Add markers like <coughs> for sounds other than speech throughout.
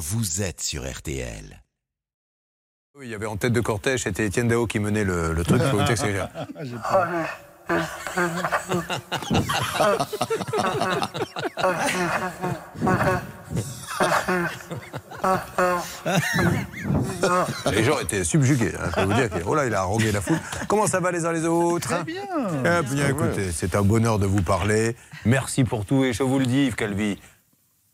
vous êtes sur RTL. Oui, il y avait en tête de cortège, c'était Étienne Dao qui menait le, le truc. C'est- <laughs> <laughs> Les gens étaient subjugués. hein, je peux vous dire que, oh là, il a harangué la foule. Comment ça va les uns les autres Très bien. bien, écoutez, c'est un bonheur de vous parler. Merci pour tout et je vous le dis, Yves Calvi.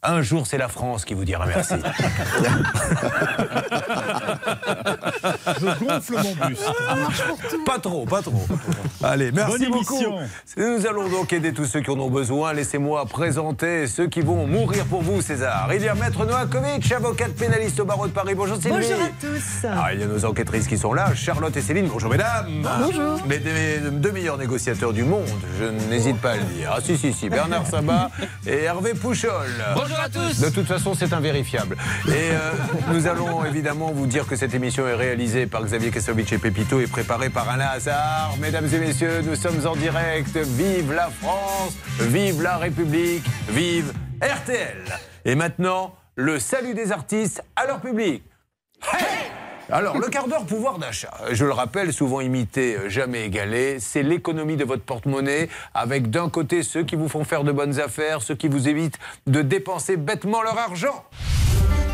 Un jour, c'est la France qui vous dira merci. <laughs> Je gonfle mon buste. Pas trop, pas trop. Allez, merci Bonne beaucoup. Nous allons donc aider tous ceux qui en ont besoin. Laissez-moi présenter ceux qui vont mourir pour vous, César. Il y a Maître Noakovic, avocate pénaliste au barreau de Paris. Bonjour Sylvie. Bonjour à tous. Ah, il y a nos enquêtrices qui sont là, Charlotte et Céline. Bonjour mesdames. Bonjour. Les deux, deux meilleurs négociateurs du monde, je n'hésite pas à le dire. Ah si, si, si, Bernard Sabat et Hervé Pouchol. Bonjour à tous. De toute façon, c'est invérifiable. Et euh, nous allons évidemment vous dire que cette émission est réalisée par Xavier Kasovic et Pépito et préparée par Alain Hazard. Mesdames et messieurs, nous sommes en direct. Vive la France, vive la République, vive RTL. Et maintenant, le salut des artistes à leur public. Alors, le quart d'heure pouvoir d'achat, je le rappelle, souvent imité, jamais égalé, c'est l'économie de votre porte-monnaie, avec d'un côté ceux qui vous font faire de bonnes affaires, ceux qui vous évitent de dépenser bêtement leur argent.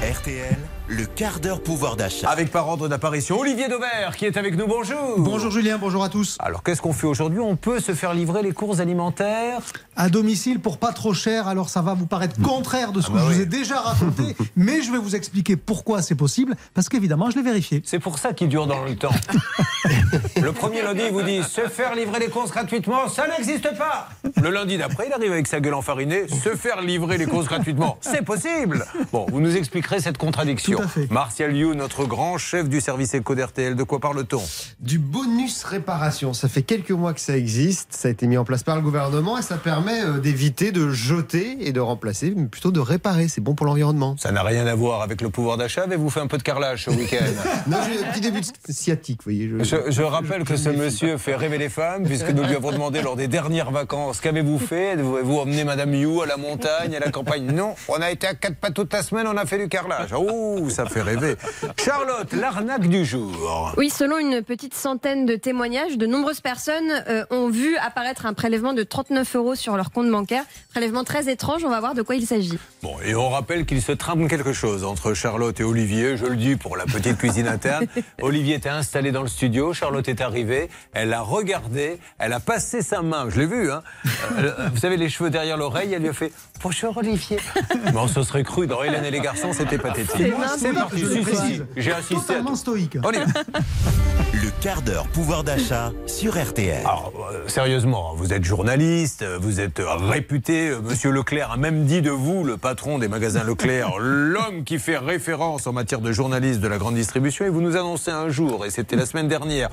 RTL, le quart d'heure pouvoir d'achat. Avec par ordre d'apparition, Olivier Dauvert qui est avec nous, bonjour Bonjour Julien, bonjour à tous. Alors, qu'est-ce qu'on fait aujourd'hui? On peut se faire livrer les courses alimentaires? À domicile pour pas trop cher, alors ça va vous paraître contraire de ce bah que je oui. vous ai déjà raconté, <laughs> mais je vais vous expliquer pourquoi c'est possible, parce qu'évidemment je l'ai vérifié. C'est pour ça qu'il dure dans le temps. <laughs> Le premier lundi, il vous dit se faire livrer les courses gratuitement, ça n'existe pas. Le lundi d'après, il arrive avec sa gueule enfarinée, se faire livrer les courses gratuitement, c'est possible. Bon, vous nous expliquerez cette contradiction. Tout à fait. Martial You, notre grand chef du service éco d'RTL, de quoi parle-t-on? Du bonus réparation. Ça fait quelques mois que ça existe, ça a été mis en place par le gouvernement et ça permet euh, d'éviter de jeter et de remplacer, mais plutôt de réparer. C'est bon pour l'environnement. Ça n'a rien à voir avec le pouvoir d'achat. Avez-vous fait un peu de carrelage ce week-end <laughs> Non, j'ai un petit début de sciatique, vous voyez. je- Je, je rappelle que ce monsieur fait rêver les femmes, puisque nous lui avons demandé lors des dernières vacances qu'avez-vous fait? Avez-vous emmené Madame You à la montagne, à la campagne? Non, on a été à quatre pas toute la semaine, on a fait du carrelage. Oh, ça fait rêver. Charlotte, l'arnaque du jour. Oui, selon une petite centaine de témoignages, de nombreuses personnes euh, ont vu apparaître un prélèvement de 39 euros sur leur compte bancaire. Prélèvement très étrange, on va voir de quoi il s'agit. Bon, et on rappelle qu'il se trame quelque chose entre Charlotte et Olivier, je le dis pour la petite cuisine interne. <laughs> Olivier était installé dans le studio, Charlotte est arrivée, elle a regardé, elle a passé sa main, je l'ai vu, hein. Euh, vous savez, les cheveux derrière l'oreille, elle lui a fait Bonjour Olivier. <laughs> Bon, on se serait cru dans Hélène et les garçons, c'était pathétique. C'est parti, je le précise. j'ai assisté à Totalement stoïque. On. <laughs> Le quart d'heure pouvoir d'achat sur RTL. Alors, euh, sérieusement, vous êtes journaliste, euh, vous êtes euh, réputé. Monsieur Leclerc a même dit de vous, le patron des magasins Leclerc, <laughs> l'homme qui fait référence en matière de journalisme de la grande distribution. Et vous nous annoncez un jour, et c'était la semaine dernière,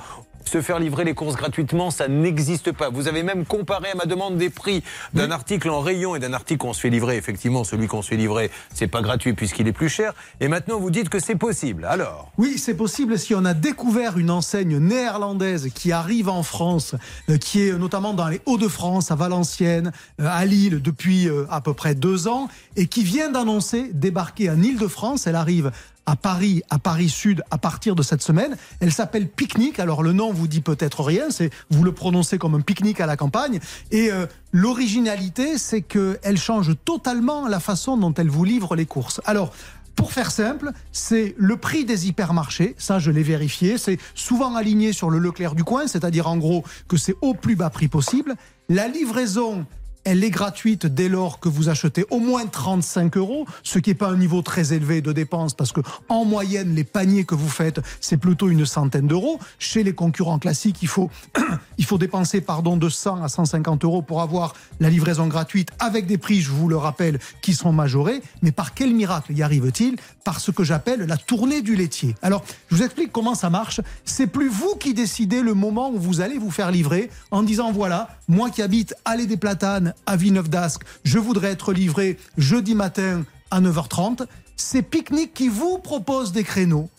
se faire livrer les courses gratuitement, ça n'existe pas. Vous avez même comparé à ma demande des prix d'un article en rayon et d'un article qu'on se fait livrer. Effectivement, celui qu'on se fait livrer, c'est pas gratuit puisqu'il est plus cher. Et maintenant, vous dites que c'est possible. Alors? Oui, c'est possible si on a découvert une enseigne néerlandaise qui arrive en France, euh, qui est notamment dans les Hauts-de-France, à Valenciennes, euh, à Lille depuis euh, à peu près deux ans, et qui vient d'annoncer débarquer en Île-de-France. Elle arrive à Paris, à Paris Sud, à partir de cette semaine. Elle s'appelle Picnic. Alors le nom vous dit peut-être rien, c'est vous le prononcez comme un pique-nique à la campagne. Et euh, l'originalité, c'est qu'elle change totalement la façon dont elle vous livre les courses. Alors pour faire simple, c'est le prix des hypermarchés, ça je l'ai vérifié, c'est souvent aligné sur le Leclerc du coin, c'est-à-dire en gros que c'est au plus bas prix possible. La livraison, elle est gratuite dès lors que vous achetez au moins 35 euros, ce qui n'est pas un niveau très élevé de dépenses parce que en moyenne, les paniers que vous faites, c'est plutôt une centaine d'euros. Chez les concurrents classiques, il faut, <coughs> il faut dépenser pardon, de 100 à 150 euros pour avoir la livraison gratuite avec des prix, je vous le rappelle, qui sont majorés. Mais par quel miracle y arrive-t-il? Par ce que j'appelle la tournée du laitier. Alors, je vous explique comment ça marche. C'est plus vous qui décidez le moment où vous allez vous faire livrer en disant voilà, moi qui habite Allée des Platanes à Villeneuve d'Ascq, je voudrais être livré jeudi matin à 9h30. C'est Picnic qui vous propose des créneaux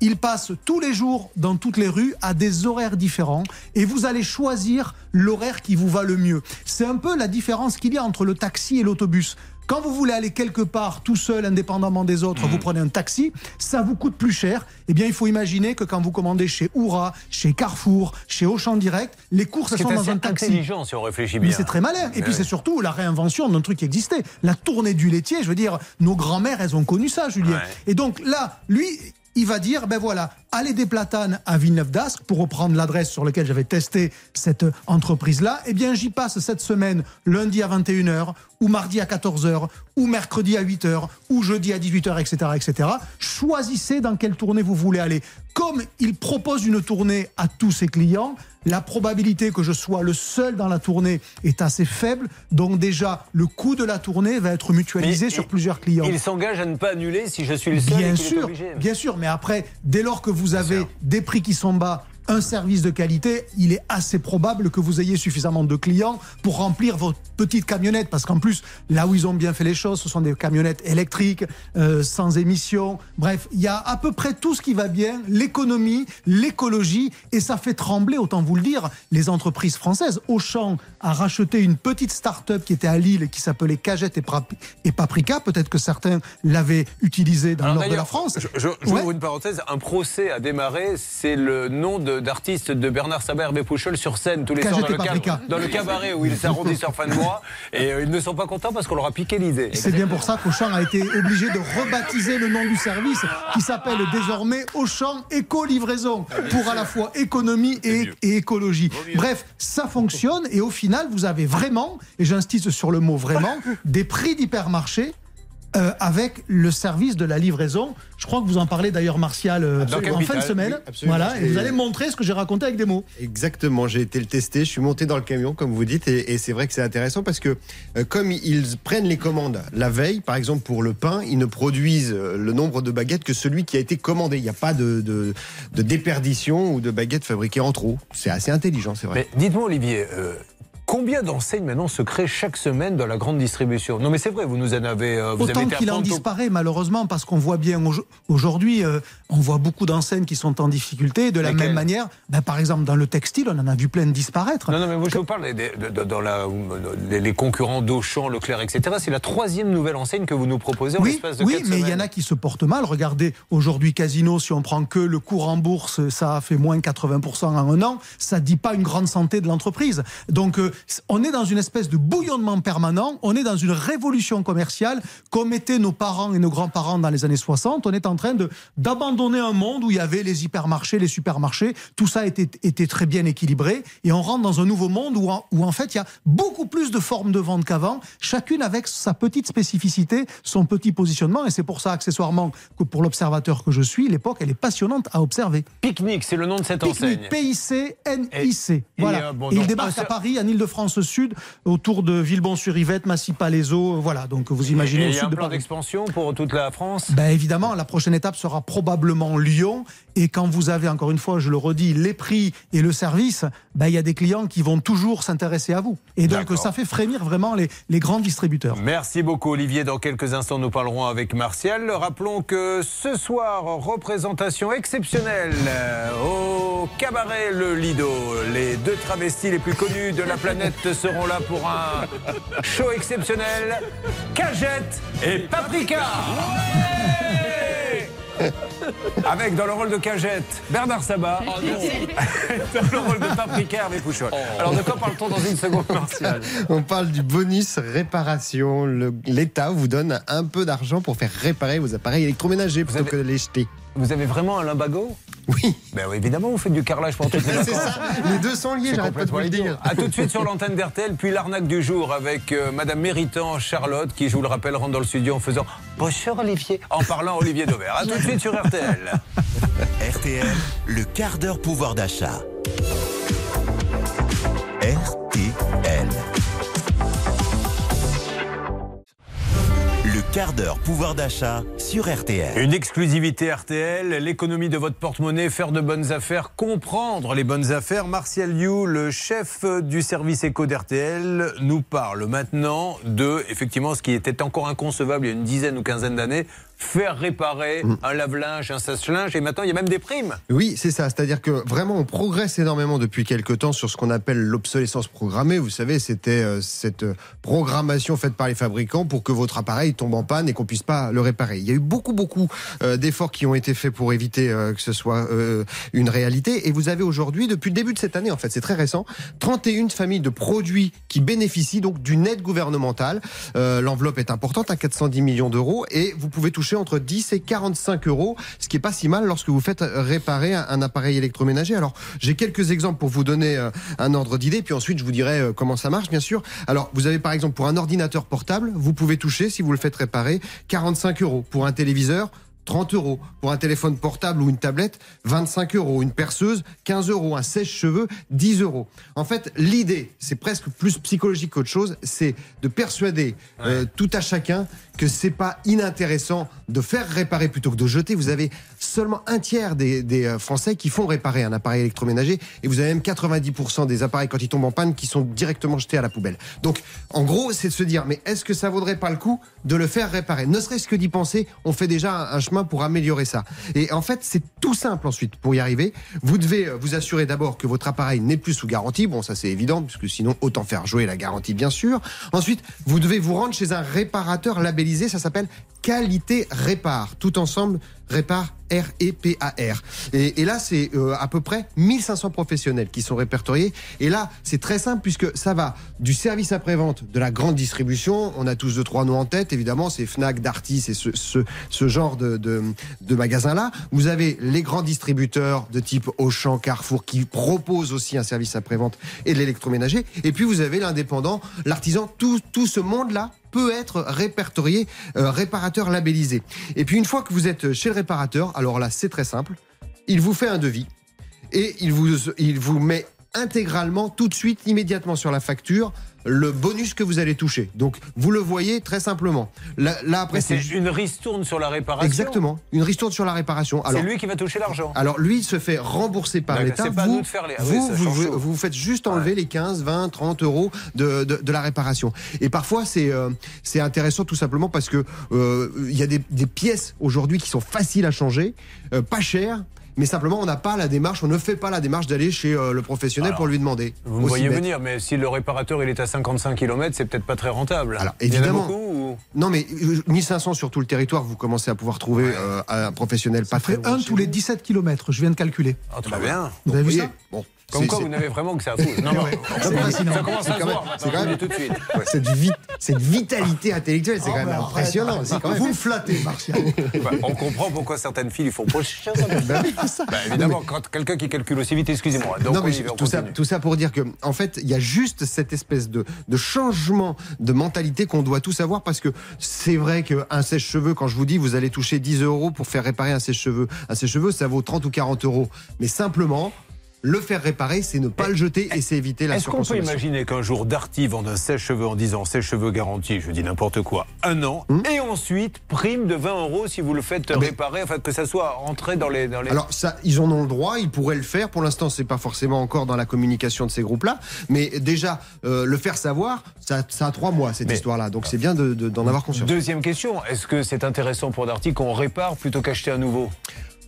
Il passe tous les jours dans toutes les rues à des horaires différents et vous allez choisir l'horaire qui vous va le mieux. C'est un peu la différence qu'il y a entre le taxi et l'autobus. Quand vous voulez aller quelque part tout seul, indépendamment des autres, vous prenez un taxi, ça vous coûte plus cher. Eh bien, il faut imaginer que quand vous commandez chez Oura, chez Carrefour, chez Auchan Direct, les courses C'est sont dans un taxi. intelligent si on réfléchit Mais bien. c'est très malin. Et puis Ouais. c'est surtout la réinvention d'un truc qui existait. La tournée du laitier, je veux dire, nos grands-mères, elles ont connu ça, Julien. Ouais. Et donc là, lui, il va dire, ben voilà, allez des platanes à Villeneuve d'Ascq, pour reprendre l'adresse sur laquelle j'avais testé cette entreprise-là. Eh bien, j'y passe cette semaine, lundi à 21h, ou mardi à 14h, ou mercredi à 8h, ou jeudi à 18h, etc., etc. Choisissez dans quelle tournée vous voulez aller. Comme il propose une tournée à tous ses clients, la probabilité que je sois le seul dans la tournée est assez faible. Donc déjà, le coût de la tournée va être mutualisé Mais sur il- plusieurs clients. Il s'engage à ne pas annuler si je suis le seul Bien et qu'il est sûr, obligé. bien sûr. Mais après, dès lors que vous avez sûr. des prix qui sont bas, un service de qualité, il est assez probable que vous ayez suffisamment de clients pour remplir votre petite camionnette. Parce qu'en plus, là où ils ont bien fait les choses, ce sont des camionnettes électriques, euh, sans émission. Bref, il y a à peu près tout ce qui va bien, l'économie, l'écologie, et ça fait trembler, autant vous le dire, les entreprises françaises. Auchan a racheté une petite start-up qui était à Lille, qui s'appelait Cagette et, Paprika. Peut-être que certains l'avaient utilisé dans le nord de la France. Je, Ouais. une parenthèse. Un procès a démarré. C'est le nom de- d'artiste de Bernard Sabat, Hervé Pouchol sur scène tous les soirs dans le, dans le cabaret où ils s'arrondissent leur fin de mois. <laughs> Et euh, ils ne sont pas contents parce qu'on leur a piqué l'idée. C'est bien pour ça qu'Auchan a été obligé de rebaptiser le nom du service qui s'appelle désormais Auchan Éco-Livraison pour à la fois économie et, et écologie. Bref, ça fonctionne et au final, vous avez vraiment, et j'insiste sur le mot vraiment, des prix d'hypermarché. Euh, avec le service de la livraison. Je crois que vous en parlez d'ailleurs, Martial, euh, en fin de semaine. oui, absolument. voilà, et vous allez me montrer ce que j'ai raconté avec des mots. Exactement, j'ai été le tester, je suis monté dans le camion comme vous dites et, et c'est vrai que c'est intéressant parce que euh, comme ils prennent les commandes la veille, par exemple pour le pain, ils ne produisent le nombre de baguettes que celui qui a été commandé. Il n'y a pas de, de, de déperdition ou de baguettes fabriquées en trop. C'est assez intelligent, c'est vrai. Mais dites-moi, Olivier, euh, combien d'enseignes maintenant se créent chaque semaine dans la grande distribution? Non, mais c'est vrai, vous nous en avez. euh, vous Autant qu'il en disparaît, malheureusement, parce qu'on voit bien au- aujourd'hui, euh, on voit beaucoup d'enseignes qui sont en difficulté. De la Lesquelles même manière, ben, par exemple, dans le textile, on en a vu plein de disparaître. Non, non, mais moi je vous parle des- de- de- dans la, les, les concurrents d'Auchan, Leclerc, etc. C'est la troisième nouvelle enseigne que vous nous proposez en Oui, l'espace de oui quatre mais il y en a qui se portent mal. Regardez, aujourd'hui, Casino, si on prend que le cours en bourse, ça a fait moins 80% en un an. Ça ne dit pas une grande santé de l'entreprise. Donc, euh, on est dans une espèce de bouillonnement permanent. On est dans une révolution commerciale, comme étaient nos parents et nos grands-parents dans les années 60. On est en train d'abandonner un monde où il y avait les hypermarchés, les supermarchés. Tout ça était, était très bien équilibré. Et on rentre dans un nouveau monde où, en- où en fait, il y a beaucoup plus de formes de vente qu'avant, chacune avec sa petite spécificité, son petit positionnement. Et c'est pour ça, accessoirement, que pour l'observateur que je suis, l'époque, elle est passionnante à observer. Pique-nique, c'est le nom de cette enseigne. Pic-Nic, P-I-C-N-I-C. Voilà. et, euh, bon, et il débarque à Paris, en Ile-de-France Sud, autour de Villebon-sur-Yvette, Massy-Palaiseau. Voilà, donc vous Et imaginez il au y a un sud de plan d'expansion pour toute la France? Ben évidemment, la prochaine étape sera probablement Lyon. Et quand vous avez, encore une fois, je le redis, les prix et le service, ben, il y a des clients qui vont toujours s'intéresser à vous. Et donc, ça fait frémir vraiment les, les grands distributeurs. Merci beaucoup Olivier. Dans quelques instants, nous parlerons avec Martial. Rappelons que ce soir, représentation exceptionnelle euh, au cabaret Le Lido. Les deux travestis les plus connus de la planète seront là pour un show exceptionnel. Cagette et Paprika. Ouais avec dans le rôle de Cagette Bernard Sabat, <laughs> dans le rôle de Paprika Hervé Pouchol. Alors de quoi parle-t-on dans une seconde, Martial? On parle du bonus réparation. Le- L'État vous donne un peu d'argent pour faire réparer vos appareils électroménagers plutôt avez- que de les jeter. Vous avez vraiment un limbago? Oui, Ben oui, évidemment, vous faites du carrelage pour <laughs> toutes les c'est vacances. ça. Les deux sont liés, C'est j'arrête pas de vous le dire. A tout de suite sur l'antenne d'RTL, puis l'arnaque du jour avec euh, Madame Méritant Charlotte, qui, je vous le rappelle, rentre dans le studio en faisant Bonjour Olivier, en parlant à Olivier Dauvert. A tout de suite sur RTL. <laughs> RTL, le quart d'heure pouvoir d'achat. RTL. Quart d'heure pouvoir d'achat sur RTL. Une exclusivité RTL, l'économie de votre porte-monnaie, faire de bonnes affaires, comprendre les bonnes affaires. Martial You, le chef du service éco d'RTL, nous parle maintenant de, effectivement, ce qui était encore inconcevable il y a une dizaine ou quinzaine d'années, faire réparer Mm. un lave-linge, un sèche-linge, et maintenant il y a même des primes. Oui, c'est ça. C'est-à-dire que vraiment, on progresse énormément depuis quelques temps sur ce qu'on appelle l'obsolescence programmée. Vous savez, c'était euh, cette euh, programmation faite par les fabricants pour que votre appareil tombe en panne et qu'on puisse pas le réparer. Il y a eu beaucoup, beaucoup euh, d'efforts qui ont été faits pour éviter euh, que ce soit une réalité. Et vous avez aujourd'hui, depuis le début de cette année, en fait, c'est très récent, 31 familles de produits qui bénéficient donc d'une aide gouvernementale. L'enveloppe est importante, à 410 millions d'euros, et vous pouvez toucher entre 10 et 45 euros, ce qui est pas si mal lorsque vous faites réparer un, un appareil électroménager. Alors, j'ai quelques exemples pour vous donner euh, un ordre d'idée, puis ensuite je vous dirai euh, comment ça marche, bien sûr. Alors, vous avez par exemple pour un ordinateur portable, vous pouvez toucher, si vous le faites réparer, 45 euros. Pour un téléviseur, 30 euros. Pour un téléphone portable ou une tablette, 25 euros. Une perceuse, 15 euros. Un sèche-cheveux, 10 euros. En fait, l'idée, c'est presque plus psychologique qu'autre chose, c'est de persuader euh, tout à chacun que c'est pas inintéressant de faire réparer plutôt que de jeter. Vous avez seulement un tiers des, euh, Français qui font réparer un appareil électroménager et vous avez même 90% des appareils quand ils tombent en panne qui sont directement jetés à la poubelle. Donc, en gros, c'est de se dire, mais est-ce que ça vaudrait pas le coup de le faire réparer? Ne serait-ce que d'y penser, on fait déjà un, un chemin pour améliorer ça. Et en fait, c'est tout simple ensuite pour y arriver. Vous devez euh, vous assurer d'abord que votre appareil n'est plus sous garantie. Bon, ça c'est évident, puisque sinon, autant faire jouer la garantie, bien sûr. Ensuite, vous devez vous rendre chez un réparateur labellisé. Ça s'appelle Qualité Répare. Tout ensemble, Répare R-E-P-A-R. Et, là, c'est euh, à peu près 1500 professionnels qui sont répertoriés. Et là, c'est très simple puisque ça va du service après-vente de la grande distribution. On a tous deux, trois noms en tête, évidemment. C'est Fnac, Darty, c'est ce, ce, ce genre de, de, de magasins-là. Vous avez les grands distributeurs de type Auchan, Carrefour qui proposent aussi un service après-vente et de l'électroménager. Et puis, vous avez l'indépendant, l'artisan, tout, tout ce monde-là peut être répertorié, euh, réparateur labellisé. Et puis une fois que vous êtes chez le alors là c'est très simple, il vous fait un devis et il vous met intégralement, tout de suite, immédiatement sur la facture, le bonus que vous allez toucher. Donc vous le voyez très simplement. Là, là après c'est une ristourne sur la réparation. exactement une ristourne sur la réparation. C'est lui qui va toucher l'argent. alors lui il se fait rembourser par l'État. c'est pas à Vous, nous de faire les- ah oui, vous, vous, vous, vous faites juste enlever les 15, 20, 30 euros de, de, de la réparation. Et parfois c'est euh, c'est intéressant tout simplement parce que euh, il y a des, des pièces aujourd'hui qui sont faciles à changer, euh, pas chères. Mais simplement, on n'a pas la démarche, on ne fait pas la démarche d'aller chez euh, le professionnel Alors, pour lui demander. Vous voyez bête. venir, mais si le réparateur il est à 55 km, c'est peut-être pas très rentable. Alors, Il y en a évidemment. beaucoup ou- Non, mais euh, 1500 sur tout le territoire, vous commencez à pouvoir trouver euh, un professionnel pas Ça très fait loin un tous les vous. 17 km, je viens de calculer. Ah, très bien. Vous avez vu ça? Bon, Comme quoi, vous n'avez vraiment que ça à foutre. Non, non, C'est fascinant. ça commence à C'est se quand voir c'est quand même- tout de suite. Cette, vi- cette vitalité intellectuelle, c'est Oh, quand même impressionnant. quand même- Vous me flattez, Martial. <laughs> Bah, on comprend pourquoi certaines filles lui font proche. Bah, évidemment, quand quelqu'un qui calcule aussi vite, excusez-moi. Donc, non, on mais y va, on tout, ça, tout ça pour dire que, en fait, il y a juste cette espèce de, de changement de mentalité qu'on doit tous avoir parce que c'est vrai qu'un sèche-cheveux, quand je vous dis, vous allez toucher 10 euros pour faire réparer un sèche-cheveux. Un sèche-cheveux, ça vaut 30 ou 40 euros. Mais simplement, le faire réparer, c'est ne pas le jeter et c'est éviter la Est-ce qu'on peut imaginer qu'un jour Darty vende un sèche-cheveux en disant sèche-cheveux garanti, je dis n'importe quoi, un an, et ensuite prime de 20 euros si vous le faites Hmm mais- réparer, enfin que ça soit rentré dans les. Dans les... Alors ça, ils en ont le droit, ils pourraient le faire. Pour l'instant, c'est pas forcément encore dans la communication de ces groupes-là, mais déjà euh, le faire savoir, ça, ça a trois mois cette Mais- histoire-là. Donc c'est bien de- de- d'en avoir conscience. Deuxième question, est-ce que c'est intéressant pour Darty qu'on répare plutôt qu'acheter un nouveau?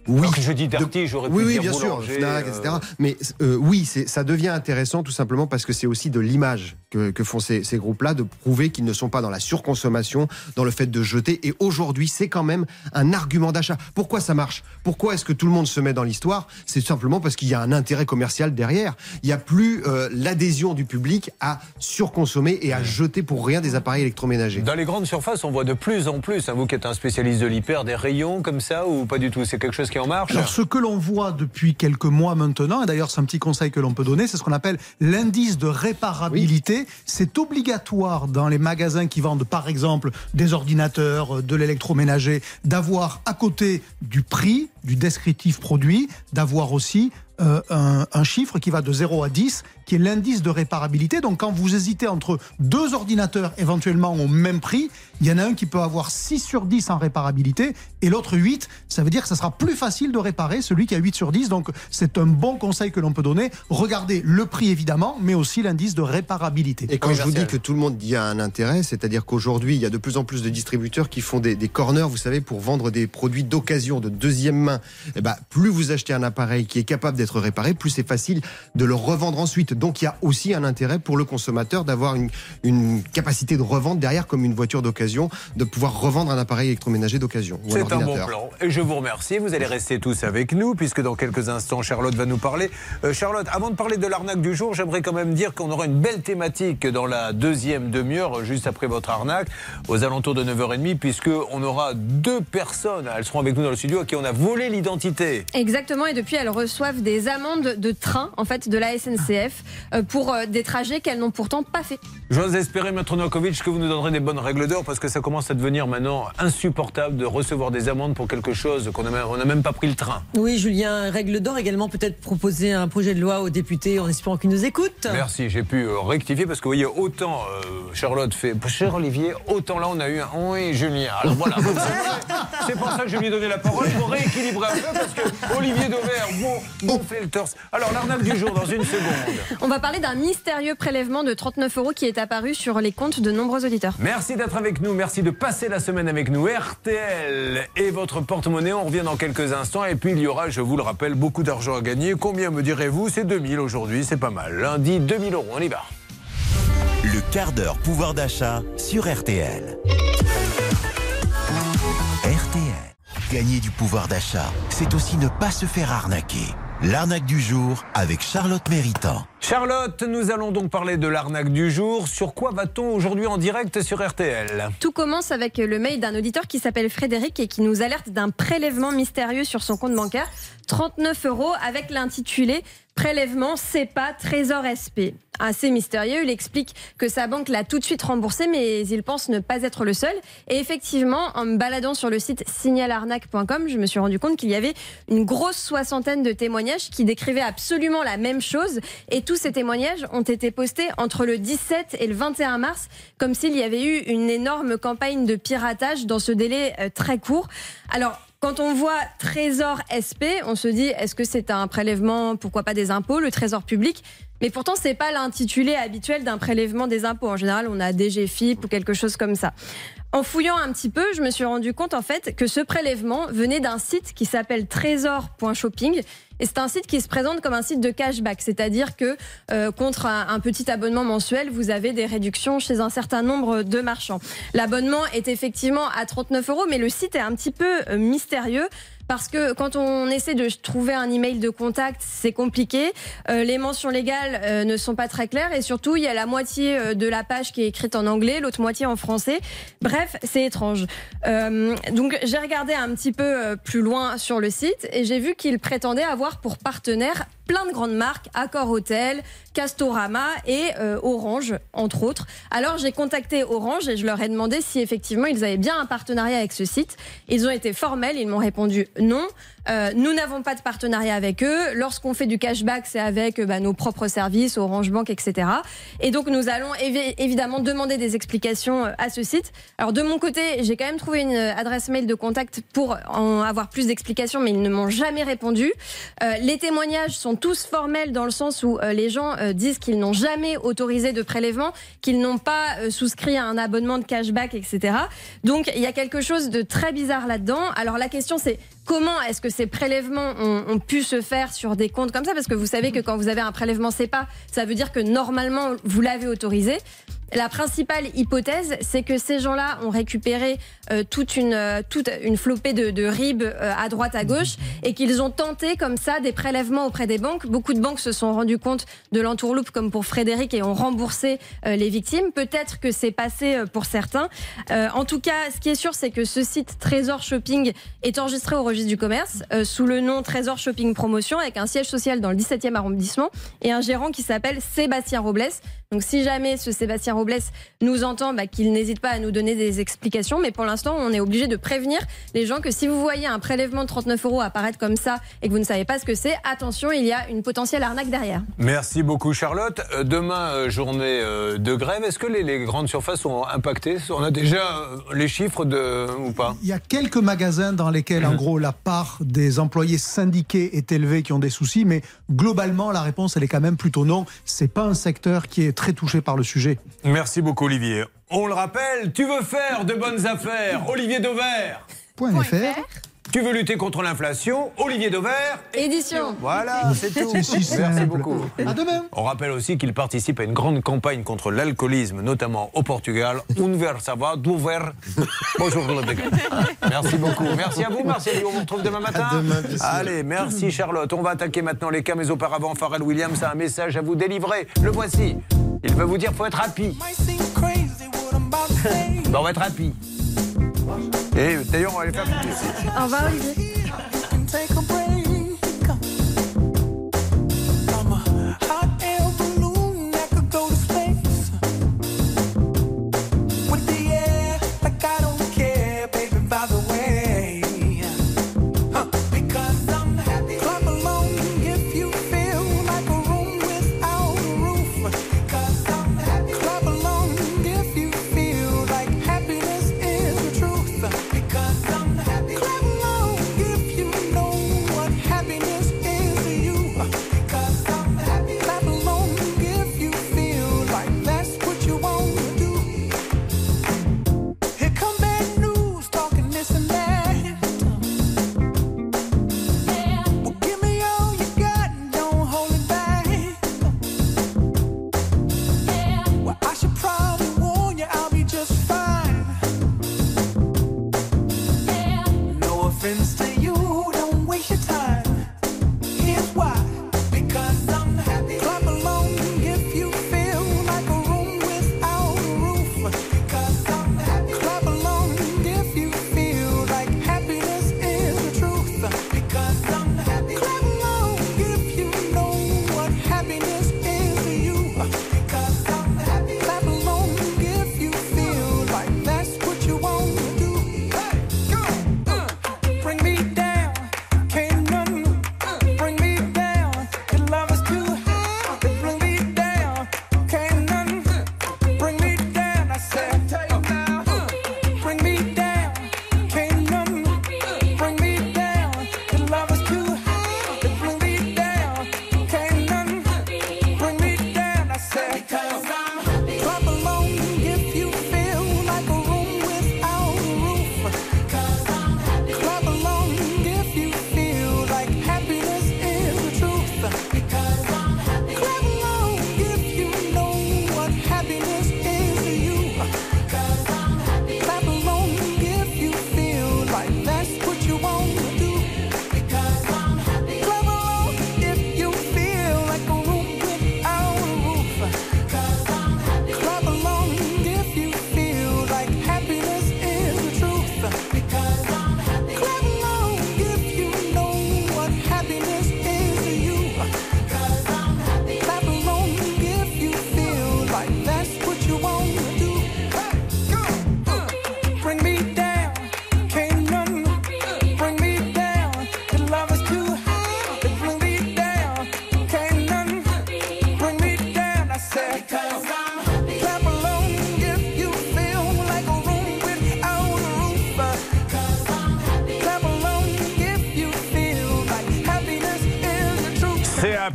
Oui. Alors que je dis Darty, j'aurais pu Oui, oui, dire bien sûr, Fnac, euh, etc. Mais euh, oui, ça devient intéressant tout simplement parce que c'est aussi de l'image que, que font ces, ces groupes-là, de prouver qu'ils ne sont pas dans la surconsommation, dans le fait de jeter. Et aujourd'hui, c'est quand même un argument d'achat. Pourquoi ça marche? Pourquoi est-ce que tout le monde se met dans l'histoire? C'est simplement parce qu'il y a un intérêt commercial derrière. Il n'y a plus euh, l'adhésion du public à surconsommer et à jeter pour rien des appareils électroménagers. Dans les grandes surfaces, on voit de plus en plus, hein, vous qui êtes un spécialiste de l'hyper, des rayons comme ça ou pas du tout? C'est quelque chose qui est en marche Alors, ce que l'on voit depuis quelques mois maintenant, et d'ailleurs c'est un petit conseil que l'on peut donner, c'est ce qu'on appelle l'indice de réparabilité. C'est obligatoire dans les magasins qui vendent par exemple des ordinateurs, euh, de l'électroménager, d'avoir à côté du prix du descriptif produit, d'avoir aussi euh, un, un, chiffre qui va de 0 à 10, qui est l'indice de réparabilité. Donc quand vous hésitez entre deux ordinateurs éventuellement au même prix, il y en a un qui peut avoir 6 sur 10 en réparabilité et l'autre 8. Ça veut dire que ça sera plus facile de réparer celui qui a 8 sur 10. Donc c'est un bon conseil que l'on peut donner. Regardez le prix évidemment, mais aussi l'indice de réparabilité. Et quand je vous dis que tout le monde y a un intérêt, c'est-à-dire qu'aujourd'hui, il y a de plus en plus de distributeurs qui font des, des corners, vous savez, pour vendre des produits d'occasion, de deuxième main. Et ben, plus vous achetez un appareil qui est capable d'être réparé, plus c'est facile de le revendre ensuite. Donc il y a aussi un intérêt pour le consommateur d'avoir une, une, capacité de revente derrière, comme une voiture d'occasion, de pouvoir revendre un appareil électroménager d'occasion. C'est un bon plan. Et je vous remercie. Vous allez rester tous avec nous, puisque dans quelques instants, Charlotte va nous parler. Euh, Charlotte, avant de parler de l'arnaque du jour, j'aimerais quand même dire qu'on aura une belle thématique dans la deuxième demi-heure, juste après votre arnaque, aux alentours de 9h30, puisqu'on aura deux personnes, elles seront avec nous dans le studio, à qui on a volé l'identité. Exactement, et depuis, elles reçoivent des amendes de train, en fait, de la SNCF, euh, pour euh, des trajets qu'elles n'ont pourtant pas fait. J'ose espérer, Maître Novakovic, que vous nous donnerez des bonnes règles d'or, parce que ça commence à devenir maintenant insupportable de recevoir des amendes pour quelque chose qu'on n'a même pas pris le train. Oui, Julien, règle d'or également, peut-être proposer un projet de loi aux députés en espérant qu'ils nous écoutent. Merci, j'ai pu euh, rectifier, parce que vous voyez, autant Charlotte fait, cher Olivier, autant là on a eu un oui, Julien. Alors voilà, <laughs> c'est pour ça que je lui ai donné la parole, pour rééquilibrer un peu, parce que Olivier Dauvert, bon, gonfler le torse. Alors, l'arnaque du jour, dans une seconde. On va parler d'un mystérieux prélèvement de 39 euros qui est apparu sur les comptes de nombreux auditeurs. Merci d'être avec nous. Merci de passer la semaine avec nous. RTL et votre porte-monnaie. On revient dans quelques instants. Et puis, il y aura, je vous le rappelle, beaucoup d'argent à gagner. Combien me direz-vous? C'est 2000 aujourd'hui. C'est pas mal. Lundi, 2000 euros. On y va. Le quart d'heure pouvoir d'achat sur RTL. Gagner du pouvoir d'achat, c'est aussi ne pas se faire arnaquer. L'arnaque du jour avec Charlotte Méritant. Charlotte, nous allons donc parler de l'arnaque du jour. Sur quoi va-t-on aujourd'hui en direct sur RTL Tout commence avec le mail d'un auditeur qui s'appelle Frédéric et qui nous alerte d'un prélèvement mystérieux sur son compte bancaire. 39 euros avec l'intitulé Prélèvement CEPA Trésor SP. Assez mystérieux, il explique que sa banque l'a tout de suite remboursé, mais il pense ne pas être le seul. Et effectivement, en me baladant sur le site signalarnaque.com, je me suis rendu compte qu'il y avait une grosse soixantaine de témoignages qui décrivaient absolument la même chose. Et tous ces témoignages ont été postés entre le 17 et le 21 mars, comme s'il y avait eu une énorme campagne de piratage dans ce délai euh, très court. Alors, quand on voit Trésor SP, on se dit est-ce que c'est un prélèvement, pourquoi pas des impôts, le Trésor public? Mais pourtant, c'est pas l'intitulé habituel d'un prélèvement des impôts. En général, on a DGFIP ou quelque chose comme ça. En fouillant un petit peu, je me suis rendu compte en fait que ce prélèvement venait d'un site qui s'appelle trésor.shopping et c'est un site qui se présente comme un site de cashback, c'est-à-dire que euh, contre un, un, petit abonnement mensuel, vous avez des réductions chez un certain nombre de marchands. L'abonnement est effectivement à 39 euros, mais le site est un petit peu euh, mystérieux parce que quand on essaie de trouver un email de contact, c'est compliqué. Euh, les mentions légales euh, ne sont pas très claires et surtout, il y a la moitié euh, de la page qui est écrite en anglais, l'autre moitié en français. Bref, c'est étrange. Donc, j'ai regardé un petit peu plus loin sur le site et j'ai vu qu'il prétendait avoir pour partenaire plein de grandes marques, Accor Hotel, Castorama et euh, Orange, entre autres. Alors j'ai contacté Orange et je leur ai demandé si effectivement ils avaient bien un partenariat avec ce site. Ils ont été formels, ils m'ont répondu non. Euh, nous n'avons pas de partenariat avec eux. Lorsqu'on fait du cashback, c'est avec bah, nos propres services, Orange Bank, etc. Et donc nous allons évi évidemment demander des explications euh, à ce site. Alors de mon côté, j'ai quand même trouvé une adresse mail de contact pour en avoir plus d'explications, mais ils ne m'ont jamais répondu. Euh, les témoignages sont tous formels dans le sens où euh, les gens euh, disent qu'ils n'ont jamais autorisé de prélèvement, qu'ils n'ont pas euh, souscrit à un abonnement de cashback, etc. Donc il y a quelque chose de très bizarre là-dedans. Alors la question c'est comment est-ce que ces prélèvements ont, pu se faire sur des comptes comme ça? Parce que vous savez que quand vous avez un prélèvement CEPA, ça veut dire que normalement vous l'avez autorisé. La principale hypothèse, c'est que ces gens-là ont récupéré euh, toute, une, euh, toute une flopée de, de RIB euh, à droite, à gauche, et qu'ils ont tenté comme ça des prélèvements auprès des banques. Beaucoup de banques se sont rendues compte de l'entourloupe, comme pour Frédéric, et ont remboursé euh, les victimes. Peut-être que c'est passé pour certains. En tout cas, ce qui est sûr, c'est que ce site Trésor Shopping est enregistré au registre du commerce sous le nom Trésor Shopping Promotion, avec un siège social dans le 17e arrondissement et un gérant qui s'appelle Sébastien Robles. Donc si jamais ce Sébastien Robles nous entend, bah, qu'il n'hésite pas à nous donner des explications. Mais pour l'instant, on est obligé de prévenir les gens que si vous voyez un prélèvement de 39 euros apparaître comme ça et que vous ne savez pas ce que c'est, attention, il y a une potentielle arnaque derrière. Merci beaucoup Charlotte. Euh, Demain, euh, journée euh, de grève. Est-ce que les, les grandes surfaces sont impactées? On a déjà les chiffres de ou pas? Il y a quelques magasins dans lesquels, en gros, la part des employés syndiqués est élevée, qui ont des soucis, mais globalement, la réponse, elle est quand même plutôt non. C'est pas un secteur qui est très touché par le sujet. Merci beaucoup Olivier. On le rappelle, tu veux faire de bonnes affaires, Olivier Dauvert. Point FR. Tu veux lutter contre l'inflation, Olivier Dauvert. Édition. Voilà, <laughs> c'est tout. Merci simple. beaucoup. À demain. On rappelle aussi qu'il participe à une grande campagne contre l'alcoolisme, notamment au Portugal. Un verre, ça va, deux verres. <laughs> Bonjour le dégât. Merci beaucoup. Merci à vous, Marcel. On vous retrouve demain matin. À demain. Allez, merci Charlotte. On va attaquer maintenant les cas, mais auparavant, Pharrell Williams a un message à vous délivrer. Le voici. Il veut vous dire faut être happy. Ben, <laughs> on va être happy. Et d'ailleurs, on va les faire écouter. Au revoir Olivier.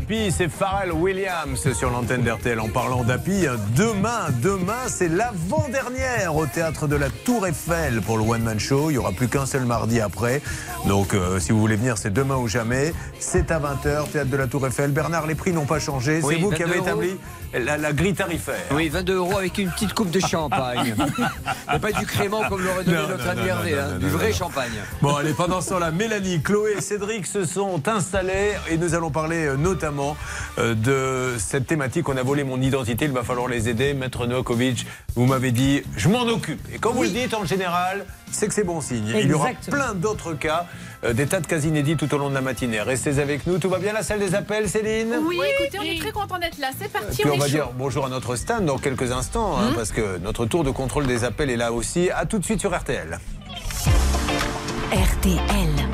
C'est Pharrell Williams sur l'antenne d'RTL. En parlant d'Happy, demain, demain, c'est l'avant-dernière au théâtre de la Tour Eiffel pour le One Man Show. Il n'y aura plus qu'un seul mardi après. Donc, euh, si vous voulez venir, c'est demain ou jamais. C'est à 20h, théâtre de la Tour Eiffel. Bernard, les prix n'ont pas changé. Oui, c'est vous qui 22 avez euros. établi la, la grille tarifaire. Oui, 22 euros avec une petite coupe de champagne. <laughs> Mais pas du crément comme l'aurait donné Non, notre non, ami non, Hervé, non, hein, non, du non, vrai non. champagne. Bon, allez, pendant ce temps-là, Mélanie, Chloé et Cédric se sont installés et nous allons parler euh, notamment euh, de cette thématique. On a volé mon identité, il va falloir les aider. Maître Novakovic, vous m'avez dit, je m'en occupe. Et quand vous le dites, en général, c'est que c'est bon signe. Il y aura plein d'autres cas, des tas de cas inédits tout au long de la matinée. Restez avec nous. Tout va bien la salle des appels, Céline Oui, écoutez, on est très content d'être là. C'est parti, Puis on, on va dire bonjour à notre stand dans quelques instants, hein, parce que notre tour de contrôle des appels est là aussi. À tout de suite sur RTL. RTL.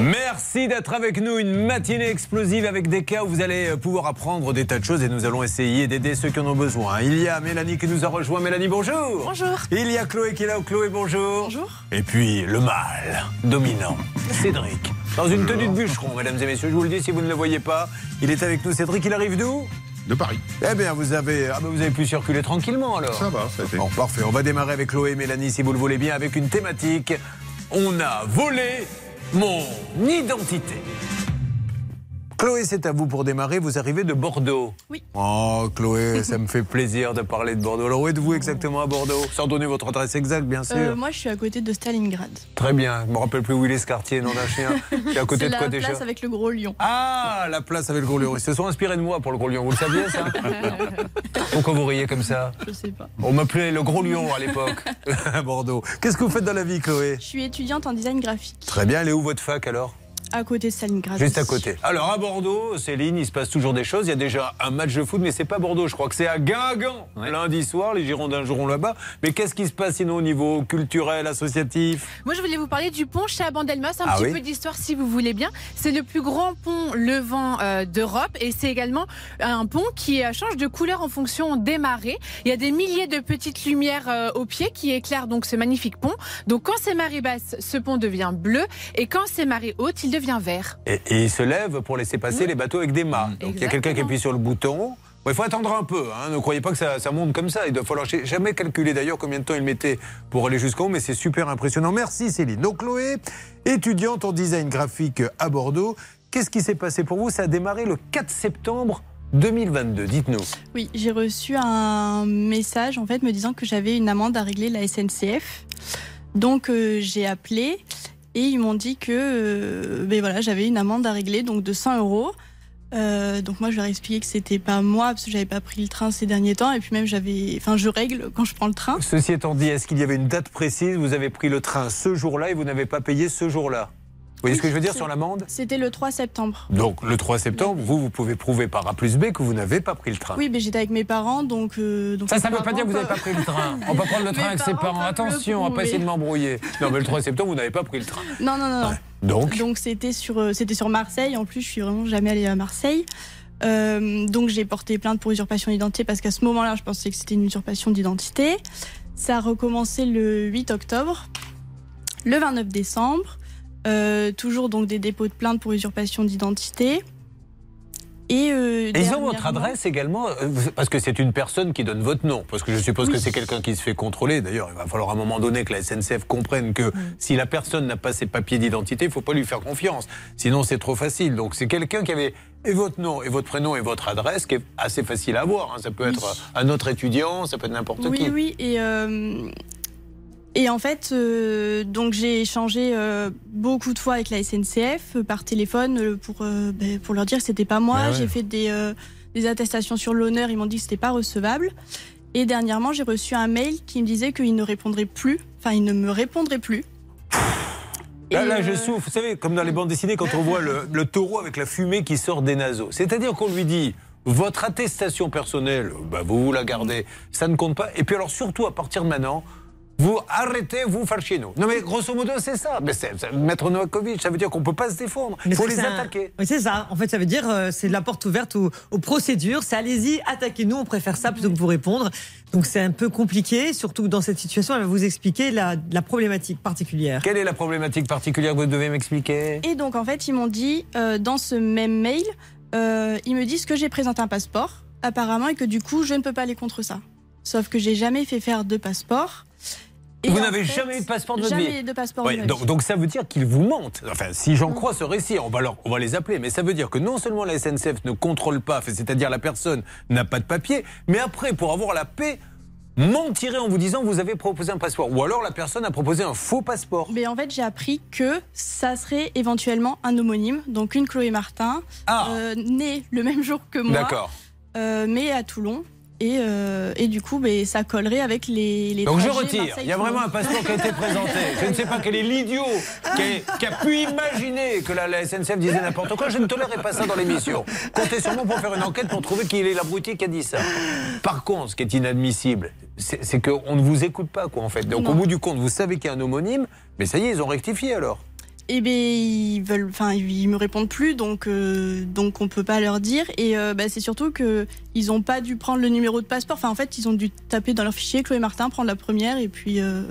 Merci d'être avec nous. Une matinée explosive avec des cas où vous allez euh, pouvoir apprendre des tas de choses et nous allons essayer d'aider ceux qui en ont besoin. Il y a Mélanie qui nous a rejoint. Mélanie, bonjour. Bonjour. Il y a Chloé qui est là. Chloé, bonjour. Bonjour. Et puis le mâle dominant, Cédric. Dans une tenue de bûcheron, mesdames et messieurs, je vous le dis si vous ne le voyez pas, il est avec nous. Cédric, il arrive d'où? De Paris. Eh bien, vous avez, ah ben, vous avez pu circuler tranquillement alors. Ça va, ça a été. Bon, parfait. On va démarrer avec Chloé et Mélanie, si vous le voulez bien, avec une thématique. On a volé mon identité. Chloé, c'est à vous pour démarrer. Vous arrivez de Bordeaux. Oui. Oh, Chloé, <laughs> ça me fait plaisir de parler de Bordeaux. Alors, où êtes-vous exactement à Bordeaux? Sans donner votre adresse exacte, bien sûr. Euh, moi, je suis à côté de Stalingrad. Très bien. Je me rappelle plus où il est ce quartier, nom d'un chien. <laughs> C'est à côté de quoi la déjà? place avec le gros lion. Ah, la place avec le gros lion. Ils se sont inspirés de moi pour le gros lion. Vous le saviez, ça? <laughs> Pourquoi vous riez comme ça? Je sais pas. On m'appelait le gros lion à l'époque, à Bordeaux. Qu'est-ce que vous faites dans la vie, Chloé? Je suis étudiante en design graphique Très bien. Elle est où votre fac alors? À côté de Stalingrad. Juste à côté. Alors à Bordeaux, Céline, il se passe toujours des choses. Il y a déjà un match de foot, mais c'est pas Bordeaux. Je crois que c'est à Guingamp. Lundi soir, les Girondins joueront là-bas. Mais qu'est-ce qui se passe sinon au niveau culturel, associatif? Moi, je voulais vous parler du pont Chabandelmas, un Ah petit oui peu d'histoire si vous voulez bien. C'est le plus grand pont levant euh, d'Europe et c'est également un pont qui euh, change de couleur en fonction des marées. Il y a des milliers de petites lumières euh, au pied qui éclairent donc ce magnifique pont. Donc quand c'est marée basse, ce pont devient bleu et quand c'est marée haute, il devient vert. et, et il se lève pour laisser passer les bateaux avec des mâts. Donc il y a quelqu'un qui appuie sur le bouton. Bon, il faut attendre un peu. hein. Ne croyez pas que ça, ça monte comme ça. Il doit falloir jamais calculer d'ailleurs combien de temps il mettait pour aller jusqu'en haut, mais c'est super impressionnant. Merci Céline. Donc Chloé, étudiante en design graphique à Bordeaux. Qu'est-ce qui s'est passé pour vous? Ça a démarré le 4 septembre 2022. Dites-nous. Oui, j'ai reçu un message en fait me disant que j'avais une amende à régler la SNCF. Donc euh, j'ai appelé et ils m'ont dit que euh, ben voilà, j'avais une amende à régler donc de 100 euros. Euh, donc moi je leur ai expliqué que c'était pas moi parce que j'avais pas pris le train ces derniers temps et puis même j'avais, enfin je règle quand je prends le train. Ceci étant dit, est-ce qu'il y avait une date précise? Vous avez pris le train ce jour-là et vous n'avez pas payé ce jour-là? Vous voyez ce que je veux dire sur l'amende C'était le 3 septembre. Donc le 3 septembre, vous, vous pouvez prouver par A plus B que vous n'avez pas pris le train. Oui, mais j'étais avec mes parents donc. euh, donc Ça, ça ne veut pas dire que vous n'avez pas pris le train. <laughs> On va prendre le train Mes avec ses parents Attention, on va pas essayer de m'embrouiller. Non, mais le 3 septembre, vous n'avez pas pris le train. Non, non, non. non. Donc, Donc c'était sur euh, c'était sur Marseille. En plus, je suis vraiment jamais allée à Marseille. Euh, donc j'ai porté plainte pour usurpation d'identité parce qu'à ce moment-là, je pensais que c'était une usurpation d'identité. Ça a recommencé le 8 octobre, le 29 décembre. Euh, toujours donc des dépôts de plainte pour usurpation d'identité. Et, euh, Et ils ont votre adresse également, euh, parce que c'est une personne qui donne votre nom, parce que je suppose que c'est quelqu'un qui se fait contrôler. D'ailleurs, il va falloir à un moment donné que la SNCF comprenne que si la personne n'a pas ses papiers d'identité, il ne faut pas lui faire confiance. Sinon, c'est trop facile. Donc, c'est quelqu'un qui avait et votre nom, et votre prénom, et votre adresse, qui est assez facile à avoir. hein. Ça peut Oui. être un autre étudiant, ça peut être n'importe Oui, qui. oui, et euh, et en fait, euh, donc j'ai échangé euh, beaucoup de fois avec la SNCF euh, par téléphone pour ben, pour leur dire que c'était pas moi. Ah ouais. J'ai fait des des attestations sur l'honneur. Ils m'ont dit que c'était pas recevable. Et dernièrement, j'ai reçu un mail qui me disait qu'ils ne répondraient plus. Enfin, ils ne me répondraient plus. Là, je souffre. Vous savez, comme dans les bandes dessinées, quand on voit le, le taureau avec la fumée qui sort des naseaux. C'est-à-dire qu'on lui dit. Votre attestation personnelle, bah, vous vous la gardez, ça ne compte pas. Et puis alors surtout à partir de maintenant, vous arrêtez, vous faire chez nous. Non mais grosso modo c'est ça. Mais c'est, c'est- Maître Novakovic, ça veut dire qu'on peut pas se défendre. Il faut les un- attaquer. Oui, c'est ça. En fait, ça veut dire euh, c'est la porte ouverte aux, aux procédures. C'est allez-y, attaquez-nous. On préfère ça plutôt que vous répondre. Donc c'est un peu compliqué, surtout que dans cette situation, elle va vous expliquer la, la problématique particulière. Quelle est la problématique particulière que vous devez m'expliquer? Et donc en fait, ils m'ont dit euh, dans ce même mail, euh, ils me disent que j'ai présenté un passeport apparemment et que du coup, je ne peux pas aller contre ça. Sauf que j'ai jamais fait faire de passeport. Et Vous n'avez jamais eu de passeport de votre jamais vie de passeport de donc, donc ça veut dire qu'ils vous mentent. Enfin, si j'en crois ce récit, on va, leur- on va les appeler. Mais ça veut dire que non seulement la SNCF ne contrôle pas, c'est-à-dire la personne n'a pas de papier, mais après, pour avoir la paix, mentirait en vous disant vous avez proposé un passeport. Ou alors la personne a proposé un faux passeport. Mais en fait, j'ai appris que ça serait éventuellement un homonyme, donc une Chloé Martin, Ah. euh, née le même jour que moi. Euh, mais à Toulon. Et, euh, et du coup, ben, ça collerait avec les, les Donc je retire. Il y a vraiment un passeport qui a été présenté. Je ne sais pas quel est l'idiot qui, a- qui a pu imaginer que la, la SNCF disait n'importe quoi. Je ne tolérerai pas ça dans l'émission. Comptez sur moi pour faire une enquête pour trouver qui est l'abruti qui a dit ça. Par contre, ce qui est inadmissible, c'est c'est qu'on ne vous écoute pas, quoi, en fait. Donc Non. au bout du compte, vous savez qu'il y a un homonyme, mais ça y est, ils ont rectifié alors. Eh ben ils veulent, enfin ils me répondent plus, donc euh, donc on peut pas leur dire. Et euh, bah, c'est surtout que ils ont pas dû prendre le numéro de passeport. Enfin en fait ils ont dû taper dans leur fichier Chloé Martin, prendre la première et puis. euh,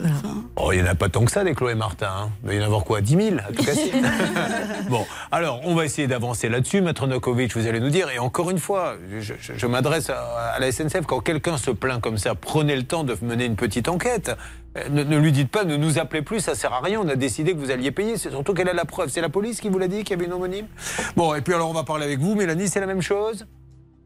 Oh, il n'y en a pas tant que ça des Chloé Martin. Hein. Il va y en avoir quoi 10 000 à tout casser <laughs> Bon, alors on va essayer d'avancer là-dessus. Maître Nokovic, vous allez nous dire, et encore une fois, je, je- je m'adresse à, à la SNCF, quand quelqu'un se plaint comme ça, prenez le temps de mener une petite enquête. Euh, Ne, ne lui dites pas, ne nous appelez plus, ça sert à rien, on a décidé que vous alliez payer. C'est surtout quelle est la preuve? C'est la police qui vous l'a dit qu'il y avait une homonyme? Bon, et puis alors on va parler avec vous. Mélanie, c'est la même chose?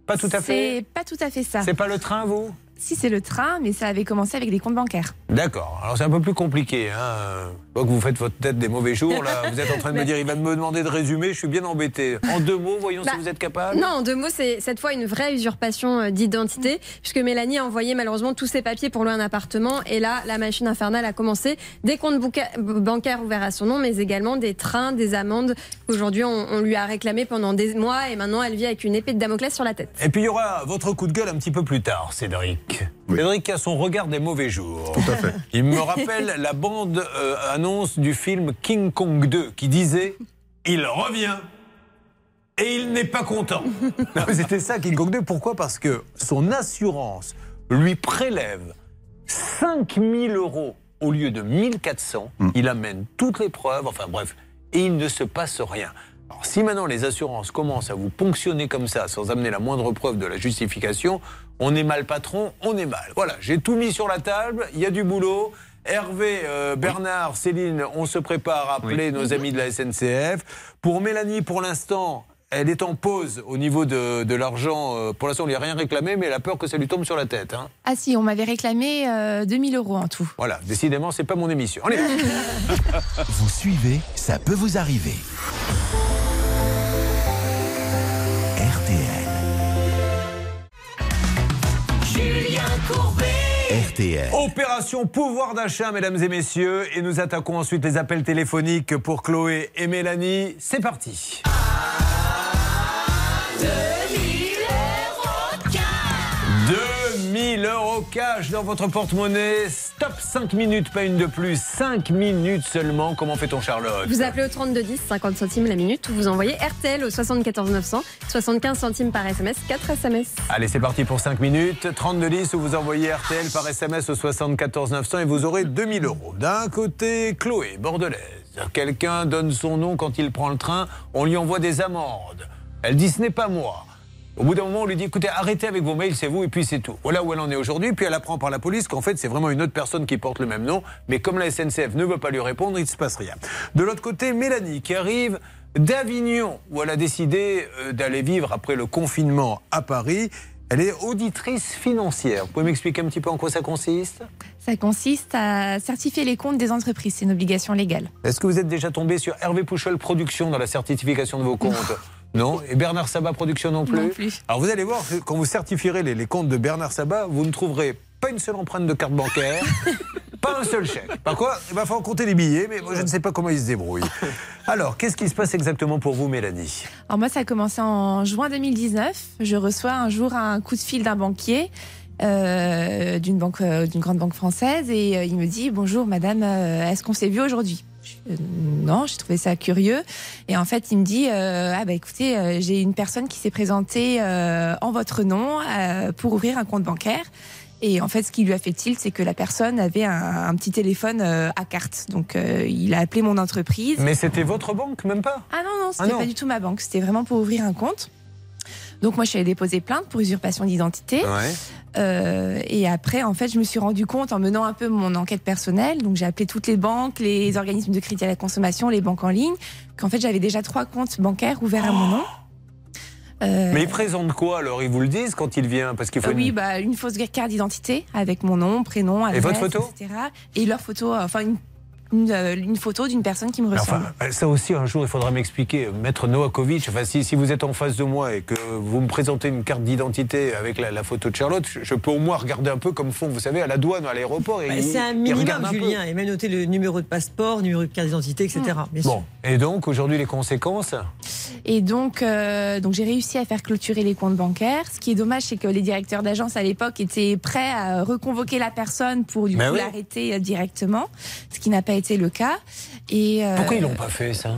Pas tout à fait? C'est pas tout à fait ça. C'est pas le train, vous? Si c'est le train, mais ça avait commencé avec des comptes bancaires. D'accord. Alors c'est un peu plus compliqué. Hein. Vois que vous faites votre tête des mauvais jours. Là, vous êtes en train de me <laughs> dire, il va me demander de résumer. Je suis bien embêté. En deux mots, voyons Bah, si vous êtes capable. Non, en deux mots, c'est cette fois une vraie usurpation euh, d'identité, puisque Mélanie a envoyé malheureusement tous ses papiers pour louer un appartement, et là, la machine infernale a commencé. Des comptes bancaires ouverts à son nom, mais également des trains, des amendes qu'aujourd'hui on, on lui a réclamé pendant des mois, et maintenant elle vit avec une épée de Damoclès sur la tête. Et puis il y aura votre coup de gueule un petit peu plus tard, Cédric. Cédric a son regard des mauvais jours. Tout à fait. Il me rappelle la bande euh, annonce du film King Kong 2 qui disait Il revient et il n'est pas content. <laughs> C'était ça King Kong 2. Pourquoi? Parce que son assurance lui prélève 5000 euros au lieu de 1400. Il amène toutes les preuves, enfin bref, et il ne se passe rien. Alors, si maintenant les assurances commencent à vous ponctionner comme ça, sans amener la moindre preuve de la justification, on est mal patron, on est mal. Voilà, j'ai tout mis sur la table, il y a du boulot. Hervé, euh, Bernard, Céline, on se prépare à appeler nos amis de la SNCF. Pour Mélanie, pour l'instant, elle est en pause au niveau de, de l'argent. Euh, Pour l'instant, on lui a rien réclamé, mais elle a peur que ça lui tombe sur la tête. hein. Ah si, on m'avait réclamé euh, 2000 euros en tout. Voilà, décidément, c'est pas mon émission. Allez, <laughs> Vous suivez, ça peut vous arriver. RTL. Opération pouvoir d'achat, mesdames et messieurs. Et nous attaquons ensuite les appels téléphoniques pour Chloé et Mélanie. C'est parti. 2000 euros cash dans votre porte-monnaie. Stop 5 minutes, pas une de plus. 5 minutes seulement. Comment fait-on, Charlotte Vous appelez au 3210, 50 centimes la minute, ou vous envoyez RTL au 74 900, 75 centimes par SMS, 4 SMS. Allez, c'est parti pour 5 minutes. 32 10 où vous envoyez RTL par SMS au 74 900 et vous aurez 2000 euros. D'un côté, Chloé, bordelaise. Quelqu'un donne son nom quand il prend le train, on lui envoie des amendes. Elle dit ce n'est pas moi. Au bout d'un moment, on lui dit écoutez, arrêtez avec vos mails, c'est vous, et puis c'est tout. Voilà où elle en est aujourd'hui. Puis elle apprend par la police qu'en fait, c'est vraiment une autre personne qui porte le même nom. Mais comme la SNCF ne veut pas lui répondre, il ne se passe rien. De l'autre côté, Mélanie, qui arrive d'Avignon, où elle a décidé euh, d'aller vivre après le confinement à Paris. Elle est auditrice financière. Vous pouvez m'expliquer un petit peu en quoi ça consiste? Ça consiste à certifier les comptes des entreprises. C'est une obligation légale. Est-ce que vous êtes déjà tombé sur Hervé Pouchol Production dans la certification de vos comptes? Non. Et Bernard Sabat Production non plus Non plus. Alors vous allez voir, quand vous certifierez les, les comptes de Bernard Sabat, vous ne trouverez pas une seule empreinte de carte bancaire, <laughs> pas un seul chèque. Par quoi Il va falloir compter les billets, mais moi je ne sais pas comment ils se débrouillent. <laughs> Alors, qu'est-ce qui se passe exactement pour vous, Mélanie? Alors moi, ça a commencé en juin 2019. Je reçois un jour un coup de fil d'un banquier. euh, d'une banque, euh, d'une grande banque française et euh, il me dit bonjour madame, est-ce qu'on s'est vu aujourd'hui? Euh, Non, j'ai trouvé ça curieux et en fait il me dit euh, ah bah écoutez euh, j'ai une personne qui s'est présentée en votre nom pour ouvrir un compte bancaire et en fait ce qui lui a fait tilt c'est que la personne avait un, un petit téléphone à carte donc il a appelé mon entreprise Mais c'était votre banque, même pas? Ah non, non, c'était non. pas du tout ma banque. C'était vraiment pour ouvrir un compte. Donc moi, je suis allée déposer plainte pour usurpation d'identité. Ouais. Euh, et après, en fait, je me suis rendu compte en menant un peu mon enquête personnelle. Donc j'ai appelé toutes les banques, les organismes de crédit à la consommation, les banques en ligne, qu'en fait j'avais déjà trois comptes bancaires ouverts à mon nom. Euh, Mais ils présentent quoi alors Ils vous le disent quand il vient Parce qu'il faut euh, oui, une- bah, une fausse carte d'identité avec mon nom, prénom, adresse, votre photo? etc. Et leur photo, euh, enfin une une, euh, une photo d'une personne qui me ressemble. Enfin, ça aussi, un jour, il faudra m'expliquer. Maître Novakovic, enfin, si, si vous êtes en face de moi et que vous me présentez une carte d'identité avec la, la photo de Charlotte, je, je peux au moins regarder un peu comme font, vous savez, à la douane, à l'aéroport. Bah, c'est un minimum, un peu. Julien. Et même noter le numéro de passeport, numéro de carte d'identité, etc. Bien sûr. Bon, et donc, aujourd'hui, les conséquences? Et donc, euh, donc j'ai réussi à faire clôturer les comptes bancaires. Ce qui est dommage, c'est que les directeurs d'agence à l'époque étaient prêts à reconvoquer la personne pour du Mais coup oui. l'arrêter euh, directement, ce qui n'a pas été le cas. Et euh, Pourquoi ils l'ont pas fait, ça?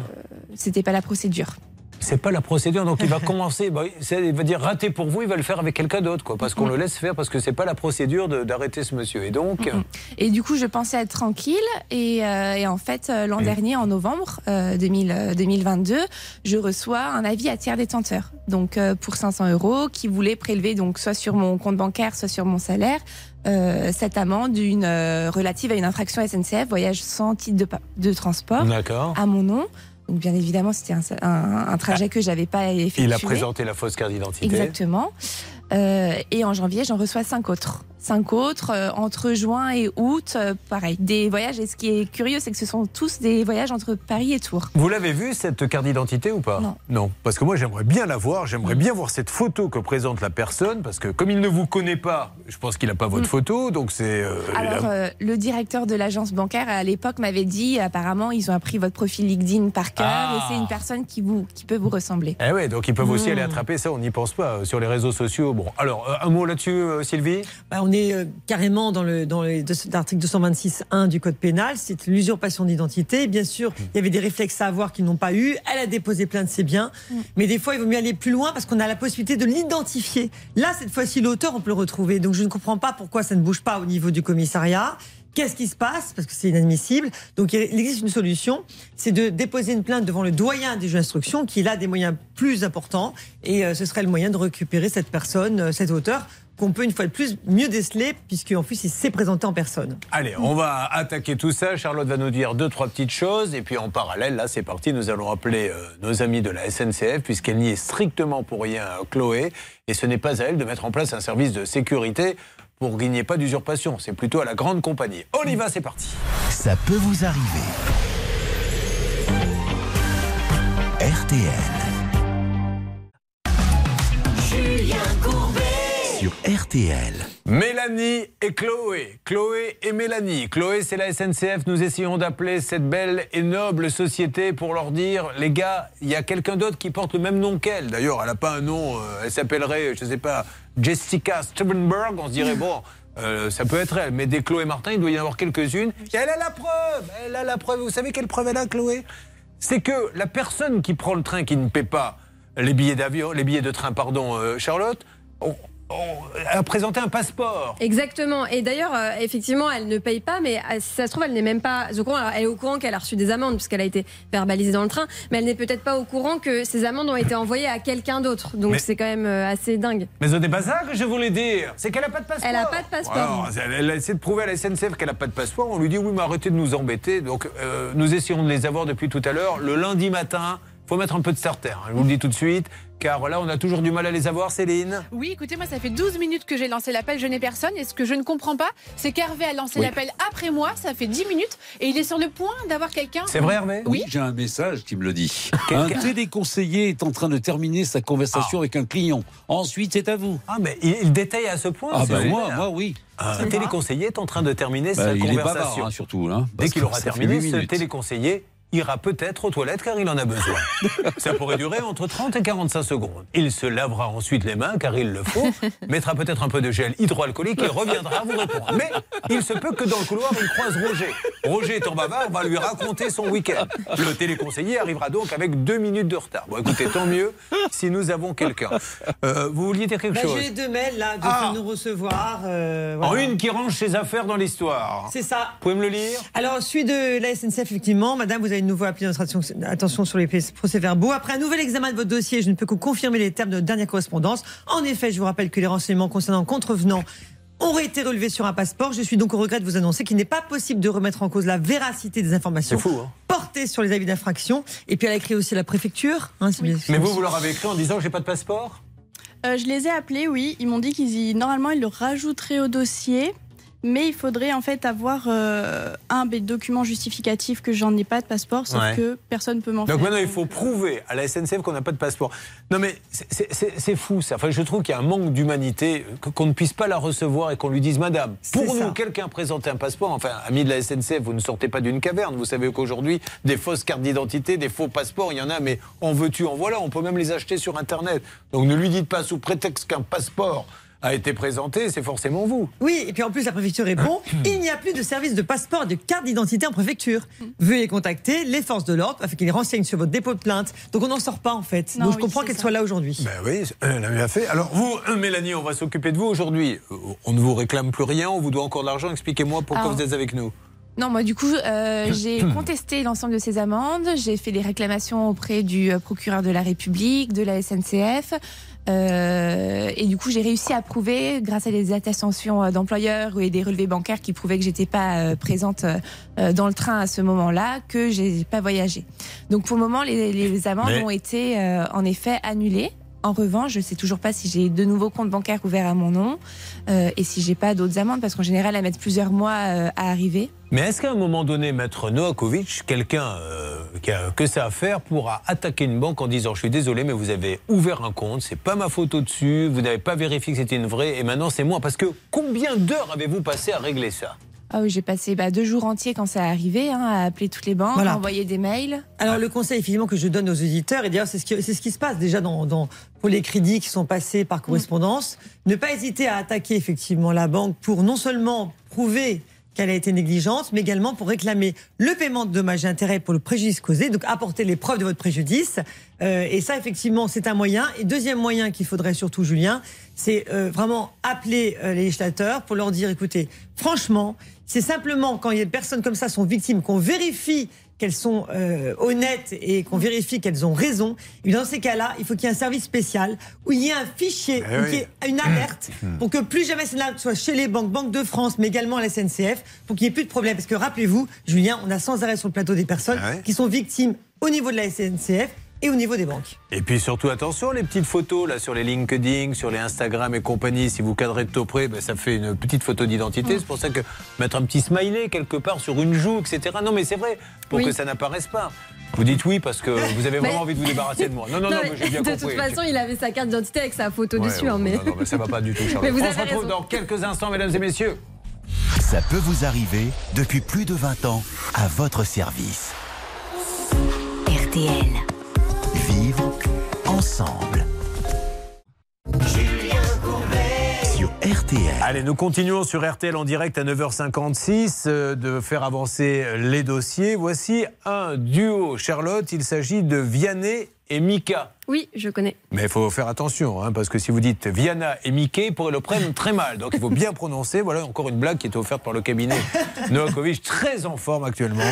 C'était pas la procédure. C'est pas la procédure, donc il va <laughs> commencer, bah, il va dire raté pour vous, il va le faire avec quelqu'un d'autre, quoi, parce qu'on le laisse faire, parce que c'est pas la procédure d'arrêter ce monsieur. Et donc, Et du coup, je pensais être tranquille. Et, euh, et en fait, euh, l'an Oui. dernier, en novembre euh, 2000, euh, 2022, je reçois un avis à tiers détenteur. Donc, euh, pour 500 euros, qui voulait prélever donc soit sur mon compte bancaire, soit sur mon salaire, euh, cette amende une, euh, relative à une infraction SNCF, voyage sans titre de, de transport, à mon nom. Donc, bien évidemment, c'était un, un- un trajet que j'avais pas effectué. il a présenté la fausse carte d'identité. Exactement. Euh, et en janvier, j'en reçois cinq autres. Cinq autres euh, entre juin et août, euh, pareil. Des voyages. Et ce qui est curieux, c'est que ce sont tous des voyages entre Paris et Tours. Vous l'avez vu cette carte d'identité ou pas? Non. parce que moi j'aimerais bien la voir, j'aimerais bien voir cette photo que présente la personne, parce que comme il ne vous connaît pas, je pense qu'il n'a pas votre photo, donc c'est... euh, Alors, le directeur de l'agence bancaire à l'époque m'avait dit, apparemment, ils ont appris votre profil LinkedIn par cœur, Ah. et c'est une personne qui vous, qui peut vous ressembler. Eh ouais, donc ils peuvent aussi Mmh. aller attraper ça, on n'y pense pas, sur les réseaux sociaux. Bon, alors, euh, un mot là-dessus, euh, Sylvie Bah, on est euh, carrément dans le dans les- de- l'article 226.1 du code pénal. C'est l'usurpation d'identité. Bien sûr, il y avait des réflexes à avoir qu'ils n'ont pas eu. Elle a déposé plainte, c'est bien. Mais des fois, il vaut mieux aller plus loin parce qu'on a la possibilité de l'identifier. Là, cette fois-ci, l'auteur, on peut le retrouver. Donc, je ne comprends pas pourquoi ça ne bouge pas au niveau du commissariat. Qu'est-ce qui se passe? Parce que c'est inadmissible. Donc, il existe une solution, c'est de déposer une plainte devant le doyen des juges d'instruction, qui a des moyens plus importants, et euh, ce serait le moyen de récupérer cette personne, euh, cet auteur, qu'on peut une fois de plus mieux déceler, puisqu'en plus il s'est présenté en personne. Allez, on va attaquer tout ça. Charlotte va nous dire deux, trois petites choses. Et puis en parallèle, là, c'est parti. Nous allons appeler euh, nos amis de la SNCF, puisqu'elle n'y est strictement pour rien, Chloé. Et ce n'est pas à elle de mettre en place un service de sécurité pour ait pas d'usurpation. C'est plutôt à la grande compagnie. On y va, c'est parti. Ça peut vous arriver. RTL. Julien Courbet. RTL. Mélanie et Chloé. Chloé et Mélanie. Chloé, c'est la SNCF. Nous essayons d'appeler cette belle et noble société pour leur dire, les gars, il y a quelqu'un d'autre qui porte le même nom qu'elle. D'ailleurs, elle n'a pas un nom, euh, elle s'appellerait, je ne sais pas, Jessica Stevenberg. On se dirait, bon, euh, ça peut être elle. Mais des Chloé Martin, il doit y en avoir quelques-unes. Elle a la preuve. Elle a la preuve. Vous savez quelle preuve elle a, Chloé? C'est que la personne qui prend le train, qui ne paie pas les billets d'avion, les billets de train, pardon, euh, Charlotte, a présenté un passeport. Exactement. Et d'ailleurs, euh, effectivement, elle ne paye pas, mais euh, si ça se trouve, elle n'est même pas au courant. Alors, elle est au courant qu'elle a reçu des amendes puisqu'elle a été verbalisée dans le train, mais elle n'est peut-être pas au courant que ces amendes ont été envoyées à quelqu'un d'autre. Donc Mais- c'est quand même euh, assez dingue. Mais ce n'est pas ça que je voulais dire. C'est qu'elle n'a pas de passeport. Elle n'a pas de passeport. Alors, elle, elle a essayé de prouver à la SNCF qu'elle n'a pas de passeport. On lui dit oui, mais arrêtez de nous embêter. Donc, nous essayons de les avoir depuis tout à l'heure. Le lundi matin, faut mettre un peu de starter. hein, je vous le dis tout de suite. Car là, on a toujours du mal à les avoir, Céline. Oui, écoutez, moi, ça fait 12 minutes que j'ai lancé l'appel, je n'ai personne. Et ce que je ne comprends pas, c'est qu'Hervé a lancé Oui. l'appel après moi, ça fait 10 minutes, et il est sur le point d'avoir quelqu'un. C'est vrai, Hervé Oui, j'ai un message qui me le dit. Un téléconseiller est en train de terminer sa conversation avec un client. Ensuite, c'est à vous. Ah, mais il, il détaille à ce point. Ah c'est ben moi, génial. moi oui. Un téléconseiller est en train de terminer Bah, sa il est conversation. bavard hein, surtout. Hein, Dès qu'il aura terminé, ce téléconseiller ira peut-être aux toilettes car il en a besoin. <laughs> Ça pourrait durer entre 30 et 45 secondes. Il se lavera ensuite les mains car il le faut, <laughs> mettra peut-être un peu de gel hydroalcoolique et reviendra vous répondre. Mais il se peut que dans le couloir, il croise Roger. Roger étant bavard, va lui raconter son week-end. Le téléconseiller arrivera donc avec deux minutes de retard. Bon écoutez, tant mieux si nous avons quelqu'un. Euh, vous vouliez dire quelque Bah, chose? J'ai deux mails là de Ah. nous recevoir. euh, En une qui range ses affaires dans l'histoire. C'est ça. Vous pouvez me le lire? Alors, celui de la SNCF, effectivement, madame, vous avez de nouveau appelé notre attention- sur les procès-verbaux. Après un nouvel examen de votre dossier, je ne peux que confirmer les termes de notre dernière correspondance. En effet, je vous rappelle que les renseignements concernant le contrevenant auraient été relevés sur un passeport. Je suis donc au regret de vous annoncer qu'il n'est pas possible de remettre en cause la véracité des informations fou, hein portées sur les avis d'infraction. Et puis, elle a écrit aussi à la préfecture. hein, Mais vous, vous leur avez écrit en disant que j'ai pas de passeport? Euh, je les ai appelés, oui. Ils m'ont dit qu'ils y... normalement ils le rajouteraient au dossier, Mais il faudrait en fait avoir euh, un des documents justificatifs que j'en ai pas de passeport, sauf Ouais. que personne peut m'en faire. Donc maintenant, il faut prouver à la SNCF qu'on n'a pas de passeport. Non mais c'est- fou ça. Enfin, je trouve qu'il y a un manque d'humanité, qu'on ne puisse pas la recevoir et qu'on lui dise Madame, pour nous, quelqu'un présente un passeport. Enfin, ami de la SNCF, vous ne sortez pas d'une caverne. Vous savez qu'aujourd'hui, des fausses cartes d'identité, des faux passeports, il y en a, mais en veux-tu, en voilà. On peut même les acheter sur Internet. Donc ne lui dites pas sous prétexte qu'un passeport a été présenté, c'est forcément vous. Oui, et puis en plus, la préfecture répond <clears throat> il n'y a plus de service de passeport et de carte d'identité en préfecture. Veuillez contacter les forces de l'ordre afin qu'ils renseignent sur votre dépôt de plainte. Donc on n'en sort pas en fait. Non, Donc je oui, comprends qu'elle soit là aujourd'hui. Ben oui, elle a bien fait. Alors vous, euh, Mélanie, on va s'occuper de vous aujourd'hui. Euh, On ne vous réclame plus rien, on vous doit encore de l'argent. Expliquez-moi pourquoi Alors- vous êtes avec nous. Non, moi, du coup, euh, <clears throat> j'ai contesté l'ensemble de ces amendes. J'ai fait des réclamations auprès du procureur de la République, de la SNCF. Euh, et du coup, j'ai réussi à prouver, grâce à des attestations euh, d'employeurs et des relevés bancaires qui prouvaient que j'étais pas euh, présente euh, dans le train à ce moment-là, que j'ai pas voyagé. Donc, pour le moment, les, les amendes Mais- ont été euh, en effet annulées. En revanche, je sais toujours pas si j'ai de nouveaux comptes bancaires ouverts à mon nom euh, et si j'ai pas d'autres amendes parce qu'en général, elles mettent plusieurs mois euh, à arriver. Mais est-ce qu'à un moment donné, Maître Noakovic, quelqu'un euh, qui a que ça à faire pourra attaquer une banque en disant Je suis désolé, mais vous avez ouvert un compte, c'est pas ma photo dessus, vous n'avez pas vérifié que c'était une vraie, et maintenant c'est moi Parce que combien d'heures avez-vous passé à régler ça? Ah oui, j'ai passé bah, deux jours entiers quand ça est arrivé, hein, à appeler toutes les banques, Voilà. à envoyer des mails. Alors le conseil effectivement que je donne aux auditeurs, et d'ailleurs c'est ce, qui, c'est ce qui se passe déjà dans, dans- pour les crédits qui sont passés par correspondance, ne pas hésiter à attaquer effectivement la banque pour non seulement prouver qu'elle a été négligente, mais également pour réclamer le paiement de dommages et intérêts pour le préjudice causé, donc apporter les preuves de votre préjudice. Euh, et ça, effectivement, c'est un moyen. Et deuxième moyen qu'il faudrait surtout, Julien, c'est euh, vraiment appeler euh, les législateurs pour leur dire, écoutez, franchement, c'est simplement quand il y a des personnes comme ça sont victimes qu'on vérifie qu'elles sont euh, honnêtes et qu'on vérifie qu'elles ont raison. Et dans ces cas-là, il faut qu'il y ait un service spécial où il y ait un fichier, Eh où oui. il y ait une alerte pour que plus jamais cela soit chez les banques, Banque de France, mais également à la SNCF, pour qu'il n'y ait plus de problème. Parce que rappelez-vous, Julien, on a sans arrêt sur le plateau des personnes Ah qui sont victimes au niveau de la SNCF et au niveau des banques. Et puis surtout, attention, les petites photos là sur les LinkedIn, sur les Instagram et compagnie, si vous cadrez de tout près, ben, ça fait une petite photo d'identité. C'est pour ça que mettre un petit smiley quelque part sur une joue, etc. Non, mais c'est vrai, pour Oui. que ça n'apparaisse pas. Vous dites oui parce que <laughs> vous avez vraiment Mais- envie de vous débarrasser de moi. Non, non, <laughs> non, mais mais j'ai bien de compris. toute façon, il avait sa carte d'identité avec sa photo Ouais, dessus. ouais, hein, mais... Non, non, mais ça va pas du tout, <laughs> Charlotte. Mais vous On avez se retrouve raison. dans quelques instants, mesdames et messieurs. Ça peut vous arriver depuis plus de 20 ans à votre service. RTL. Vivre ensemble. RTL. Allez, nous continuons sur RTL en direct à 9h56 euh, de faire avancer les dossiers. Voici un duo, Charlotte. Il s'agit de Vianney et Mika. Oui, je connais. Mais il faut faire attention, hein, parce que si vous dites Viana et Mickey, ils pourraient le prendre très mal. Donc il faut bien prononcer. Voilà encore une blague qui est offerte par le cabinet <laughs> Novakovic, très en forme actuellement.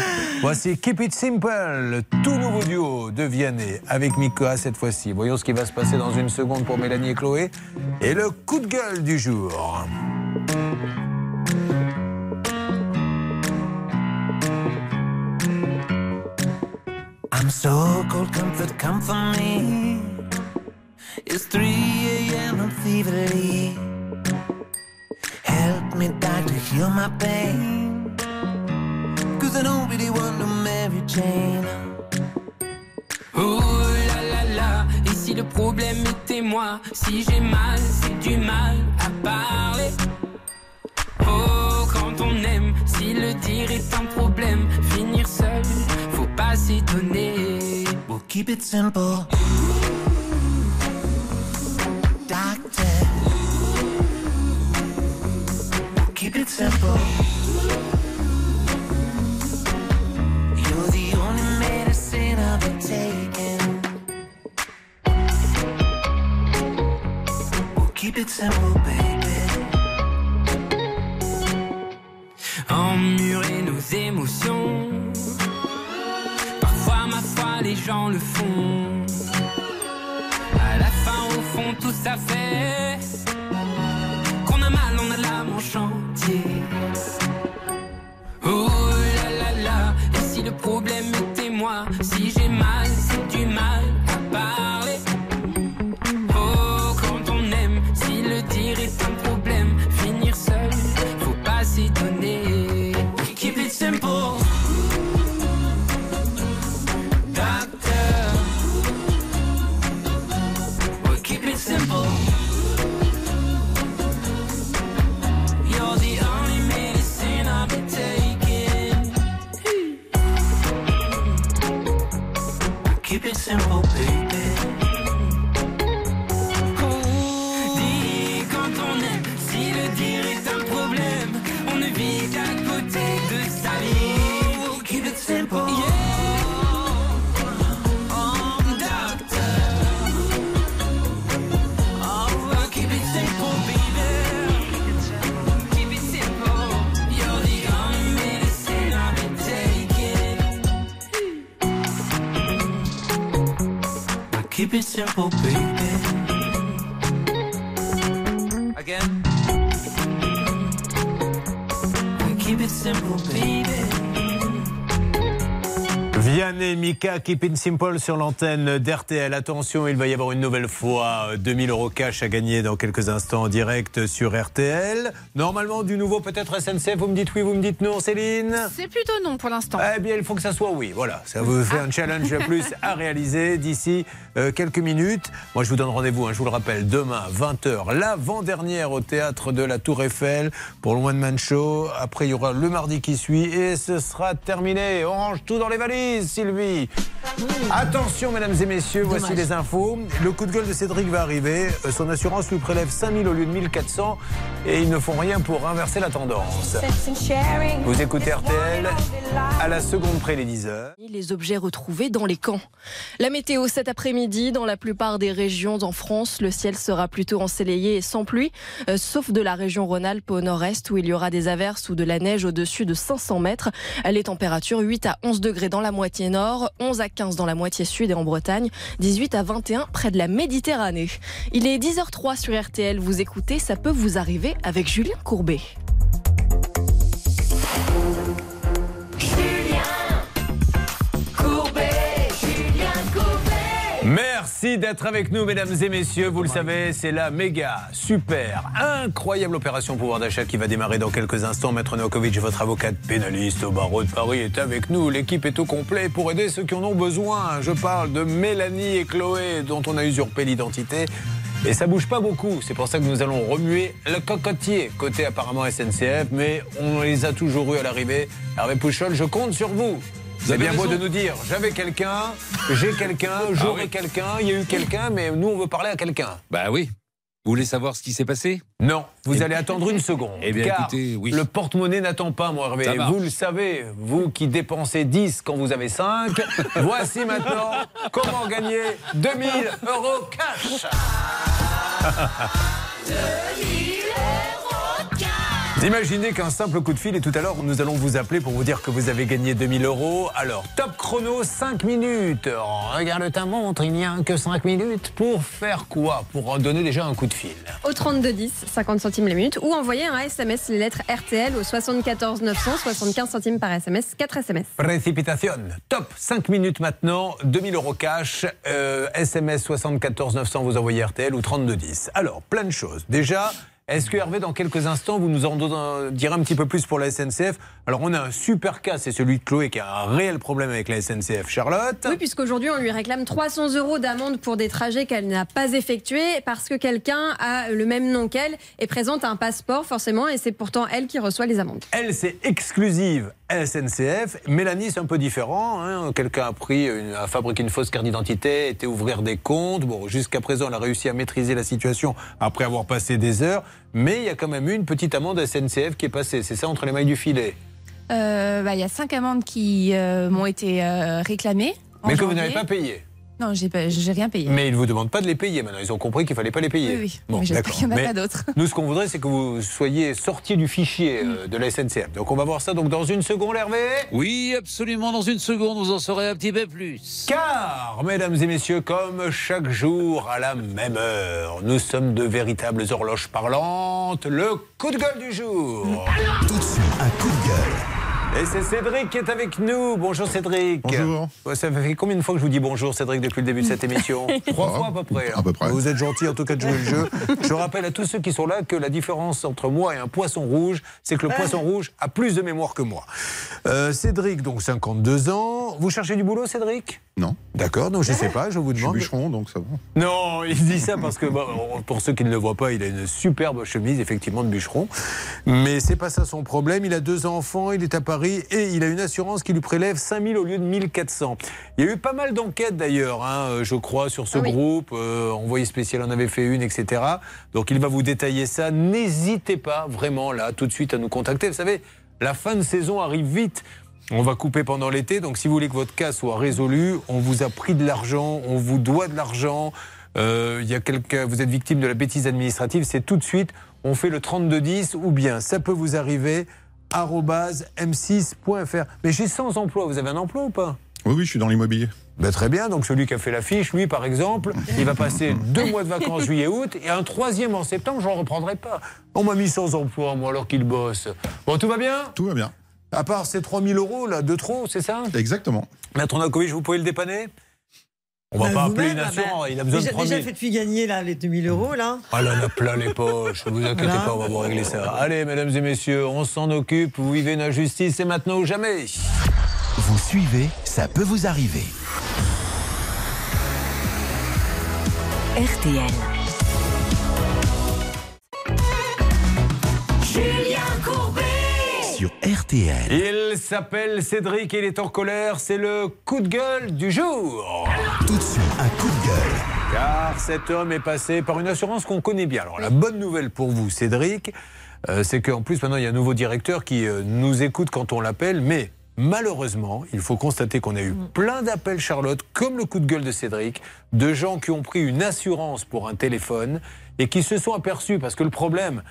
Voici Keep It Simple, le tout nouveau duo de Vianney avec Mika cette fois-ci. Voyons ce qui va se passer dans une seconde pour Mélanie et Chloé. Et le coup de gueule du jour. I'm so cold, comfort, come for me. It's 3 a.m. I'm feverly. Help me, doctor, heal my pain. Cause I don't really want to marry Jane. Oh là là là, le problème était moi Si j'ai mal, c'est du mal à parler Oh, quand on aime, si le dire est un problème Finir seul, pas s'étonner We'll keep it simple. Doctor. We'll keep it simple. You're the only medicine I'll be taking. We'll keep it simple, baby. Emmurer nos émotions les gens le font. À la fin, au fond, tout ça fait Qu'on a mal, on a l'âme en chantier Oh là là là Et si le problème était Keep it simple, baby. Again. Keep it simple, baby. Vianney, Mika, Keep It Simple sur l'antenne d'RTL. Attention, il va y avoir une nouvelle fois euh, 2000 euros cash à gagner dans quelques instants en direct sur RTL. Normalement, du nouveau peut-être SNCF. Vous me dites oui, vous me dites non, Céline? C'est plutôt non pour l'instant. Eh bien, il faut que ça soit oui. Voilà, ça vous fait un challenge de plus à réaliser d'ici euh, quelques minutes. Moi, je vous donne rendez-vous, hein, je vous le rappelle, demain, 20h, l'avant-dernière au théâtre de la Tour Eiffel pour le One Man Show. Après, il y aura le mardi qui suit et ce sera terminé. On range tout dans les valises, Sylvie. Attention, mesdames et messieurs, voici Dommage. les infos. Le coup de gueule de Cédric va arriver. Euh, Son assurance lui prélève 5000 au lieu de 1400 et ils ne font rien pour inverser la tendance. Vous écoutez RTL à la seconde près les 10 heures. Les objets retrouvés dans les camps. La météo cet après-midi, dans la plupart des régions en France, le ciel sera plutôt ensoleillé et sans pluie, euh, sauf de la région Rhône-Alpes au nord-est où il y aura des averses ou de la neige au-dessus de 500 mètres. Les températures 8 à 11 degrés dans la moitié nord, 11 à 15 dans la moitié sud et en Bretagne, 18 à 21 près de la Méditerranée. Il est 10h03 sur RTL, vous écoutez, ça peut vous arriver avec Julien. Courbet, Merci d'être avec nous, mesdames et messieurs. Vous le savez, c'est la méga, super, incroyable opération pouvoir d'achat qui va démarrer dans quelques instants. Maître Novakovic, votre avocate pénaliste au barreau de Paris, est avec nous. L'équipe est au complet pour aider ceux qui en ont besoin. Je parle de Mélanie et Chloé, dont on a usurpé l'identité. Et ça bouge pas beaucoup. C'est pour ça que nous allons remuer le cocotier, côté apparemment SNCF, mais on les a toujours eu à l'arrivée. Hervé Pouchol, je compte sur vous. C'est avez bien beau de nous dire j'avais quelqu'un, j'ai quelqu'un, j'aurai quelqu'un, il y a eu quelqu'un, mais nous on veut parler à quelqu'un. Bah oui. Vous voulez savoir ce qui s'est passé? Non, vous allez attendre une seconde. Eh bien, car écoutez, oui. Le porte-monnaie n'attend pas, moi, Hervé. Vous le savez, vous qui dépensez 10 quand vous avez 5, <laughs> voici maintenant comment gagner 2000 euros cash. <laughs> <laughs> Imaginez qu'un simple coup de fil et tout à l'heure nous allons vous appeler pour vous dire que vous avez gagné 2000 euros. Alors top chrono 5 minutes. Regarde ta montre, il n'y a que 5 minutes. Pour faire quoi? Pour en donner déjà un coup de fil. Au 3210, 50 centimes la minute, ou envoyer un SMS, les lettres RTL au 74 900, 75 centimes par SMS, 4 SMS. Précipitation. Top 5 minutes maintenant, 2000 euros cash, euh, SMS 74 900, vous envoyez RTL ou 3210. Alors, plein de choses. Déjà, est-ce que Hervé, dans quelques instants, vous nous en direz un petit peu plus pour la SNCF Alors, on a un super cas, c'est celui de Chloé qui a un réel problème avec la SNCF. Charlotte Oui, puisqu'aujourd'hui, on lui réclame 300 euros d'amende pour des trajets qu'elle n'a pas effectués parce que quelqu'un a le même nom qu'elle et présente un passeport, forcément, et c'est pourtant elle qui reçoit les amendes. Elle, c'est exclusive SNCF. Mélanie, c'est un peu différent. hein. Quelqu'un a pris, une, a fabriqué une fausse carte d'identité, était ouvrir des comptes. Bon, jusqu'à présent, elle a réussi à maîtriser la situation après avoir passé des heures. Mais il y a quand même eu une petite amende SNCF qui est passée. C'est ça entre les mailles du filet? Euh, bah, Il y a cinq amendes qui euh, m'ont été euh, réclamées. mais que vous n'avez pas payé. Non, j'ai pas- j'ai rien payé. Mais ils ne vous demandent pas de les payer maintenant. Ils ont compris qu'il fallait pas les payer. Oui, oui. Bon, Mais d'accord. qu'il n'y en a Mais pas d'autres. Nous, ce qu'on voudrait, c'est que vous soyez sortis du fichier euh, de la SNCF. Donc, on va voir ça donc dans une seconde, Hervé. Oui, absolument. Dans une seconde, vous en saurez un petit peu plus. Car, mesdames et messieurs, comme chaque jour à la même heure, nous sommes de véritables horloges parlantes. Le coup de gueule du jour. Tout de suite, un coup de gueule. Et c'est Cédric qui est avec nous. Bonjour Cédric. Bonjour. Ça fait combien de fois que je vous dis bonjour Cédric depuis le début de cette émission <laughs> Trois fois à peu près. hein. À peu près. Vous êtes gentil en tout cas de jouer le jeu. Je rappelle à tous ceux qui sont là que la différence entre moi et un poisson rouge, c'est que le poisson rouge a plus de mémoire que moi. Euh, Cédric, donc 52 ans. Vous cherchez du boulot Cédric? Non. D'accord, donc je sais pas, je vous Je suis demande. bûcheron, donc ça va. Non, il dit ça parce que, bon, pour ceux qui ne le voient pas, il a une superbe chemise, effectivement, de bûcheron. Mais c'est pas ça son problème. Il a deux enfants, il est à Paris. Paris et il a une assurance qui lui prélève 5000 au lieu de 1400. Il y a eu pas mal d'enquêtes d'ailleurs, hein, euh, je crois, sur ce Ah oui. groupe. Euh, envoyé spécial en avait fait une, etc. Donc il va vous détailler ça. N'hésitez pas vraiment là tout de suite à nous contacter. Vous savez, la fin de saison arrive vite. On va couper pendant l'été, donc si vous voulez que votre cas soit résolu, on vous a pris de l'argent, on vous doit de l'argent, euh, il y a quelqu'un, vous êtes victime de la bêtise administrative, c'est tout de suite, on fait le 3210 ou bien ça peut vous arriver m6.fr. Mais j'ai 100 emplois, vous avez un emploi ou pas? Oui, oui, je suis dans l'immobilier. ben, très bien, donc celui qui a fait l'affiche, lui par exemple, il va passer deux mois de vacances juillet-août et un troisième en septembre, je n'en reprendrai pas. On m'a mis sans emploi, moi, alors qu'il bosse. Bon, tout va bien? Tout va bien. À part ces 3000 euros là, de trop, c'est ça? Exactement. Maître Nakovic, vous pouvez le dépanner? On va Bah, pas appeler une ah, assurance, bah, il a besoin déjà, de 3000. Déjà, faites-lui gagner là, les 2000 euros, là. Ah là, on a plein les poches, vous inquiétez Voilà. pas, on va vous régler ça. Allez, mesdames et messieurs, on s'en occupe, vous vivez une injustice, c'est maintenant ou jamais. Vous suivez, ça peut vous arriver. RTL. Sur RTL. Il s'appelle Cédric et il est en colère, c'est le coup de gueule du jour. Tout de suite, un coup de gueule. Car cet homme est passé par une assurance qu'on connaît bien. Alors la bonne nouvelle pour vous, Cédric, euh, c'est qu'en plus maintenant il y a un nouveau directeur qui euh, nous écoute quand on l'appelle, mais malheureusement, il faut constater qu'on a eu plein d'appels, Charlotte, comme le coup de gueule de Cédric, de gens qui ont pris une assurance pour un téléphone et qui se sont aperçus, parce que le problème,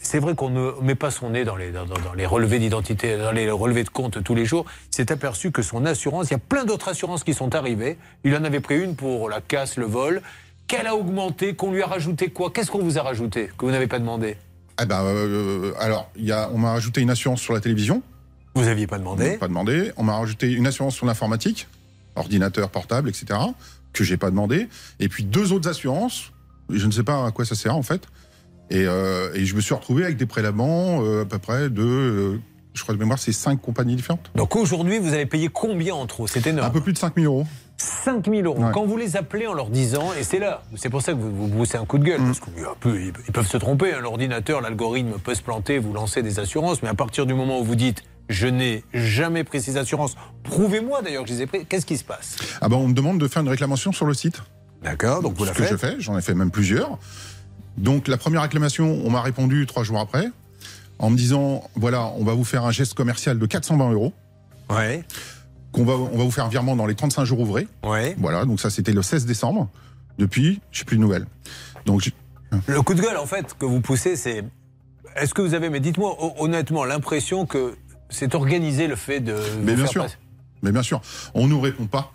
c'est vrai qu'on ne met pas son nez dans les, dans, dans- dans les relevés d'identité, dans les relevés de compte tous les jours. Il s'est aperçu que son assurance, il y a plein d'autres assurances qui sont arrivées. Il en avait pris une pour la casse, le vol. Qu'elle a augmenté, qu'on lui a rajouté quoi? Qu'est-ce qu'on vous a rajouté que vous n'avez pas demandé? Eh ben, euh, alors, il y a, on m'a rajouté une assurance sur la télévision. Vous n'aviez pas demandé? Pas demandé. On m'a rajouté une assurance sur l'informatique, ordinateur, portable, etc., que j'ai pas demandé. Et puis deux autres assurances. Je ne sais pas à quoi ça sert en fait. Et, euh, et je me suis retrouvé avec des prélèvements euh, à peu près de, euh, je crois de mémoire, c'est cinq compagnies différentes. Donc aujourd'hui, vous avez payé combien en trop C'est énorme. Un peu plus de 5000 euros. 5 000 euros. Ouais. Quand vous les appelez en leur disant, et c'est là, c'est pour ça que vous, vous poussez un coup de gueule, Mm. parce qu'ils ils peuvent se tromper, hein, l'ordinateur, l'algorithme peut se planter, vous lancez des assurances, mais à partir du moment où vous dites, je n'ai jamais pris ces assurances, prouvez-moi d'ailleurs que je les ai pris, qu'est-ce qui se passe? Ah ben, on me demande de faire une réclamation sur le site. D'accord, donc vous Ce la que faites je fais, j'en ai fait même plusieurs. Donc la première réclamation, on m'a répondu trois jours après, en me disant voilà, on va vous faire un geste commercial de 420 euros. Ouais. Qu'on va, on va vous faire un virement dans les 35 jours ouvrés. Ouais. Voilà, donc ça c'était le 16 décembre. Depuis, j'ai plus de nouvelles. Donc j'ai- Le coup de gueule, en fait, que vous poussez, c'est. Est-ce que vous avez, mais dites-moi ho- honnêtement, l'impression que c'est organisé le fait de. mais bien sûr, passer- mais bien sûr, on nous répond pas.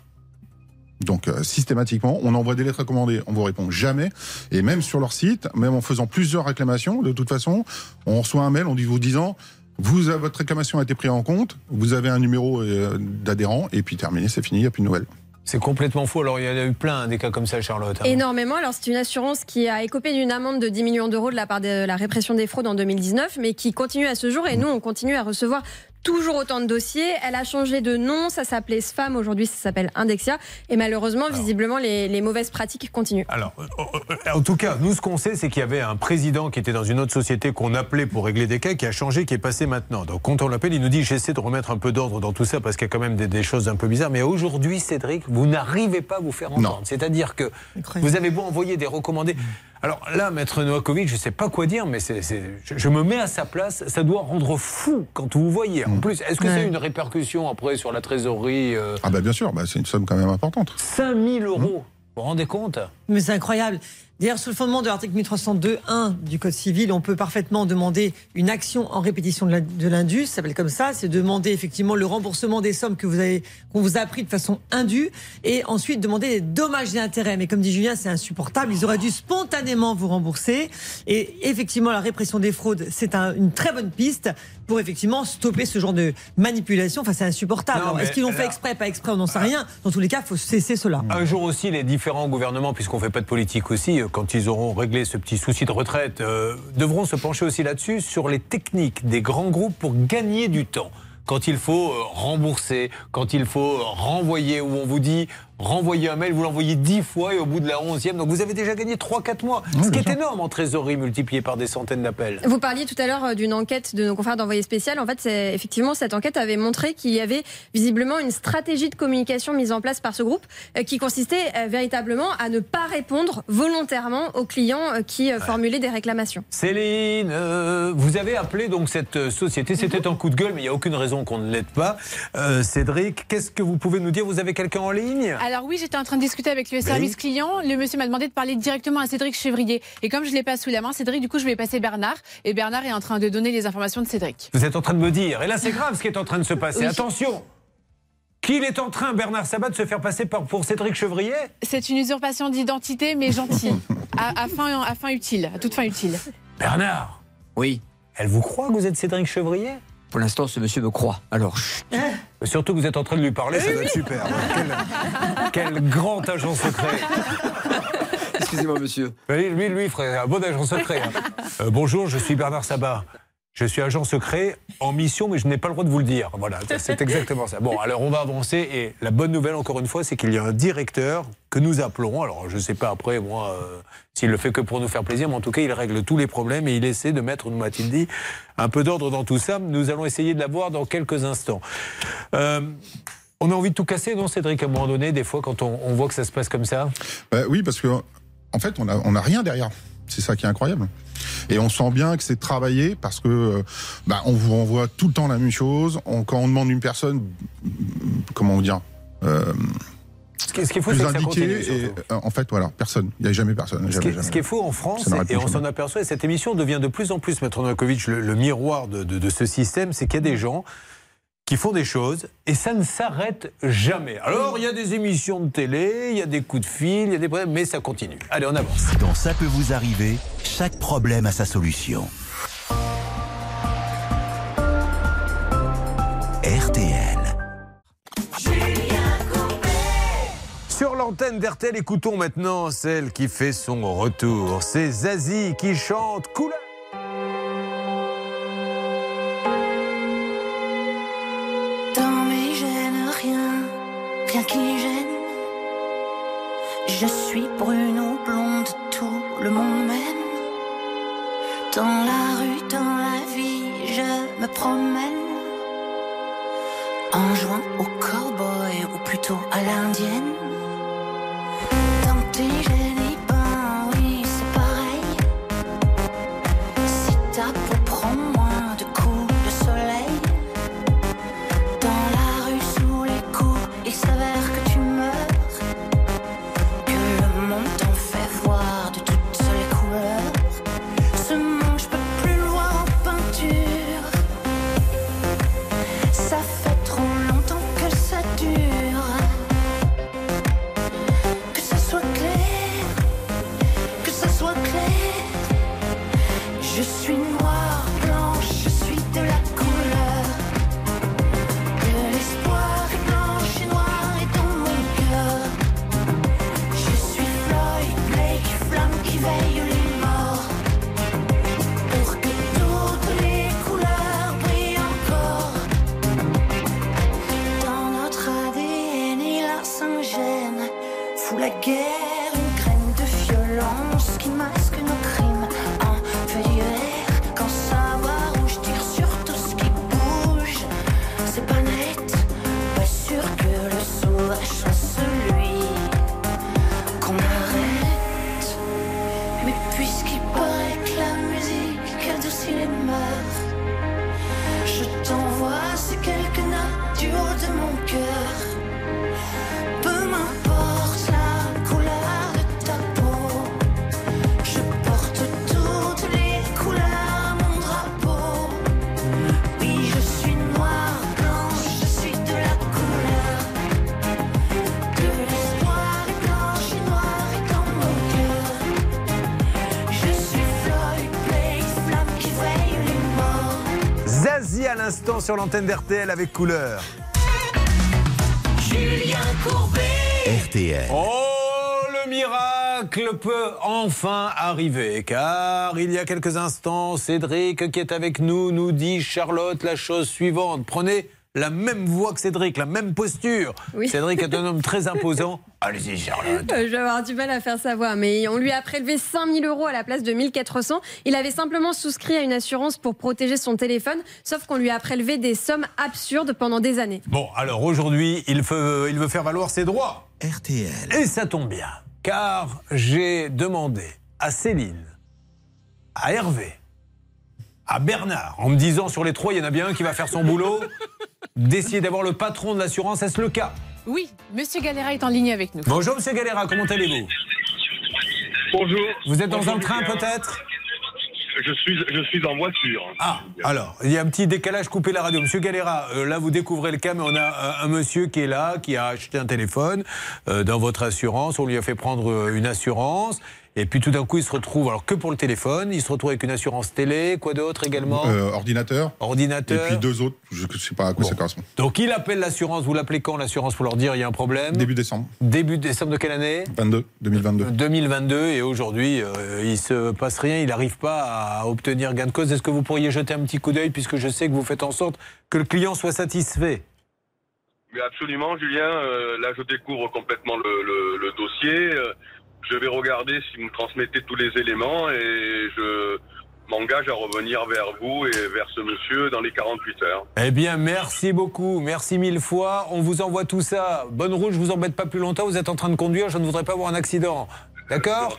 Donc euh, systématiquement, on envoie des lettres recommandées, on vous répond jamais. Et même sur leur site, même en faisant plusieurs réclamations, de toute façon, on reçoit un mail en vous disant vous, euh, votre réclamation a été prise en compte, vous avez un numéro euh, d'adhérent, et puis terminé, c'est fini, il n'y a plus de nouvelles. C'est complètement faux. Alors, il y en a eu plein des cas comme ça, Charlotte. hein. Énormément. Alors, c'est une assurance qui a écopé d'une amende de 10 millions d'euros de la part de la répression des fraudes en 2019, mais qui continue à ce jour. Et nous, on continue à recevoir toujours autant de dossiers. Elle a changé de nom. Ça s'appelait SFAM. Aujourd'hui, ça s'appelle Indexia. Et malheureusement, visiblement, les, les mauvaises pratiques continuent. Alors, euh, euh, en tout cas, nous, ce qu'on sait, c'est qu'il y avait un président qui était dans une autre société qu'on appelait pour régler des cas, qui a changé, qui est passé maintenant. Donc, quand on l'appelle, il nous dit j'essaie de remettre un peu d'ordre dans tout ça parce qu'il y a quand même des, des choses un peu bizarres. Mais aujourd'hui, Cédric, vous n'arrivez pas à vous faire entendre. C'est-à-dire que vous avez beau envoyer des recommandés. Alors là, Maître Novakovic, je ne sais pas quoi dire, mais c'est, c'est- je, je me mets à sa place. Ça doit rendre fou quand vous voyez. En plus, est-ce que Ouais. c'est une répercussion après sur la trésorerie euh, Ah bah bien sûr, bah, c'est une somme quand même importante. 5000 euros Vous vous rendez compte? Mais c'est incroyable. D'ailleurs, sur le fondement de l'article 1302.1 du Code civil, on peut parfaitement demander une action en répétition de l'indus, ça s'appelle comme ça, c'est demander effectivement le remboursement des sommes que vous avez, qu'on vous a pris de façon indue, et ensuite demander des dommages et intérêts. Mais comme dit Julien, c'est insupportable. Ils auraient dû spontanément vous rembourser. Et effectivement, la répression des fraudes, c'est un- une très bonne piste pour effectivement stopper ce genre de manipulation. Enfin, c'est insupportable. Est-ce qu'ils l'ont fait exprès, pas exprès, on n'en sait rien. Dans tous les cas, il faut cesser cela. Un jour aussi, les différents gouvernements, puisqu'on ne fait pas de politique aussi, euh, quand ils auront réglé ce petit souci de retraite, euh, devront se pencher aussi là-dessus, sur les techniques des grands groupes pour gagner du temps. quand il faut euh, rembourser, quand il faut renvoyer, où on vous dit renvoyer un mail, vous l'envoyez 10 fois et au bout de la 11e, donc vous avez déjà gagné 3-4 mois. ce qui est énorme en trésorerie multiplié par des centaines d'appels. Vous parliez tout à l'heure euh, d'une enquête de nos confrères d'envoyé spécial. En fait, c'est effectivement cette enquête avait montré qu'il y avait visiblement une stratégie de communication mise en place par ce groupe euh, qui consistait euh, véritablement à ne pas répondre volontairement aux clients qui euh, formulaient des réclamations. Céline, euh, vous avez appelé donc cette société. C'était un coup de gueule, mais il n'y a aucune raison qu'on ne l'aide pas. Euh, Cédric, qu'est-ce que vous pouvez nous dire? Vous avez quelqu'un en ligne? Alors oui, j'étais en train de discuter avec le service client. Le monsieur m'a demandé de parler directement à Cédric Chevrier. Et comme je ne l'ai pas sous la main, Cédric, du coup, je vais passer Bernard. Et Bernard est en train de donner les informations de Cédric. Vous êtes en train de me dire, et là c'est grave ce qui est en train de se passer. Oui. Attention qu'il est en train, Bernard Sabat, de se faire passer par- pour Cédric Chevrier? C'est une usurpation d'identité, mais gentille. à, à fin, à fin utile, à toute fin utile. Bernard Oui. Elle vous croit que vous êtes Cédric Chevrier? Pour l'instant, ce monsieur me croit. Alors, chut. Surtout que vous êtes en train de lui parler, ça doit être super. Quel, quel grand agent secret <laughs> Excusez-moi, monsieur. Oui, Lui, lui, ferait un bon agent secret. hein. Euh, bonjour, je suis Bernard Sabat. Je suis agent secret en mission, mais je n'ai pas le droit de vous le dire. Voilà, c'est exactement ça. Bon, alors on va avancer. Et la bonne nouvelle, encore une fois, c'est qu'il y a un directeur que nous appelons. Alors, je ne sais pas après, moi, euh, s'il le fait que pour nous faire plaisir, mais en tout cas, il règle tous les problèmes et il essaie de mettre, nous m'a-t-il dit, un peu d'ordre dans tout ça. Nous allons essayer de l'avoir dans quelques instants. Euh, on a envie de tout casser, non, Cédric, à un moment donné, des fois, quand on, on voit que ça se passe comme ça? Bah oui, parce que en fait, on a, on a rien derrière. C'est ça qui est incroyable. Et on sent bien que c'est travaillé parce que euh, bah, on vous renvoie tout le temps la même chose. On- quand on demande une personne, comment dire euh, Ce qui, ce qui est fou, plus c'est que ça continue. et euh, en fait, voilà, personne. Il n'y a jamais personne. Ce qui, est, jamais. ce qui est faux en France, et on s'en aperçoit, et cette émission devient de plus en plus, Maître Novakovic, le, le miroir de, de- de ce système, c'est qu'il y a des gens qui font des choses et ça ne s'arrête jamais. Alors, il y a des émissions de télé, il y a des coups de fil, il y a des problèmes, mais ça continue. Allez, on avance. Dans Ça peut vous arriver, chaque problème a sa solution. Sur l'antenne d'RTL, écoutons maintenant celle qui fait son retour. C'est Zazie qui chante Couleur. Dans mes gènes, rien, rien qui gêne. Je suis brune ou blonde, tout le monde m'aime. Dans la rue, dans la vie, je me promène. En jouant au cowboy ou plutôt à l'indienne. Dans à l'instant sur l'antenne d'RTL avec couleur. Julien Courbet. RTL. Oh, le miracle peut enfin arriver, car il y a quelques instants, Cédric qui est avec nous nous dit, Charlotte, la chose suivante. Prenez la même voix que Cédric, la même posture. Oui. Cédric est un homme très imposant. <laughs> Allez-y, Charlotte. Euh, Je vais avoir du mal à faire sa voix, mais on lui a prélevé 5000 euros à la place de 1400. Il avait simplement souscrit à une assurance pour protéger son téléphone, sauf qu'on lui a prélevé des sommes absurdes pendant des années. Bon, alors aujourd'hui, il veut, il veut faire valoir ses droits. RTL. Et ça tombe bien, car j'ai demandé à Céline, à Hervé, à Bernard, en me disant sur les trois, il y en a bien un qui va faire son boulot, d'essayer d'avoir le patron de l'assurance. Est-ce le cas? Oui, Monsieur Galera est en ligne avec nous. Bonjour, monsieur Galera, comment allez-vous? Bonjour. Vous êtes dans Bonjour, un train peut-être? Je suis, je suis en voiture. Ah, alors, il y a un petit décalage, coupez la radio. Monsieur Galera, euh, là, vous découvrez le cas, mais on a un, un monsieur qui est là, qui a acheté un téléphone euh, dans votre assurance. On lui a fait prendre euh, une assurance. Et puis tout d'un coup, il se retrouve, alors que pour le téléphone, il se retrouve avec une assurance télé, quoi d'autre également Euh, ordinateur. Ordinateur. Et puis deux autres, je ne sais pas à quoi ça correspond. Donc il appelle l'assurance, vous l'appelez quand l'assurance pour leur dire il y a un problème Début décembre. Début décembre de quelle année 22, 2022. 2022 et aujourd'hui euh, il se passe rien, il n'arrive pas à obtenir gain de cause. Est-ce que vous pourriez jeter un petit coup d'œil puisque je sais que vous faites en sorte que le client soit satisfait? Mais absolument, Julien. euh, là, je découvre complètement le, le- le dossier. Je vais regarder si vous me transmettez tous les éléments et je m'engage à revenir vers vous et vers ce monsieur dans les 48 heures. Eh bien merci beaucoup, merci mille fois. On vous envoie tout ça. Bonne route, je vous embête pas plus longtemps. Vous êtes en train de conduire, je ne voudrais pas avoir un accident. D'accord?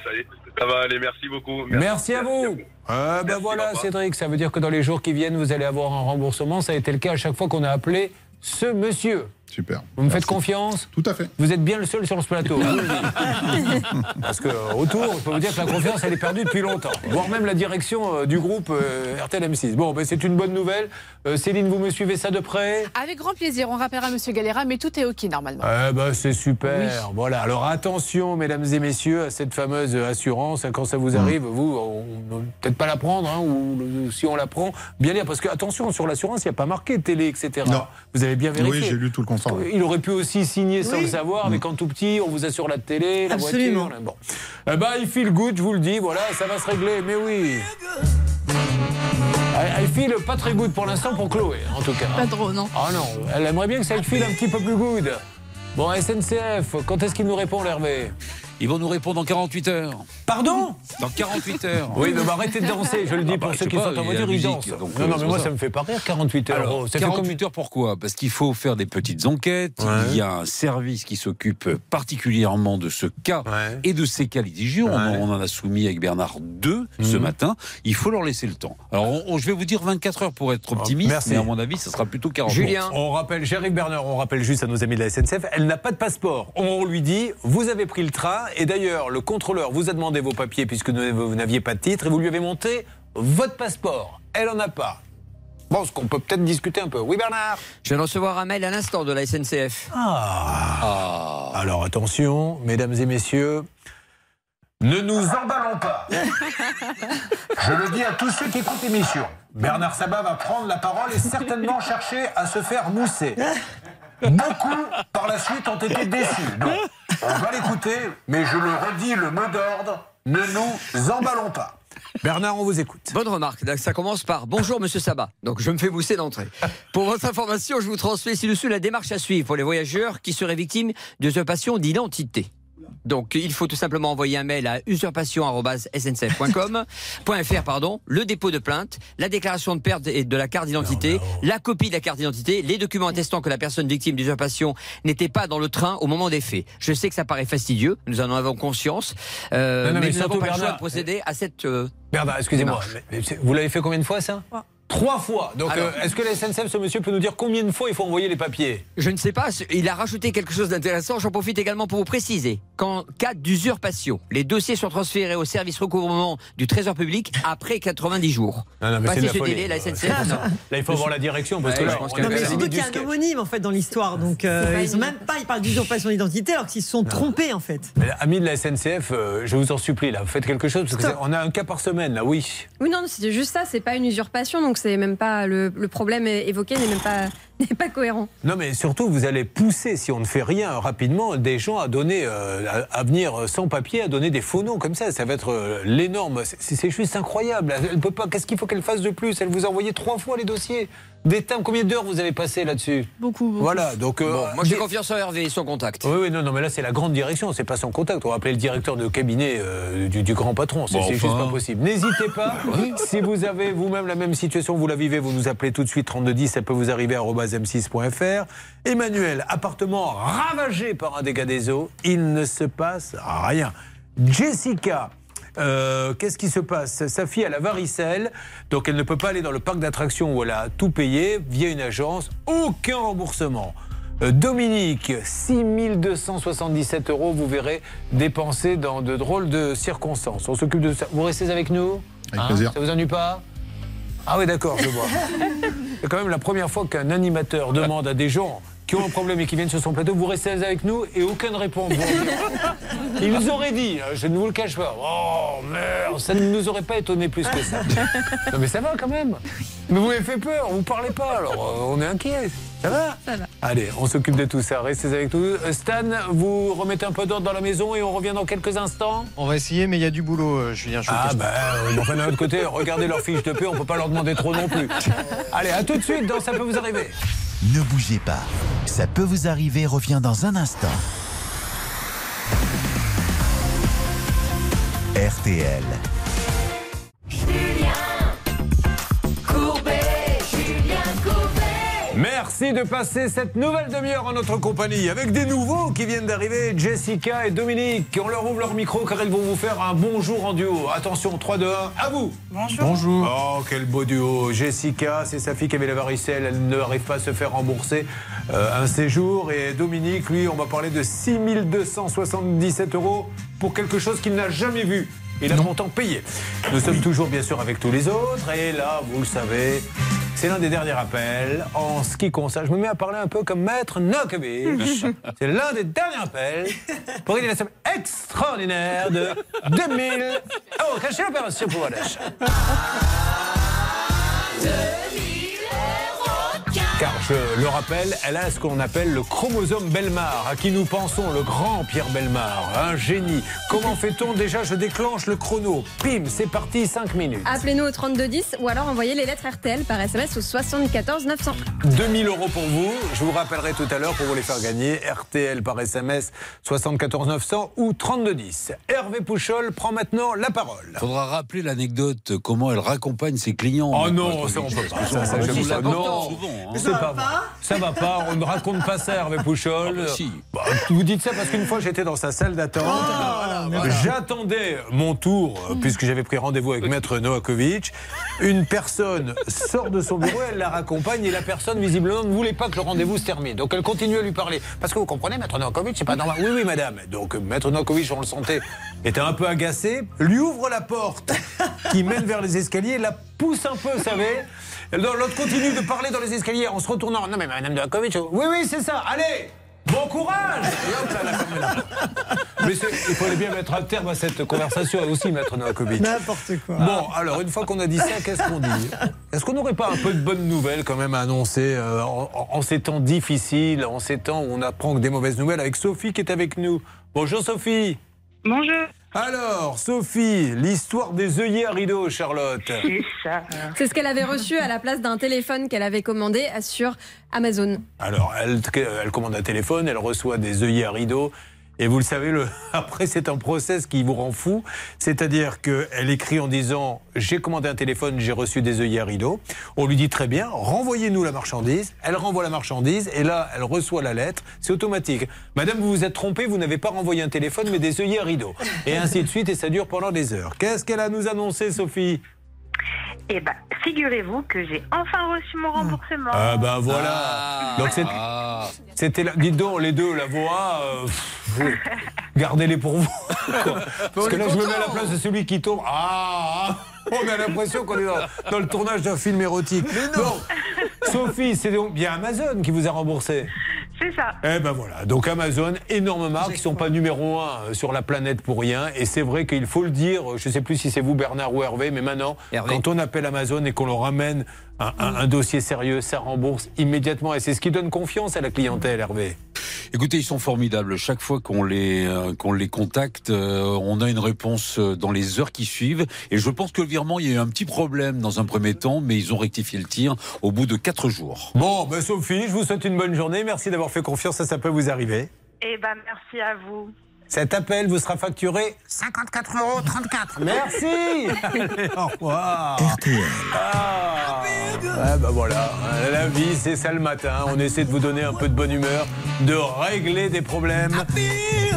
Ça va aller, merci beaucoup. Merci, à vous. Ah, ben voilà, Cédric, ça veut dire que dans les jours qui viennent, vous allez avoir un remboursement. Ça a été le cas à chaque fois qu'on a appelé ce monsieur. Super. Vous me faites confiance Tout à fait. Vous êtes bien le seul sur ce plateau. <laughs> <laughs> Parce que euh, autour, je peux vous dire que la confiance, elle est perdue depuis longtemps. Voire même la direction euh, du groupe euh, RTL M6. Bon, ben, c'est une bonne nouvelle. Euh, Céline, vous me suivez ça de près Avec grand plaisir, on rappellera Monsieur Galera, mais tout est OK normalement. Eh ben, c'est super. Voilà. Alors attention, mesdames et messieurs, à cette fameuse assurance. hein, Quand ça vous arrive, vous, on- on peut-être pas la prendre, hein, ou le- si on la prend, bien lire. Parce que attention, sur l'assurance, il n'y a pas marqué télé, etc. Non. Vous avez bien vérifié. Oui, j'ai lu tout le contrat. Il aurait pu aussi signer sans Oui. le savoir, mais quand tout petit, on vous assure la télé, la Absolument. voiture. Bon. Eh ben, il feel good, je vous le dis, voilà, ça va se régler, mais oui. I feel pas très good pour l'instant pour Chloé, en tout cas. Pas trop, non. Ah non, elle aimerait bien que ça file un petit peu plus good. Bon, SNCF, quand est-ce qu'il nous répond, l'Hervé Ils vont nous répondre dans 48 heures. Pardon Dans 48 heures. Oui, mais bah, arrêtez de danser, je le dis Ah bah, pour ceux qui pas, sont en voiture, ils dansent. donc, non, euh, non, mais moi, ça. ça me fait pas rire, 48 heures. Alors, Oh, ça fait 48 combien- heures, pourquoi? Parce qu'il faut faire des petites enquêtes. Ouais. Il y a un service qui s'occupe particulièrement de ce cas Ouais. et de ces cas litigieux. On, en- Ouais. on en a soumis avec Bernard deux ce Mhm. matin. Il faut leur laisser le temps. Alors, on- on- je vais vous dire 24 heures pour être optimiste, merci. mais à mon avis, ça sera plutôt 40 Julien. On rappelle, Géric Bernard, on rappelle juste à nos amis de la SNCF, elle n'a pas de passeport. On lui dit, vous avez pris le train, et d'ailleurs, le contrôleur vous a demandé vos papiers puisque vous n'aviez pas de titre, et vous lui avez monté votre passeport. Elle en a pas. Bon, ce qu'on peut peut-être discuter un peu. Oui, Bernard? Je viens de recevoir un mail à l'instant de la SNCF. Ah. Alors attention, mesdames et messieurs, ne nous emballons pas. <laughs> Je le dis à tous ceux qui écoutent l'émission. Bernard Sabat va prendre la parole et certainement chercher à se faire mousser. Beaucoup, par la suite, ont été déçus. Donc, on va l'écouter, mais je le redis, le mot d'ordre, ne nous emballons pas. Bernard, on vous écoute. Bonne remarque. Ça commence par Bonjour Monsieur Sabat. Donc je me fais mousser d'entrée. Pour votre information, je vous transmets ci-dessus la démarche à suivre pour les voyageurs qui seraient victimes d'usurpation d'identité. Donc il faut tout simplement envoyer un mail à usurpation@sncf.com <laughs> .fr pardon, le dépôt de plainte, la déclaration de perte et de la carte d'identité, la copie de la carte d'identité, les documents attestant que la personne victime d'usurpation n'était pas dans le train au moment des faits. Je sais que ça paraît fastidieux, nous en avons conscience, euh, Non, non, mais, mais nous n'avons surtout, pas le choix Bernard, de procéder à cette euh, Bernard, excusez-moi, vous l'avez fait combien de fois ça? Trois fois. Donc, euh, est-ce que la SNCF, ce monsieur, peut nous dire combien de fois il faut envoyer les papiers? Je ne sais pas, il a rajouté quelque chose d'intéressant. J'en profite également pour vous préciser qu'en cas d'usurpation, les dossiers sont transférés au service recouvrement du Trésor public après 90 jours. Non, non, mais c'est Passé ce folie. délai, la SNCF. <laughs> non. Là, il faut voir la direction parce Ouais, que là, je pense qu'il y a est Non, mais Ouais, à surtout la qu'il y a limite un homonyme en fait dans l'histoire, donc euh, ils ont même pas, ils parlent d'usurpation d'identité alors qu'ils se sont trompés en fait. Mais, amis de la SNCF, euh, je vous en supplie, là, faites quelque chose parce qu'on a un cas par semaine, là, oui. Oui, non, c'était juste ça, c'est pas une usurpation, donc c'est même pas le, problème évoqué n'est même pas <laughs> n'est pas cohérent. Non, mais surtout, vous allez pousser, si on ne fait rien rapidement, des gens à donner, euh, à, venir sans papier, à donner des faux noms comme ça. Ça va être euh, l'énorme. C'est juste incroyable. Elle peut pas. Qu'est-ce qu'il faut qu'elle fasse de plus? Elle vous a envoyé trois fois les dossiers. Des timbres. Combien d'heures vous avez passé là-dessus Beaucoup, beaucoup. Voilà. Donc. euh, Bon, moi, j'ai des- confiance en Hervé et son contact. Oui, oui, non, non, mais là, c'est la grande direction, c'est pas son contact. On va appeler le directeur de cabinet euh, du, du grand patron. C'est Bon, juste pas possible. N'hésitez pas. <laughs> si vous avez vous-même la même situation, vous la vivez, vous nous appelez tout de suite 3210, ça peut vous arriver à m6.fr. Emmanuel, appartement ravagé par un dégât des eaux, il ne se passe rien. Jessica. Euh, Qu'est-ce qui se passe? Sa fille a la varicelle, donc elle ne peut pas aller dans le parc d'attractions où elle a tout payé via une agence. Aucun remboursement. Euh, Dominique, 6277 euros, vous verrez, dépensés dans de drôles de circonstances. On s'occupe de ça. Vous restez avec nous? Avec plaisir. Ça vous ennuie pas? Ah oui, d'accord, je vois. <laughs> C'est quand même la première fois qu'un animateur demande à des gens qui ont un problème et qui viennent sur son plateau, vous restez avec nous et aucun ne répond. Il nous aurait dit, hein, je ne vous le cache pas, oh merde, ça ne nous aurait pas étonné plus que ça. Non mais ça va quand même. Mais vous m'avez fait peur, vous parlez pas, alors euh, on est inquiet. Ça va Ça va. Allez, on s'occupe de tout ça. Restez avec nous. Euh, Stan, vous remettez un peu d'ordre dans la maison et on revient dans quelques instants. On va essayer, mais il y a du boulot, euh, Julien. je Ah ben, pas. euh, d'un autre côté, regardez leur fiche de paix, on peut pas leur demander trop non plus. Allez, à tout de suite dans Ça peut vous arriver. Ne bougez pas. Ça peut vous arriver revient dans un instant. RTL. Merci de passer cette nouvelle demi-heure en notre compagnie avec des nouveaux qui viennent d'arriver, Jessica et Dominique. On leur ouvre leur micro car ils vont vous faire un bonjour en duo. Attention, 3, 2, 1, à vous. Bonjour. Bonjour. Oh, quel beau duo. Jessica, c'est sa fille qui avait la varicelle, elle n'arrive pas à se faire rembourser euh, un séjour. Et Dominique, lui, on va parler de 6277 euros pour quelque chose qu'il n'a jamais vu. Il a longtemps payé. Nous sommes toujours bien sûr avec tous les autres. Et là, vous le savez, c'est l'un des derniers appels en ce qui concerne. Je me mets à parler un peu comme Maître Nokovic. <laughs> c'est l'un des derniers appels pour gagner la somme extraordinaire de <laughs> 2000 euros. Cachez l'opération pouvoir d'achat. Car je le rappelle, elle a ce qu'on appelle le chromosome Belmar, à qui nous pensons le grand Pierre Belmar, un génie. Comment fait-on déjà? Je déclenche le chrono. Pim, c'est parti, 5 minutes. Appelez-nous au 3210 ou alors envoyez les lettres RTL par SMS au 74 900. 2000 euros pour vous. Je vous rappellerai tout à l'heure pour vous les faire gagner. RTL par SMS 74 900 ou 3210. Hervé Pouchol prend maintenant la parole. Faudra rappeler l'anecdote, comment elle raccompagne ses clients. Oh non, ça on peut pas. Ça, ça, j'avoue pas. C'est pas vrai. Ça va pas. On ne raconte pas ça, Hervé Pouchol. Bah, vous dites ça parce qu'une fois j'étais dans sa salle d'attente. J'attendais mon tour euh, puisque j'avais pris rendez-vous avec Maître Novakovic. Une personne sort de son bureau, elle la raccompagne et la personne visiblement ne voulait pas que le rendez-vous se termine. Donc elle continue à lui parler. Parce que vous comprenez, Maître Novakovic, c'est pas normal. Oui, oui, madame. Donc Maître Novakovic, on le sentait, était un peu agacé. Lui ouvre la porte qui mène vers les escaliers, la pousse un peu, vous savez. L'autre continue de parler dans les escaliers en se retournant. Non mais Madame Novakovic, oui, oui, c'est ça. Allez Bon courage Et hop, là, la. <laughs> Mais il fallait bien mettre un terme à cette conversation et aussi, Maître Novakovic. N'importe quoi. Bon, alors une fois qu'on a dit ça, qu'est-ce qu'on dit? Est-ce qu'on n'aurait pas un peu de bonnes nouvelles quand même à annoncer euh, en, en ces temps difficiles, en ces temps où on apprend que des mauvaises nouvelles avec Sophie qui est avec nous? Bonjour Sophie Bonjour. Alors, Sophie, l'histoire des œillets à rideaux, Charlotte. C'est ça. C'est ce qu'elle avait reçu à la place d'un téléphone qu'elle avait commandé sur Amazon. Alors, elle, elle commande un téléphone, elle reçoit des œillets à rideaux. Et vous le savez, le, <laughs> après, c'est un process qui vous rend fou. C'est-à-dire qu'elle écrit en disant J'ai commandé un téléphone, j'ai reçu des œillets à rideaux. On lui dit Très bien, renvoyez-nous la marchandise. Elle renvoie la marchandise et là, elle reçoit la lettre. C'est automatique. Madame, vous vous êtes trompée, vous n'avez pas renvoyé un téléphone, mais des œillets à rideaux. Et ainsi de suite, et ça dure pendant des heures. Qu'est-ce qu'elle a à nous annoncer, Sophie? Eh ben, figurez-vous que j'ai enfin reçu mon remboursement. Ah ben voilà. Donc c'est- c'était la- dites donc les deux la voix. euh, vous- Gardez-les pour vous. <laughs> Parce que là je me mets à la place de celui qui tombe. Ah, ah, on a l'impression qu'on est dans, dans le tournage d'un film érotique. Bon, Sophie, c'est donc bien Amazon qui vous a remboursé. C'est ça. Eh ben voilà, donc Amazon, énorme marque, ils sont pas numéro un sur la planète pour rien. Et c'est vrai qu'il faut le dire, je sais plus si c'est vous Bernard ou Hervé, mais maintenant, quand on appelle Amazon et qu'on leur ramène un, un- un dossier sérieux, ça rembourse immédiatement. Et c'est ce qui donne confiance à la clientèle, Hervé. Écoutez, ils sont formidables. Chaque fois qu'on les euh, qu'on les contacte, euh, on a une réponse euh, dans les heures qui suivent. Et je pense que le virement, il y a eu un petit problème dans un premier temps, mais ils ont rectifié le tir au bout de quatre jours. Bon, ben Sophie, je vous souhaite une bonne journée. Merci d'avoir fait confiance, ça, ça peut vous arriver. Eh ben, merci à vous. Cet appel vous sera facturé 54,34 euros. Merci. Allez, <laughs> Au revoir. Ah, Ouais, bah voilà, la vie c'est ça le matin, on essaie de vous donner un peu de bonne humeur, de régler des problèmes.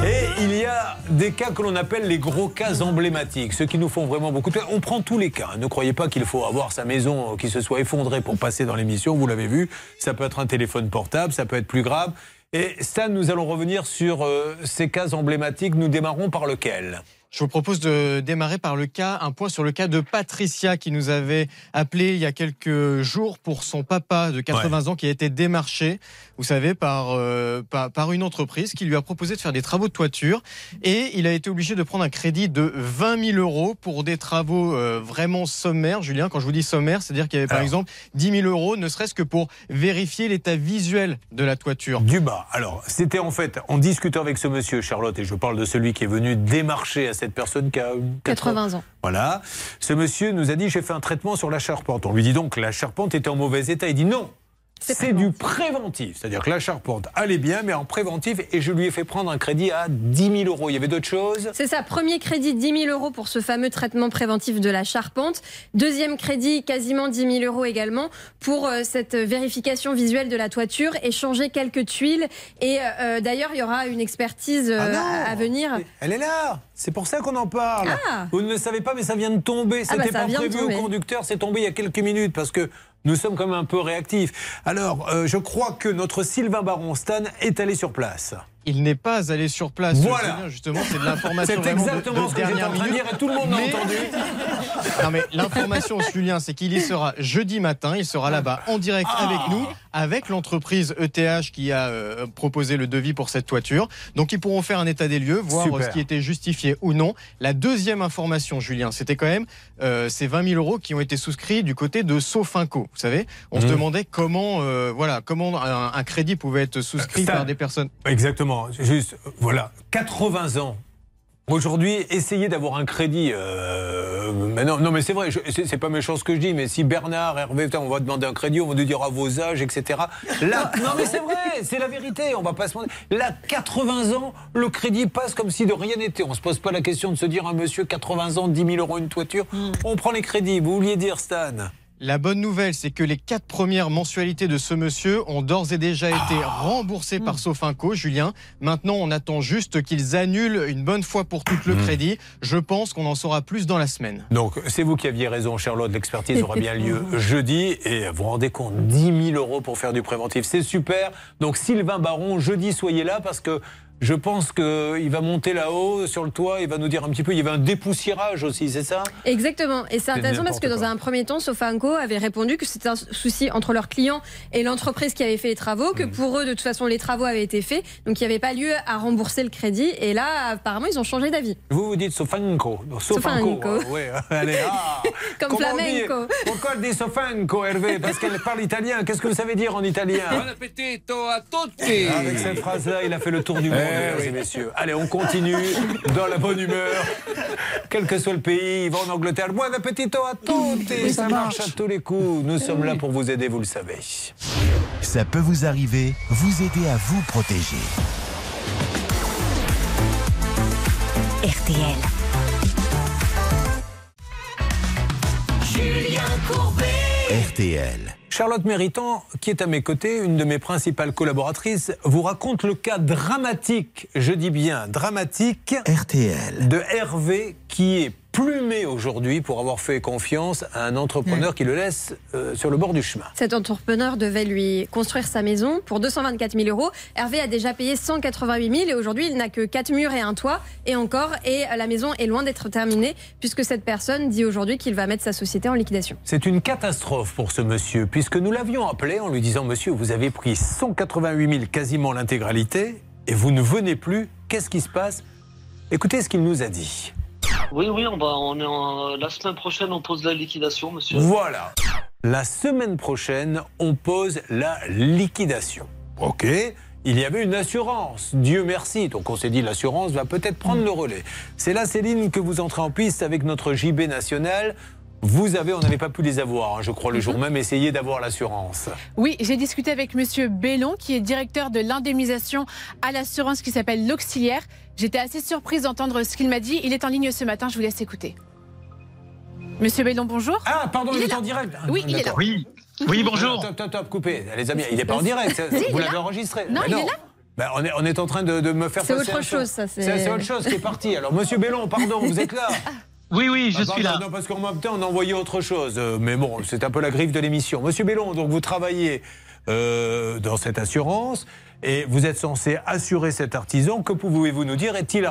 Et il y a des cas que l'on appelle les gros cas emblématiques, ceux qui nous font vraiment beaucoup de On prend tous les cas, ne croyez pas qu'il faut avoir sa maison qui se soit effondrée pour passer dans l'émission, vous l'avez vu, ça peut être un téléphone portable, ça peut être plus grave. Et Stan, nous allons revenir sur euh, ces cas emblématiques, nous démarrons par lequel? Je vous propose de démarrer par le cas, un point sur le cas de Patricia qui nous avait appelé il y a quelques jours pour son papa de 80 ans qui a été démarché, vous savez, par, euh, par, par une entreprise qui lui a proposé de faire des travaux de toiture et il a été obligé de prendre un crédit de 20 000 euros pour des travaux euh, vraiment sommaires. Julien, quand je vous dis sommaire, c'est-à-dire qu'il y avait par Alors. exemple 10 000 euros, ne serait-ce que pour vérifier l'état visuel de la toiture. Du bas. Alors, c'était en fait, en discutant avec ce monsieur, Charlotte, et je parle de celui qui est venu démarcher à cette personne qui a 80 ans. Voilà. Ce monsieur nous a dit j'ai fait un traitement sur la charpente. On lui dit donc que la charpente était en mauvais état. Il dit non. C'est du préventif. C'est-à-dire que la charpente allait bien, mais en préventif, et je lui ai fait prendre un crédit à 10 000 euros. Il y avait d'autres choses? C'est ça, premier crédit 10 000 euros pour ce fameux traitement préventif de la charpente. Deuxième crédit, quasiment 10 000 euros également pour euh, cette vérification visuelle de la toiture, échanger quelques tuiles. Et euh, d'ailleurs, il y aura une expertise euh, Ah à venir. Elle est là C'est pour ça qu'on en parle Ah. Vous ne le savez pas, mais ça vient de tomber. Ah bah, C'était ça pas prévu au conducteur, c'est tombé il y a quelques minutes parce que nous sommes quand même un peu réactifs. Alors, euh, je crois que notre Sylvain Baron Stan est allé sur place. Il n'est pas allé sur place. Voilà. Justement, c'est de l'information. C'est vraiment de- exactement de ce que j'étais dernière en train de minute. dire et tout le monde l'a Mais- entendu. <laughs> Non mais l'information, Julien, c'est qu'il y sera jeudi matin. Il sera là-bas en direct Ah. avec nous, avec l'entreprise ETH qui a euh, proposé le devis pour cette toiture. Donc ils pourront faire un état des lieux, voir Super. euh, ce qui était justifié ou non. La deuxième information, Julien, c'était quand même euh, ces 20 000 euros qui ont été souscrits du côté de Sofinco. Vous savez, on se Mhm. demandait comment, euh, voilà, comment un, un crédit pouvait être souscrit Ça- par des personnes. Exactement. Juste, voilà, 80 ans. Aujourd'hui, essayez d'avoir un crédit. euh, mais non, non, mais c'est vrai, c'est pas méchant ce que je dis, mais si Bernard, Hervé, on va demander un crédit, on va nous dire à vos âges, etc. Là, <laughs> non, mais c'est vrai, c'est la vérité, on va pas se mentir. Là, 80 ans, le crédit passe comme si de rien n'était. On se pose pas la question de se dire, un monsieur, 80 ans, 10 000 euros une toiture, on prend les crédits. Vous vouliez dire, Stan? La bonne nouvelle, c'est que les quatre premières mensualités de ce monsieur ont d'ores et déjà été remboursées par Sofinco, Julien. Maintenant, on attend juste qu'ils annulent une bonne fois pour toutes le crédit. Je pense qu'on en saura plus dans la semaine. Donc, c'est vous qui aviez raison, Charlotte. L'expertise aura bien lieu <laughs> jeudi. Et vous vous rendez compte, 10 000 euros pour faire du préventif. C'est super. Donc, Sylvain Baron, jeudi, soyez là parce que je pense qu'il va monter là-haut sur le toit. Il va nous dire un petit peu. Il y avait un dépoussiérage aussi, c'est ça? Exactement. Et c'est intéressant parce que dans quoi. un premier temps, Sofanco avait répondu que c'était un souci entre leurs clients et l'entreprise qui avait fait les travaux, que pour eux, de toute façon, les travaux avaient été faits, donc il n'y avait pas lieu à rembourser le crédit. Et là, apparemment, ils ont changé d'avis. Vous vous dites Sofanco. Sofanco. Oui, allez. ah. <laughs> Comme Comment on dit flamenco. Pourquoi elle dit Sofanco, Hervé? Parce qu'elle parle italien. Qu'est-ce que vous savez dire en italien? Bon appetito a tutti Avec cette phrase-là, il a fait le tour du monde, Eh mesdames oui. et messieurs. Allez, on continue dans la bonne humeur. Quel que soit le pays, il va en Angleterre. Buon appetito à tutti. Oui, ça ça marche à marche. tous les coups. Nous sommes là pour vous aider, vous le savez. Ça peut vous arriver, vous aider à vous protéger. RTL. Julien Courbet. RTL. Charlotte Méritant, qui est à mes côtés, une de mes principales collaboratrices, vous raconte le cas dramatique, je dis bien dramatique, RTL. de Hervé qui est jamais aujourd'hui pour avoir fait confiance à un entrepreneur qui le laisse euh, sur le bord du chemin. Cet entrepreneur devait lui construire sa maison pour 224 000 euros. Hervé a déjà payé 188 000 et aujourd'hui il n'a que 4 murs et un toit et encore et la maison est loin d'être terminée puisque cette personne dit aujourd'hui qu'il va mettre sa société en liquidation. C'est une catastrophe pour ce monsieur, puisque nous l'avions appelé en lui disant Monsieur, vous avez pris 188 000, quasiment l'intégralité, et vous ne venez plus. Qu'est-ce qui se passe? Écoutez ce qu'il nous a dit. Oui, oui, on va, on est en- la semaine prochaine, on pose la liquidation, monsieur. Voilà. La semaine prochaine, on pose la liquidation. OK il y avait une assurance, Dieu merci. Donc on s'est dit l'assurance va peut-être prendre le relais. C'est là, Céline, que vous entrez en piste avec notre JB national. Vous avez, on n'avait pas pu les avoir, hein, je crois, le jour même, essayé d'avoir l'assurance. Oui, j'ai discuté avec Monsieur Bellon, qui est directeur de l'indemnisation à l'assurance qui s'appelle l'Auxiliaire. J'étais assez surprise d'entendre ce qu'il m'a dit. Il est en ligne ce matin, je vous laisse écouter. Monsieur Bellon, bonjour. Ah, pardon, il, est en direct. Ah, Oui, il est là. Oui. Oui, bonjour. Top, top, top, coupé. Les amis, il n'est pas en direct. Si, vous l'avez enregistré. Non, il est là. Ben, on, est, on est en train de, de me faire C'est autre chose, ça, c'est- autre chose qui est parti. Alors, monsieur Bellon, pardon, vous êtes là <laughs> Oui, oui, je Ah, suis pardon, là. Non, parce qu'en même temps, on a envoyé autre chose. Euh, Mais bon, c'est un peu la griffe de l'émission. Monsieur Bellon, donc vous travaillez euh, dans cette assurance et vous êtes censé assurer cet artisan. Que pouvez-vous nous dire? Est-il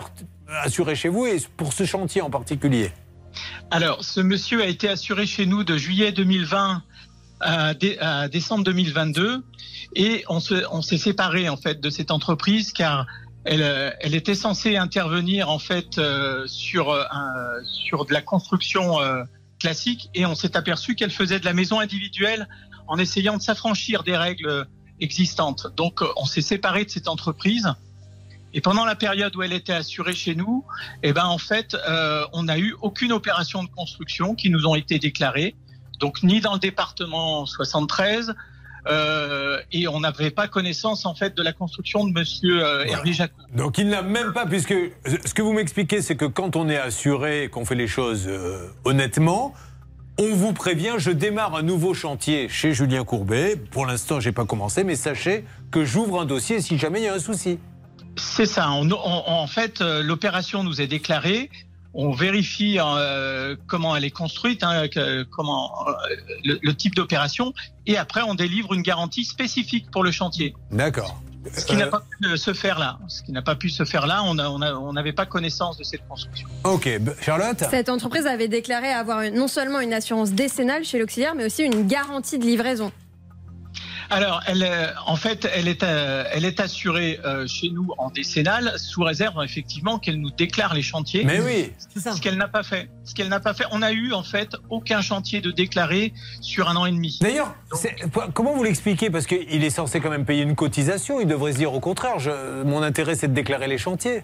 assuré chez vous et pour ce chantier en particulier? Alors, ce monsieur a été assuré chez nous de juillet 2020 à, dé- à décembre 2022 et on se- on s'est séparé en fait de cette entreprise car elle, était censée intervenir en fait euh, sur euh, sur de la construction euh, classique. Et on s'est aperçu qu'elle faisait de la maison individuelle en essayant de s'affranchir des règles existantes. Donc, euh, on s'est séparé de cette entreprise. Et pendant la période où elle était assurée chez nous, eh ben en fait, euh, on n'a eu aucune opération de construction qui nous ont été déclarées. Donc ni dans le département 73, euh, et on n'avait pas connaissance en fait de la construction de Monsieur euh, Hervé Jacou. Donc il n'a même pas, puisque ce que vous m'expliquez, c'est que quand on est assuré qu'on fait les choses euh, honnêtement, on vous prévient, je démarre un nouveau chantier chez Julien Courbet. Pour l'instant, j'ai pas commencé, mais sachez que j'ouvre un dossier si jamais il y a un souci. C'est ça. On- on- en fait, euh, l'opération nous est déclarée. On vérifie euh, comment elle est construite, hein, que- comment euh, le, le type d'opération, et après on délivre une garantie spécifique pour le chantier. D'accord. Ce qui n'a Euh, pas pu euh, se faire là. Ce qui n'a pas pu se faire là, on n'avait pas connaissance de cette construction. Ok, Charlotte? Cette entreprise avait déclaré avoir une- non seulement une assurance décennale chez l'auxiliaire, mais aussi une garantie de livraison. Alors, elle, euh, en fait, elle est, euh, elle est assurée euh, chez nous en décennale, sous réserve effectivement qu'elle nous déclare les chantiers. Mais oui. Ce qu'elle n'a pas fait. Ce qu'elle n'a pas fait. On a eu en fait aucun chantier de déclaré sur un an et demi. D'ailleurs, comment vous l'expliquez? Parce qu'il est censé quand même payer une cotisation. Il devrait se dire au contraire, je- mon intérêt c'est de déclarer les chantiers.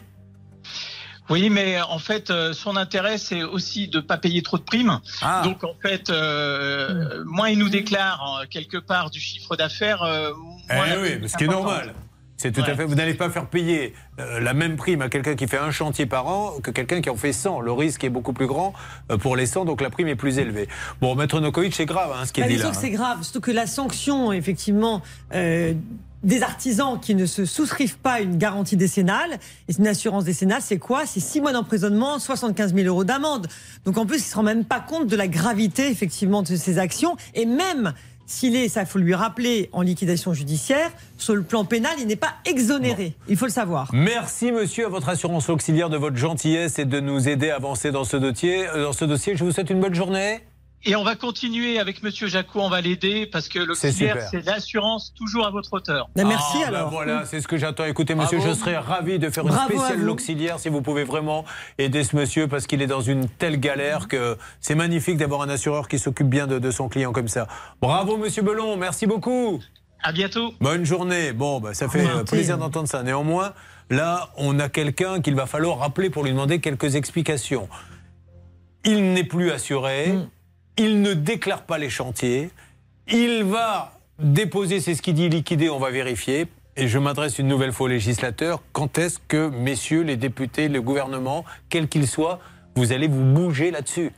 Oui, mais en fait, euh, son intérêt, c'est aussi de pas payer trop de primes. Ah. Donc, en fait, euh, moins il nous déclare euh, quelque part du chiffre d'affaires, euh, Eh moins la oui, prime ce qui est normal. C'est tout à fait. Vous n'allez pas faire payer euh, la même prime à quelqu'un qui fait un chantier par an que quelqu'un qui en fait 100. Le risque est beaucoup plus grand euh, pour les 100, donc la prime est plus élevée. Bon, Maître Nokovic, c'est grave hein, ce qui est Bah, dit disons là. que c'est grave, surtout que la sanction, effectivement, euh, des artisans qui ne se souscrivent pas à une garantie décennale, et une assurance décennale, c'est quoi? C'est 6 mois d'emprisonnement, 75 000 euros d'amende. Donc en plus, il ne se rend même pas compte de la gravité, effectivement, de ces actions. Et même s'il est, ça faut lui rappeler, en liquidation judiciaire, sur le plan pénal, il n'est pas exonéré. Il faut le savoir. Merci monsieur à votre assurance auxiliaire de votre gentillesse et de nous aider à avancer dans ce dossier. Euh, Dans ce dossier, je vous souhaite une bonne journée. Et on va continuer avec Monsieur Jacot, on va l'aider parce que l'auxiliaire, super. c'est l'assurance toujours à votre hauteur. Ben, merci Ah, ben alors. voilà, c'est ce que j'attends. Écoutez, monsieur, Bravo. je serais ravi de faire une Bravo spéciale l'auxiliaire si vous pouvez vraiment aider ce monsieur parce qu'il est dans une telle galère que c'est magnifique d'avoir un assureur qui s'occupe bien de, de son client comme ça. Bravo, monsieur Belon, merci beaucoup. À bientôt. Bonne journée. Bon, bah, ça fait euh, plaisir d'entendre ça. Néanmoins, là, on a quelqu'un qu'il va falloir rappeler pour lui demander quelques explications. Il n'est plus assuré, il ne déclare pas les chantiers, il va déposer, c'est ce qu'il dit, liquider, on va vérifier. Et je m'adresse une nouvelle fois au législateur. Quand est-ce que, messieurs les députés, le gouvernement, quel qu'il soit, vous allez vous bouger là-dessus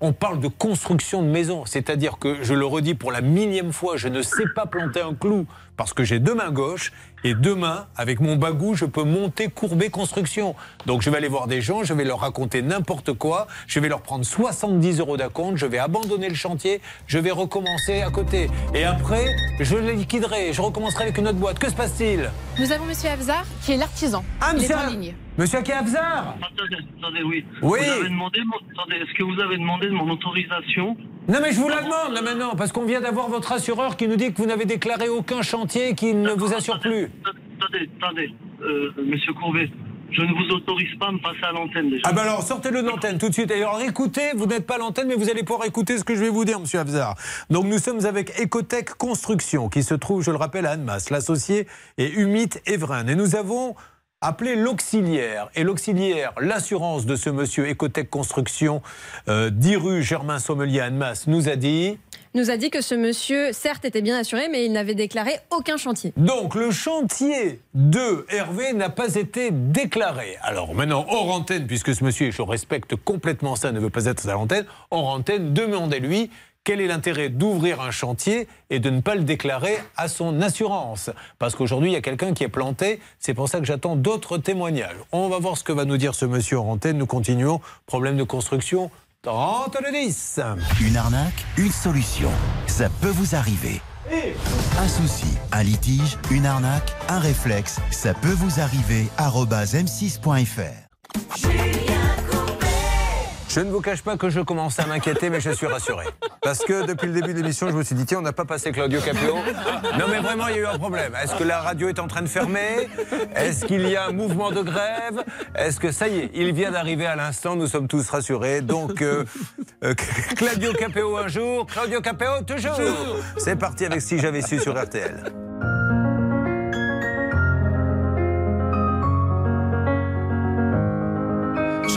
On parle de construction de maisons. C'est-à-dire que, je le redis pour la millième fois, je ne sais pas planter un clou parce que j'ai deux mains gauches et deux mains, avec mon bagou, je peux monter courber construction. Donc je vais aller voir des gens, je vais leur raconter n'importe quoi, je vais leur prendre 70 euros d'acompte, je vais abandonner le chantier, je vais recommencer à côté. Et après, je les liquiderai, je recommencerai avec une autre boîte. Que se passe-t-il? Nous avons Monsieur Afzar qui est l'artisan. Ah, monsieur- en ligne. Monsieur Attendez, attendez, oui. Oui. Vous avez demandé, mon- attendez, est-ce que vous avez demandé mon autorisation? Non mais je vous la demande là maintenant, parce qu'on vient d'avoir votre assureur qui nous dit que vous n'avez déclaré aucun chantier et qu'il ne vous assure plus. Attendez, attendez, euh, Monsieur Courbet, je ne vous autorise pas à me passer à l'antenne déjà. Ah ben alors sortez-le de l'antenne tout de suite. Et alors écoutez, vous n'êtes pas à l'antenne, mais vous allez pouvoir écouter ce que je vais vous dire, Monsieur Afzar. Donc nous sommes avec Ecotech Construction, qui se trouve, je le rappelle, à Annemasse. L'associé est Humit Evren. Et nous avons appelé l'auxiliaire. Et l'auxiliaire, l'assurance de ce monsieur Ecotech Construction, euh, 10 rue Germain Sommelier à Annemasse, nous a dit... nous a dit que ce monsieur, certes, était bien assuré, mais il n'avait déclaré aucun chantier. Donc le chantier de Hervé n'a pas été déclaré. Alors maintenant, hors antenne, puisque ce monsieur, et je respecte complètement ça, ne veut pas être à l'antenne, hors antenne, demandez-lui quel est l'intérêt d'ouvrir un chantier et de ne pas le déclarer à son assurance? Parce qu'aujourd'hui, il y a quelqu'un qui est planté, c'est pour ça que j'attends d'autres témoignages. On va voir ce que va nous dire ce monsieur antenne, nous continuons. Problème de construction, 30 le 10. Une arnaque, une solution. Ça peut vous arriver. Un souci, un litige, une arnaque, un réflexe, ça peut vous arriver. arobase m6.fr. Je ne vous cache pas que je commence à m'inquiéter, mais je suis rassuré. Parce que depuis le début de l'émission, je me suis dit, tiens, on n'a pas passé Claudio Capéo. Non, mais vraiment, il y a eu un problème. Est-ce que la radio est en train de fermer? Est-ce qu'il y a un mouvement de grève? Est-ce que ça y est, il vient d'arriver à l'instant, nous sommes tous rassurés. Donc, euh, euh, Claudio Capéo un jour, Claudio Capéo toujours. C'est parti avec Si j'avais su sur RTL.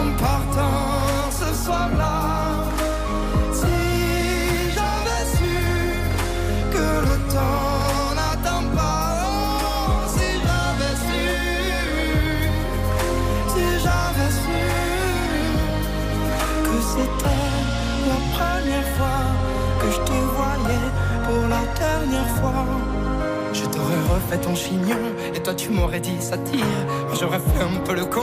En partant ce soir-là. Si j'avais su que le temps n'attend pas. Oh, si j'avais su, si j'avais su que c'était la première fois que je te voyais pour la dernière fois. Je t'aurais refait ton chignon et toi tu m'aurais dit ça tire. J'aurais fait un peu le con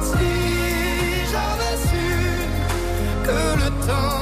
Si j'avais su que le temps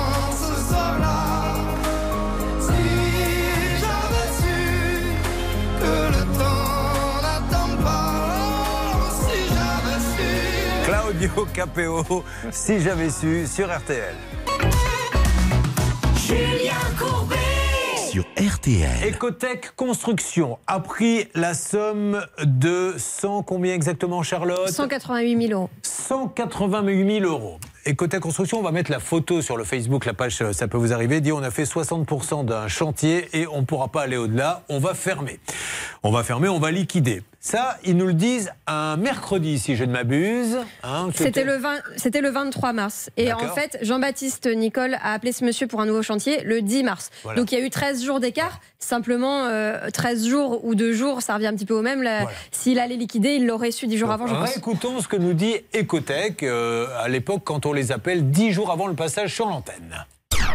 Claudio Capéo, si j'avais su, sur RTL. Julien Courbet Sur RTL. Ecotech Construction a pris la somme de 100, combien exactement Charlotte? 188 000 euros. 188 000 euros. Ecotech Construction, on va mettre la photo sur le Facebook, la page euh, Ça peut vous arriver, dit on a fait 60% d'un chantier et on ne pourra pas aller au-delà, on va fermer. On va fermer, on va liquider. Ça, ils nous le disent un mercredi, si je ne m'abuse. Hein, C'était le, 20 c'était le 23 mars. Et en fait, Jean-Baptiste Nicole a appelé ce monsieur pour un nouveau chantier le 10 mars. Voilà. Donc il y a eu 13 jours d'écart. Simplement, euh, 13 jours ou 2 jours, ça revient un petit peu au même. S'il allait liquider, il l'aurait su 10 jours avant, je pense. Écoutons ce que nous dit Ecotech euh, à l'époque quand on les appelle 10 jours avant le passage sur l'antenne.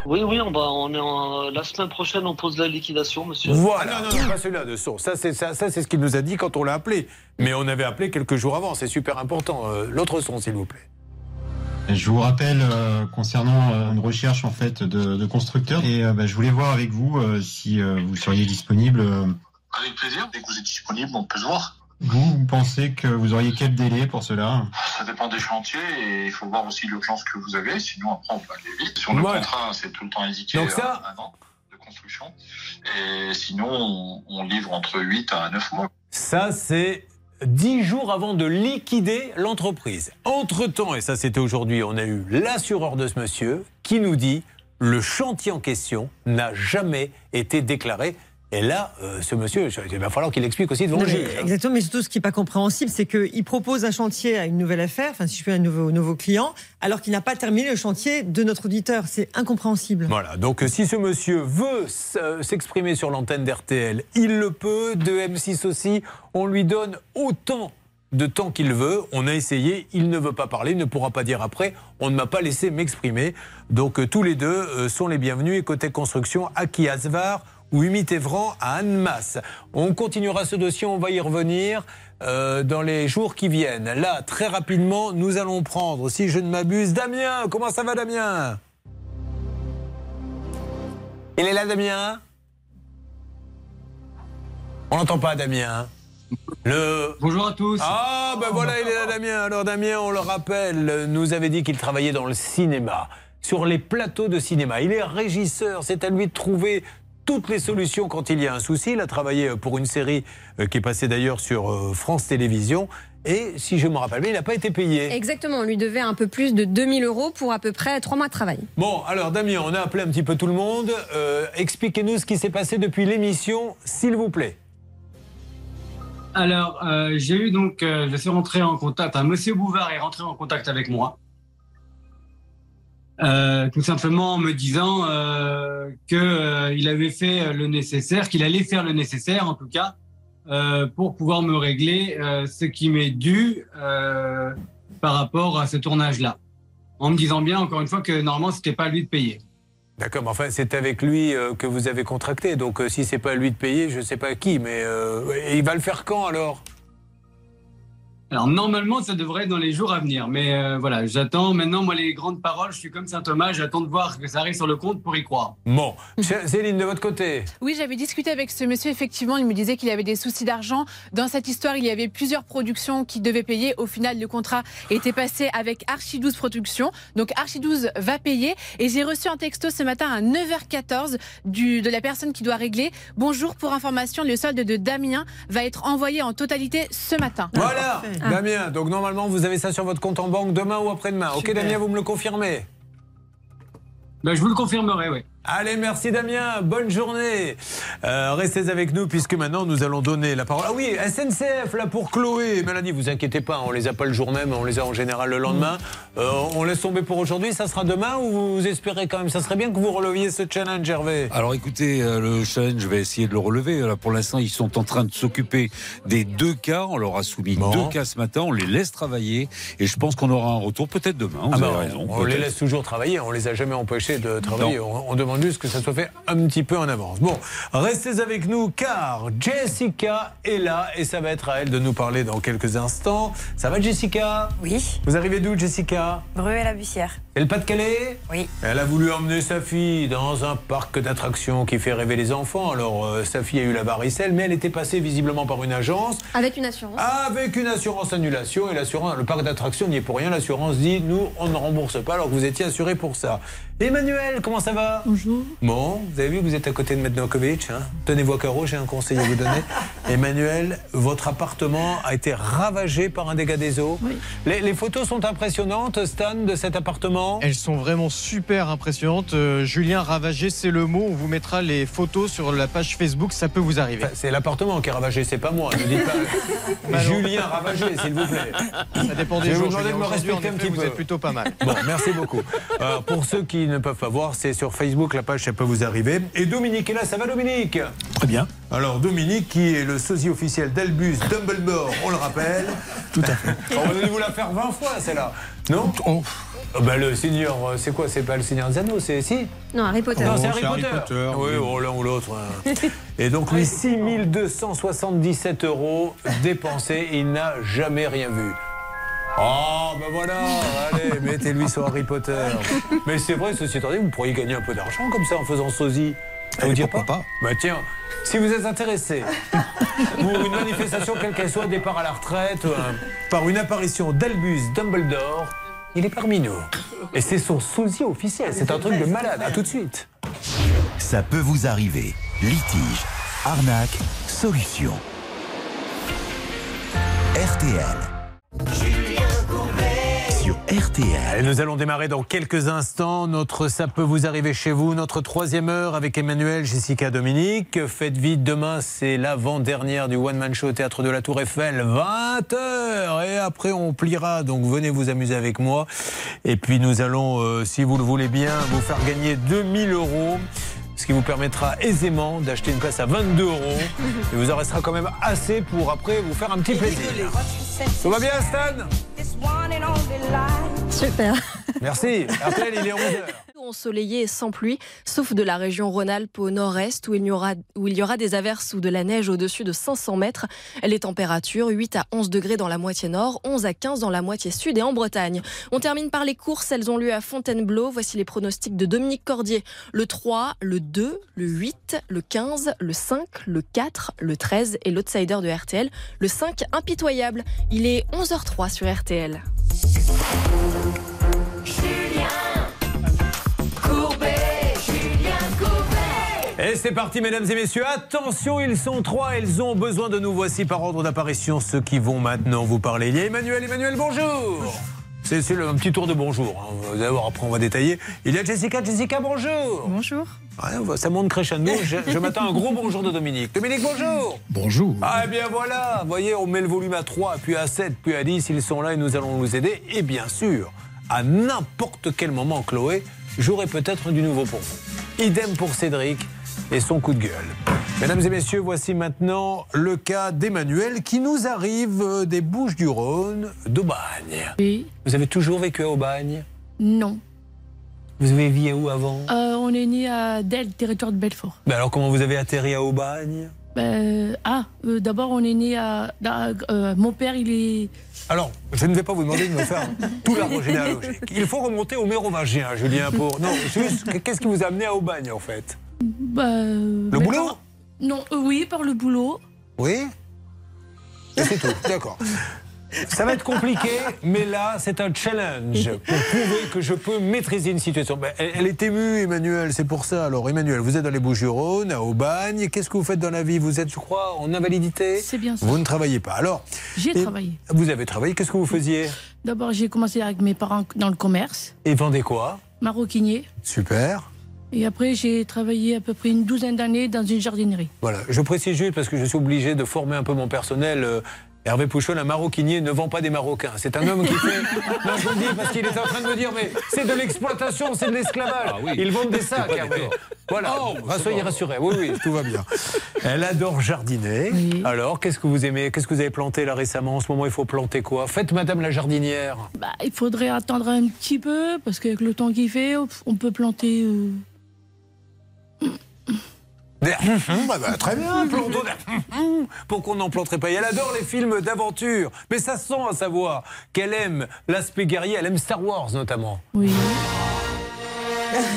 Oui, oui, on, va, on est en- la semaine prochaine, on pose la liquidation, monsieur. Voilà, non, non, pas celui-là de source. Ça, c'est ça, ça, c'est ce qu'il nous a dit quand on l'a appelé. Mais on avait appelé quelques jours avant, c'est super important. Euh, L'autre son, s'il vous plaît. Je vous rappelle euh, concernant euh, une recherche en fait de, de constructeurs et euh, bah, je voulais voir avec vous euh, si euh, vous seriez disponible. euh, Avec plaisir, dès que vous êtes disponible, on peut se voir. vous, vous pensez que vous auriez quel délai pour cela? Ça dépend des chantiers et il faut voir aussi l'urgence que vous avez, sinon après on peut aller vite. Sur le Voilà. contrat, c'est tout le temps indiqué Donc ça- un an de construction. Et sinon, on, on livre entre 8 à 9 mois. Ça, c'est 10 jours avant de liquider l'entreprise. Entre-temps, et ça c'était aujourd'hui, on a eu l'assureur de ce monsieur qui nous dit le chantier en question n'a jamais été déclaré. Et là, euh, ce monsieur, il va falloir qu'il explique aussi devant Non, le mais hein. exactement, mais surtout ce qui n'est pas compréhensible, c'est qu'il propose un chantier à une nouvelle affaire, enfin si je fais un nouveau, nouveau client, alors qu'il n'a pas terminé le chantier de notre auditeur. C'est incompréhensible. Voilà, donc si ce monsieur veut euh, s'exprimer sur l'antenne d'RTL, il le peut, de M6 aussi, on lui donne autant de temps qu'il veut, on a essayé, il ne veut pas parler, il ne pourra pas dire après, on ne m'a pas laissé m'exprimer. Donc euh, tous les deux sont les bienvenus, et côté construction, Aki Asvar ou Humit Evran à Annemasse. On continuera ce dossier, on va y revenir. euh, dans les jours qui viennent. Là, très rapidement, nous allons prendre, si je ne m'abuse, Damien. Comment ça va, Damien? Il est là, Damien? On n'entend pas, Damien. Le... Bonjour à tous. Ah, ben voilà, il est là, Damien. Alors, Damien, on le rappelle, nous avait dit qu'il travaillait dans le cinéma, sur les plateaux de cinéma. Il est régisseur, c'est à lui de trouver toutes les solutions quand il y a un souci. Il a travaillé pour une série euh, qui est passée d'ailleurs sur euh, France Télévisions. Et si je me rappelle bien, il n'a pas été payé. Exactement, on lui devait un peu plus de 2000 euros pour à peu près 3 mois de travail. Bon, alors Damien, on a appelé un petit peu tout le monde. Euh, Expliquez-nous ce qui s'est passé depuis l'émission, s'il vous plaît. Alors, euh, j'ai eu donc, euh, je suis rentré en contact, enfin, Monsieur Bouvard est rentré en contact avec moi. Euh, tout simplement en me disant euh, que euh, avait fait le nécessaire, qu'il allait faire le nécessaire en tout cas, pour pouvoir me régler ce qui m'est dû par rapport à ce tournage-là. En me disant bien, encore une fois, que normalement, c'était pas à lui de payer. D'accord, mais enfin, c'est avec lui que vous avez contracté. Donc, si c'est pas à lui de payer, je sais pas qui. Mais il va le faire quand alors? Alors normalement, ça devrait être dans les jours à venir. Mais euh, voilà, j'attends. Maintenant, moi, les grandes paroles, je suis comme Saint Thomas, j'attends de voir que ça arrive sur le compte pour y croire. Bon, Céline, de votre côté Oui, j'avais discuté avec ce monsieur. Effectivement, il me disait qu'il avait des soucis d'argent. Dans cette histoire, il y avait plusieurs productions qui devaient payer. Au final, le contrat était passé avec Archie 12 Productions. Donc Archie 12 va payer. Et j'ai reçu un texto ce matin à 9h14 du, de la personne qui doit régler. Bonjour, pour information, le solde de Damien va être envoyé en totalité ce matin. Voilà, Damien. Donc, normalement, vous avez ça sur votre compte en banque demain ou après-demain. Ok. Damien, vous me le confirmez Ben, je vous le confirmerai, oui. Allez, merci Damien, bonne journée. Euh, restez avec nous puisque maintenant nous allons donner la parole. Ah oui, SNCF là pour Chloé. Mélanie, vous inquiétez pas, on les a pas le jour même, on les a en général le lendemain. Euh, on laisse tomber pour aujourd'hui, ça sera demain ou vous espérez quand même Ça serait bien que vous releviez ce challenge, Hervé? Alors écoutez, euh, le challenge, je vais essayer de le relever. Là, pour l'instant, ils sont en train de s'occuper des deux cas. On leur a soumis deux cas ce matin. On les laisse travailler et je pense qu'on aura un retour peut-être demain. Vous Ah bah, avez raison. on les laisse toujours travailler, on les a jamais empêchés de travailler. On, on demande juste que ça soit fait un petit peu en avance. Bon, restez avec nous car Jessica est là et ça va être à elle de nous parler dans quelques instants. Ça va Jessica? Oui. Vous arrivez d'où Jessica? Bruet la Bussière. C'est le Pas-de-Calais Oui. Elle a voulu emmener sa fille dans un parc d'attractions qui fait rêver les enfants. Alors, euh, sa fille a eu la varicelle, mais elle était passée visiblement par une agence. Avec une assurance. Avec une assurance annulation. Et l'assurance, le parc d'attractions n'y est pour rien. L'assurance dit nous, on ne rembourse pas alors que vous étiez assuré pour ça. Emmanuel, comment ça va? Bonjour. Bon, vous avez vu, vous êtes à côté de Mednokovic. Hein Tenez-vous à carreau, j'ai un conseil à vous donner. <laughs> Emmanuel, votre appartement a été ravagé par un dégât des eaux. Les, les photos sont impressionnantes, Stan, de cet appartement? Elles sont vraiment super impressionnantes. Euh, Julien Ravagé, c'est le mot. On vous mettra les photos sur la page Facebook. Ça peut vous arriver. Enfin, c'est l'appartement qui est ravagé, c'est pas moi. Ne dites pas <laughs> Julien Ravagé, s'il vous plaît. Ça dépend des Je jours. vous demander de me respecter un petit Vous peu. êtes plutôt pas mal. Bon, merci beaucoup. Euh, pour ceux qui ne peuvent pas voir, c'est sur Facebook, la page, ça peut vous arriver. Et Dominique est là, ça va Dominique? Très bien. Alors Dominique, qui est le sosie officiel d'Albus Dumbledore, on le rappelle. Tout à fait. On va vous la faire 20 fois, celle-là. Non? Ah bah, Le Seigneur, euh, c'est quoi C'est pas le Seigneur des Anneaux, c'est si Non, Harry Potter. Non, c'est Oh, Harry, Potter. Potter, Oui, oh, l'un ou l'autre. hein. <laughs> Et donc, lui, 6277 euros dépensés, il n'a jamais rien vu. Oh, ben voilà, allez, mettez-lui sur Harry Potter. Mais c'est vrai, ceci étant dit, vous pourriez gagner un peu d'argent comme ça en faisant sosie. Ça vous dit pas, pas Bah tiens, si vous êtes intéressé <laughs> pour une manifestation, quelle qu'elle soit, départ à la retraite, euh, par une apparition d'Albus Dumbledore, il est parmi nous. Et c'est son sosie officiel, c'est un truc de malade. À tout de suite. Ça peut vous arriver. Litige, arnaque, solution. RTL. RTL. Nous allons démarrer dans quelques instants notre Ça peut vous arriver chez vous, notre troisième heure avec Emmanuel, Jessica, Dominique. Faites vite, demain c'est l'avant-dernière du One Man Show au Théâtre de la Tour Eiffel, 20h. Et après on pliera, donc venez vous amuser avec moi. Et puis nous allons, euh, si vous le voulez bien, vous faire gagner 2000 euros. Ce qui vous permettra aisément d'acheter une place à 22 euros. Et vous en restera quand même assez pour après vous faire un petit plaisir. Tout va bien Stan? Super. Merci. Appel, il est 11h. Ensoleillé et sans pluie, sauf de la région Rhône-Alpes au nord-est où où il y aura des averses ou de la neige au-dessus de 500 mètres. Les températures 8 à 11 degrés dans la moitié nord, 11 à 15 dans la moitié sud et en Bretagne. On termine par les courses, elles ont lieu à Fontainebleau. Voici les pronostics de Dominique Cordier. Le 3, le 2, le 8, le 15, le 5, le 4, le 13 et l'outsider de RTL, le 5 impitoyable. Il est 11h03 sur RTL. Et c'est parti, mesdames et messieurs. Attention, ils sont trois. Ils ont besoin de nous. Voici par ordre d'apparition ceux qui vont maintenant vous parler. Il y a Emmanuel. Emmanuel, bonjour. C'est un petit tour de bonjour. hein. Vous allez voir, après on va détailler. Il y a Jessica. Jessica, bonjour. Bonjour. Ouais, ça monte crescendo. <laughs> Je, je m'attends à un gros bonjour de Dominique. Dominique, bonjour. Bonjour. Ah, eh bien voilà. Vous voyez, on met le volume à 3, puis à 7, puis à 10. Ils sont là et nous allons vous aider. Et bien sûr, à n'importe quel moment, Chloé, j'aurai peut-être du nouveau pour vous. Idem pour Cédric et son coup de gueule. Mesdames et messieurs, voici maintenant le cas d'Emmanuel qui nous arrive euh, des Bouches du Rhône, d'Aubagne. Oui. Vous avez toujours vécu à Aubagne? Non. Vous avez vécu où avant? Euh, on est né à Del, territoire de Belfort. Ben Alors comment vous avez atterri à Aubagne? Ben, ah, euh, d'abord on est né à. à- euh, mon père, il est. Alors, je ne vais pas vous demander de me faire <laughs> tout l'arbre généalogique. Il faut remonter au mérovingien, Julien, pour... Non, juste, qu'est-ce qui vous a amené à Aubagne, en fait? Ben, Le boulot Non, euh, oui, par le boulot. Oui Et c'est tout, <laughs> d'accord. Ça va être compliqué, mais là, c'est un challenge pour prouver que je peux maîtriser une situation. Ben, elle, elle est émue, Emmanuel, c'est pour ça. Alors, Emmanuel, vous êtes dans les Bouches-du-Rhône, à Aubagne. Qu'est-ce que vous faites dans la vie? Vous êtes, je crois, en invalidité? C'est bien ça. Vous ne travaillez pas. Alors, J'ai travaillé. Vous avez travaillé, qu'est-ce que vous faisiez? D'abord, j'ai commencé avec mes parents dans le commerce, Et vendez quoi? Maroquinier. Super. Et après, j'ai travaillé à peu près une douzaine d'années dans une jardinerie. Voilà, je précise juste parce que je suis obligé de former un peu mon personnel. euh, Hervé Pouchol, un maroquinier, ne vend pas des Marocains. C'est un homme qui fait. Non, je vous le dis parce qu'il est en train de me dire, mais c'est de l'exploitation, c'est de l'esclavage. Ah oui. Ils vendent des sacs, Hervé. Voilà, Oh, soyez rassurés. Oui, oui, tout va bien. Elle adore jardiner. Alors, qu'est-ce que vous aimez Qu'est-ce que vous avez planté là récemment? En ce moment, il faut planter quoi? Faites Madame la jardinière. Bah, il faudrait attendre un petit peu, parce qu'avec le temps qu'il fait, on peut planter. euh, Bah, bah, très bien, plantons des- Pourquoi on n'en planterait pas Et Elle adore les films d'aventure. Mais ça sent à savoir qu'elle aime l'aspect guerrier, elle aime Star Wars notamment. Oui.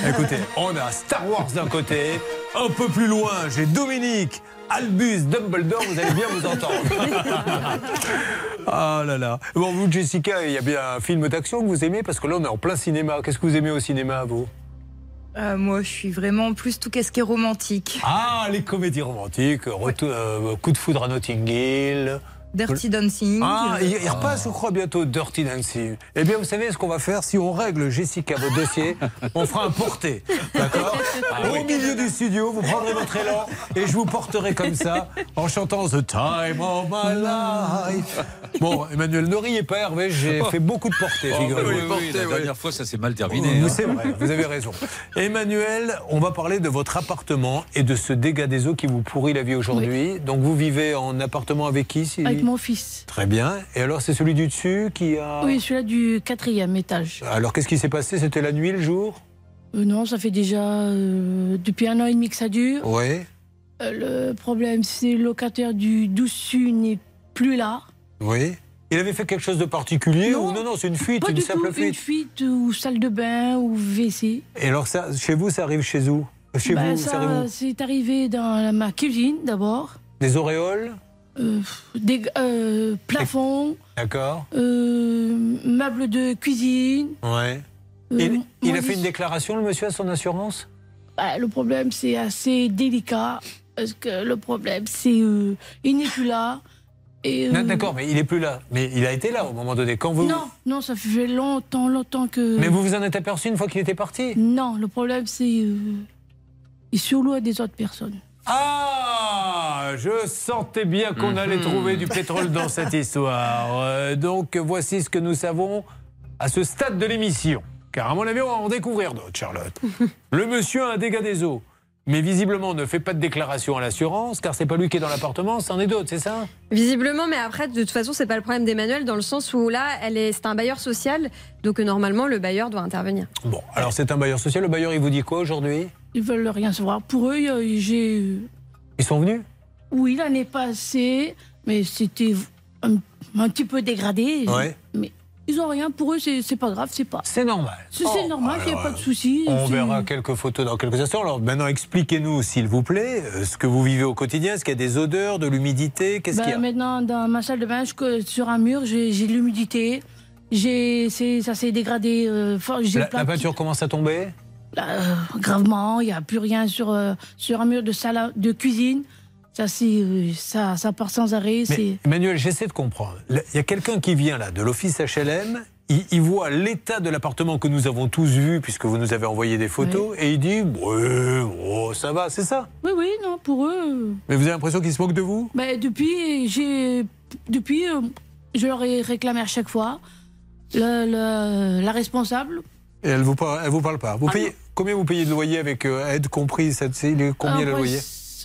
Écoutez, on a Star Wars d'un côté, un peu plus loin, j'ai Dominique, Albus, Dumbledore, vous allez bien vous entendre. <laughs> Ah là là. Bon, vous, Jessica, il y a bien un film d'action que vous aimez parce que là, on est en plein cinéma. Qu'est-ce que vous aimez au cinéma, vous? Euh, moi, je suis vraiment plus tout ce qui est romantique. Ah, les comédies romantiques, retour, euh, coup de foudre à Notting Hill. Dirty Dancing. Ah, il, il repasse, je crois, bientôt Dirty Dancing. Eh bien, vous savez ce qu'on va faire? Si on règle Jessica votre dossier, <laughs> on fera un porté. D'accord? Ah Au milieu du studio, vous prendrez votre élan et je vous porterai comme ça en chantant The Time of My Life. Bon, Emmanuel, ne riez pas, Hervé, j'ai fait beaucoup de portées, Oh, oui, oui, la dernière fois, ça s'est mal terminé. Oui, hein. C'est vrai, vous avez raison. Emmanuel, on va parler de votre appartement et de ce dégât des eaux qui vous pourrit la vie aujourd'hui. Donc vous vivez en appartement avec qui si- Avec mon fils. Très bien. Et alors c'est celui du dessus qui a... Oui, celui-là du quatrième étage. Alors qu'est-ce qui s'est passé? C'était la nuit, le jour? Euh, non, ça fait déjà euh, depuis un an et demi que ça dure. Oui. Euh, le problème, c'est le locataire du dessus n'est plus là. Oui. Il avait fait quelque chose de particulier ou non, non, c'est une fuite, Pas une du simple tout, fuite. une fuite? ou salle de bain ou WC. Et alors ça, chez vous, ça arrive chez où? Chez Bah, vous, ça, ça, arrive c'est arrivé dans ma cuisine d'abord. Des auréoles? Euh, des euh, plafonds, D'accord. euh, meubles de cuisine. Ouais. Euh, il a fait une déclaration, le monsieur, à son assurance? Bah, le problème, c'est assez délicat. Parce que le problème, c'est euh, il n'est plus là. Euh, D'accord, mais il est plus là. Mais il a été là au moment donné. Quand vous... Non, non, ça fait longtemps, longtemps que. Mais vous vous en êtes aperçu une fois qu'il était parti? Non, le problème, c'est. Euh, il est sur l'eau des autres personnes. Ah, je sentais bien qu'on allait trouver du pétrole dans cette <laughs> histoire. Euh, donc voici ce que nous savons à ce stade de l'émission. Car à mon avis, on va en découvrir d'autres, Charlotte. <laughs> Le monsieur a un dégât des eaux. Mais visiblement ne fait pas de déclaration à l'assurance, car c'est pas lui qui est dans l'appartement, c'en est d'autres, c'est ça? Visiblement, mais après, de toute façon, c'est pas le problème d'Emmanuel dans le sens où là, elle est, c'est un bailleur social, donc euh, normalement, le bailleur doit intervenir. Bon, alors c'est un bailleur social. Le bailleur, il vous dit quoi aujourd'hui? Ils veulent rien savoir. Pour eux, euh, j'ai. euh, Ils sont venus? Oui, l'année passée, mais c'était un, un petit peu dégradé. Ouais. Mais ils ont rien. Pour eux, c'est pas grave, c'est pas. C'est normal. C'est c'est normal, il n'y a pas de souci. On verra quelques photos dans quelques instants. Alors maintenant, expliquez-nous, s'il vous plaît, euh, ce que vous vivez au quotidien. Est-ce qu'il y a des odeurs, de l'humidité? Qu'est-ce Bah, qu'il y a? Maintenant, dans ma salle de bain, je- sur un mur, j'ai de l'humidité. J'ai, c'est- ça s'est dégradé. euh, la, plein la de- peinture commence à tomber? Euh, gravement, il n'y a plus rien sur, euh, sur un mur de salle à- de cuisine. Ça, euh, ça, ça part sans arrêt. Emmanuel, j'essaie de comprendre. Il y a quelqu'un qui vient là, de l'office HLM. Il, il voit l'état de l'appartement que nous avons tous vu, puisque vous nous avez envoyé des photos, et il dit Ouais, oh, ça va, c'est ça? Oui, oui, non, pour eux. Mais vous avez l'impression qu'il se moque de vous? Bah, depuis, j'ai, depuis je leur ai réclamé à chaque fois le- le- la responsable. Et elle vous parle, elle vous parle pas. Vous Ah payez, combien vous payez de loyer avec euh, aide comprise cette- Combien En le loyer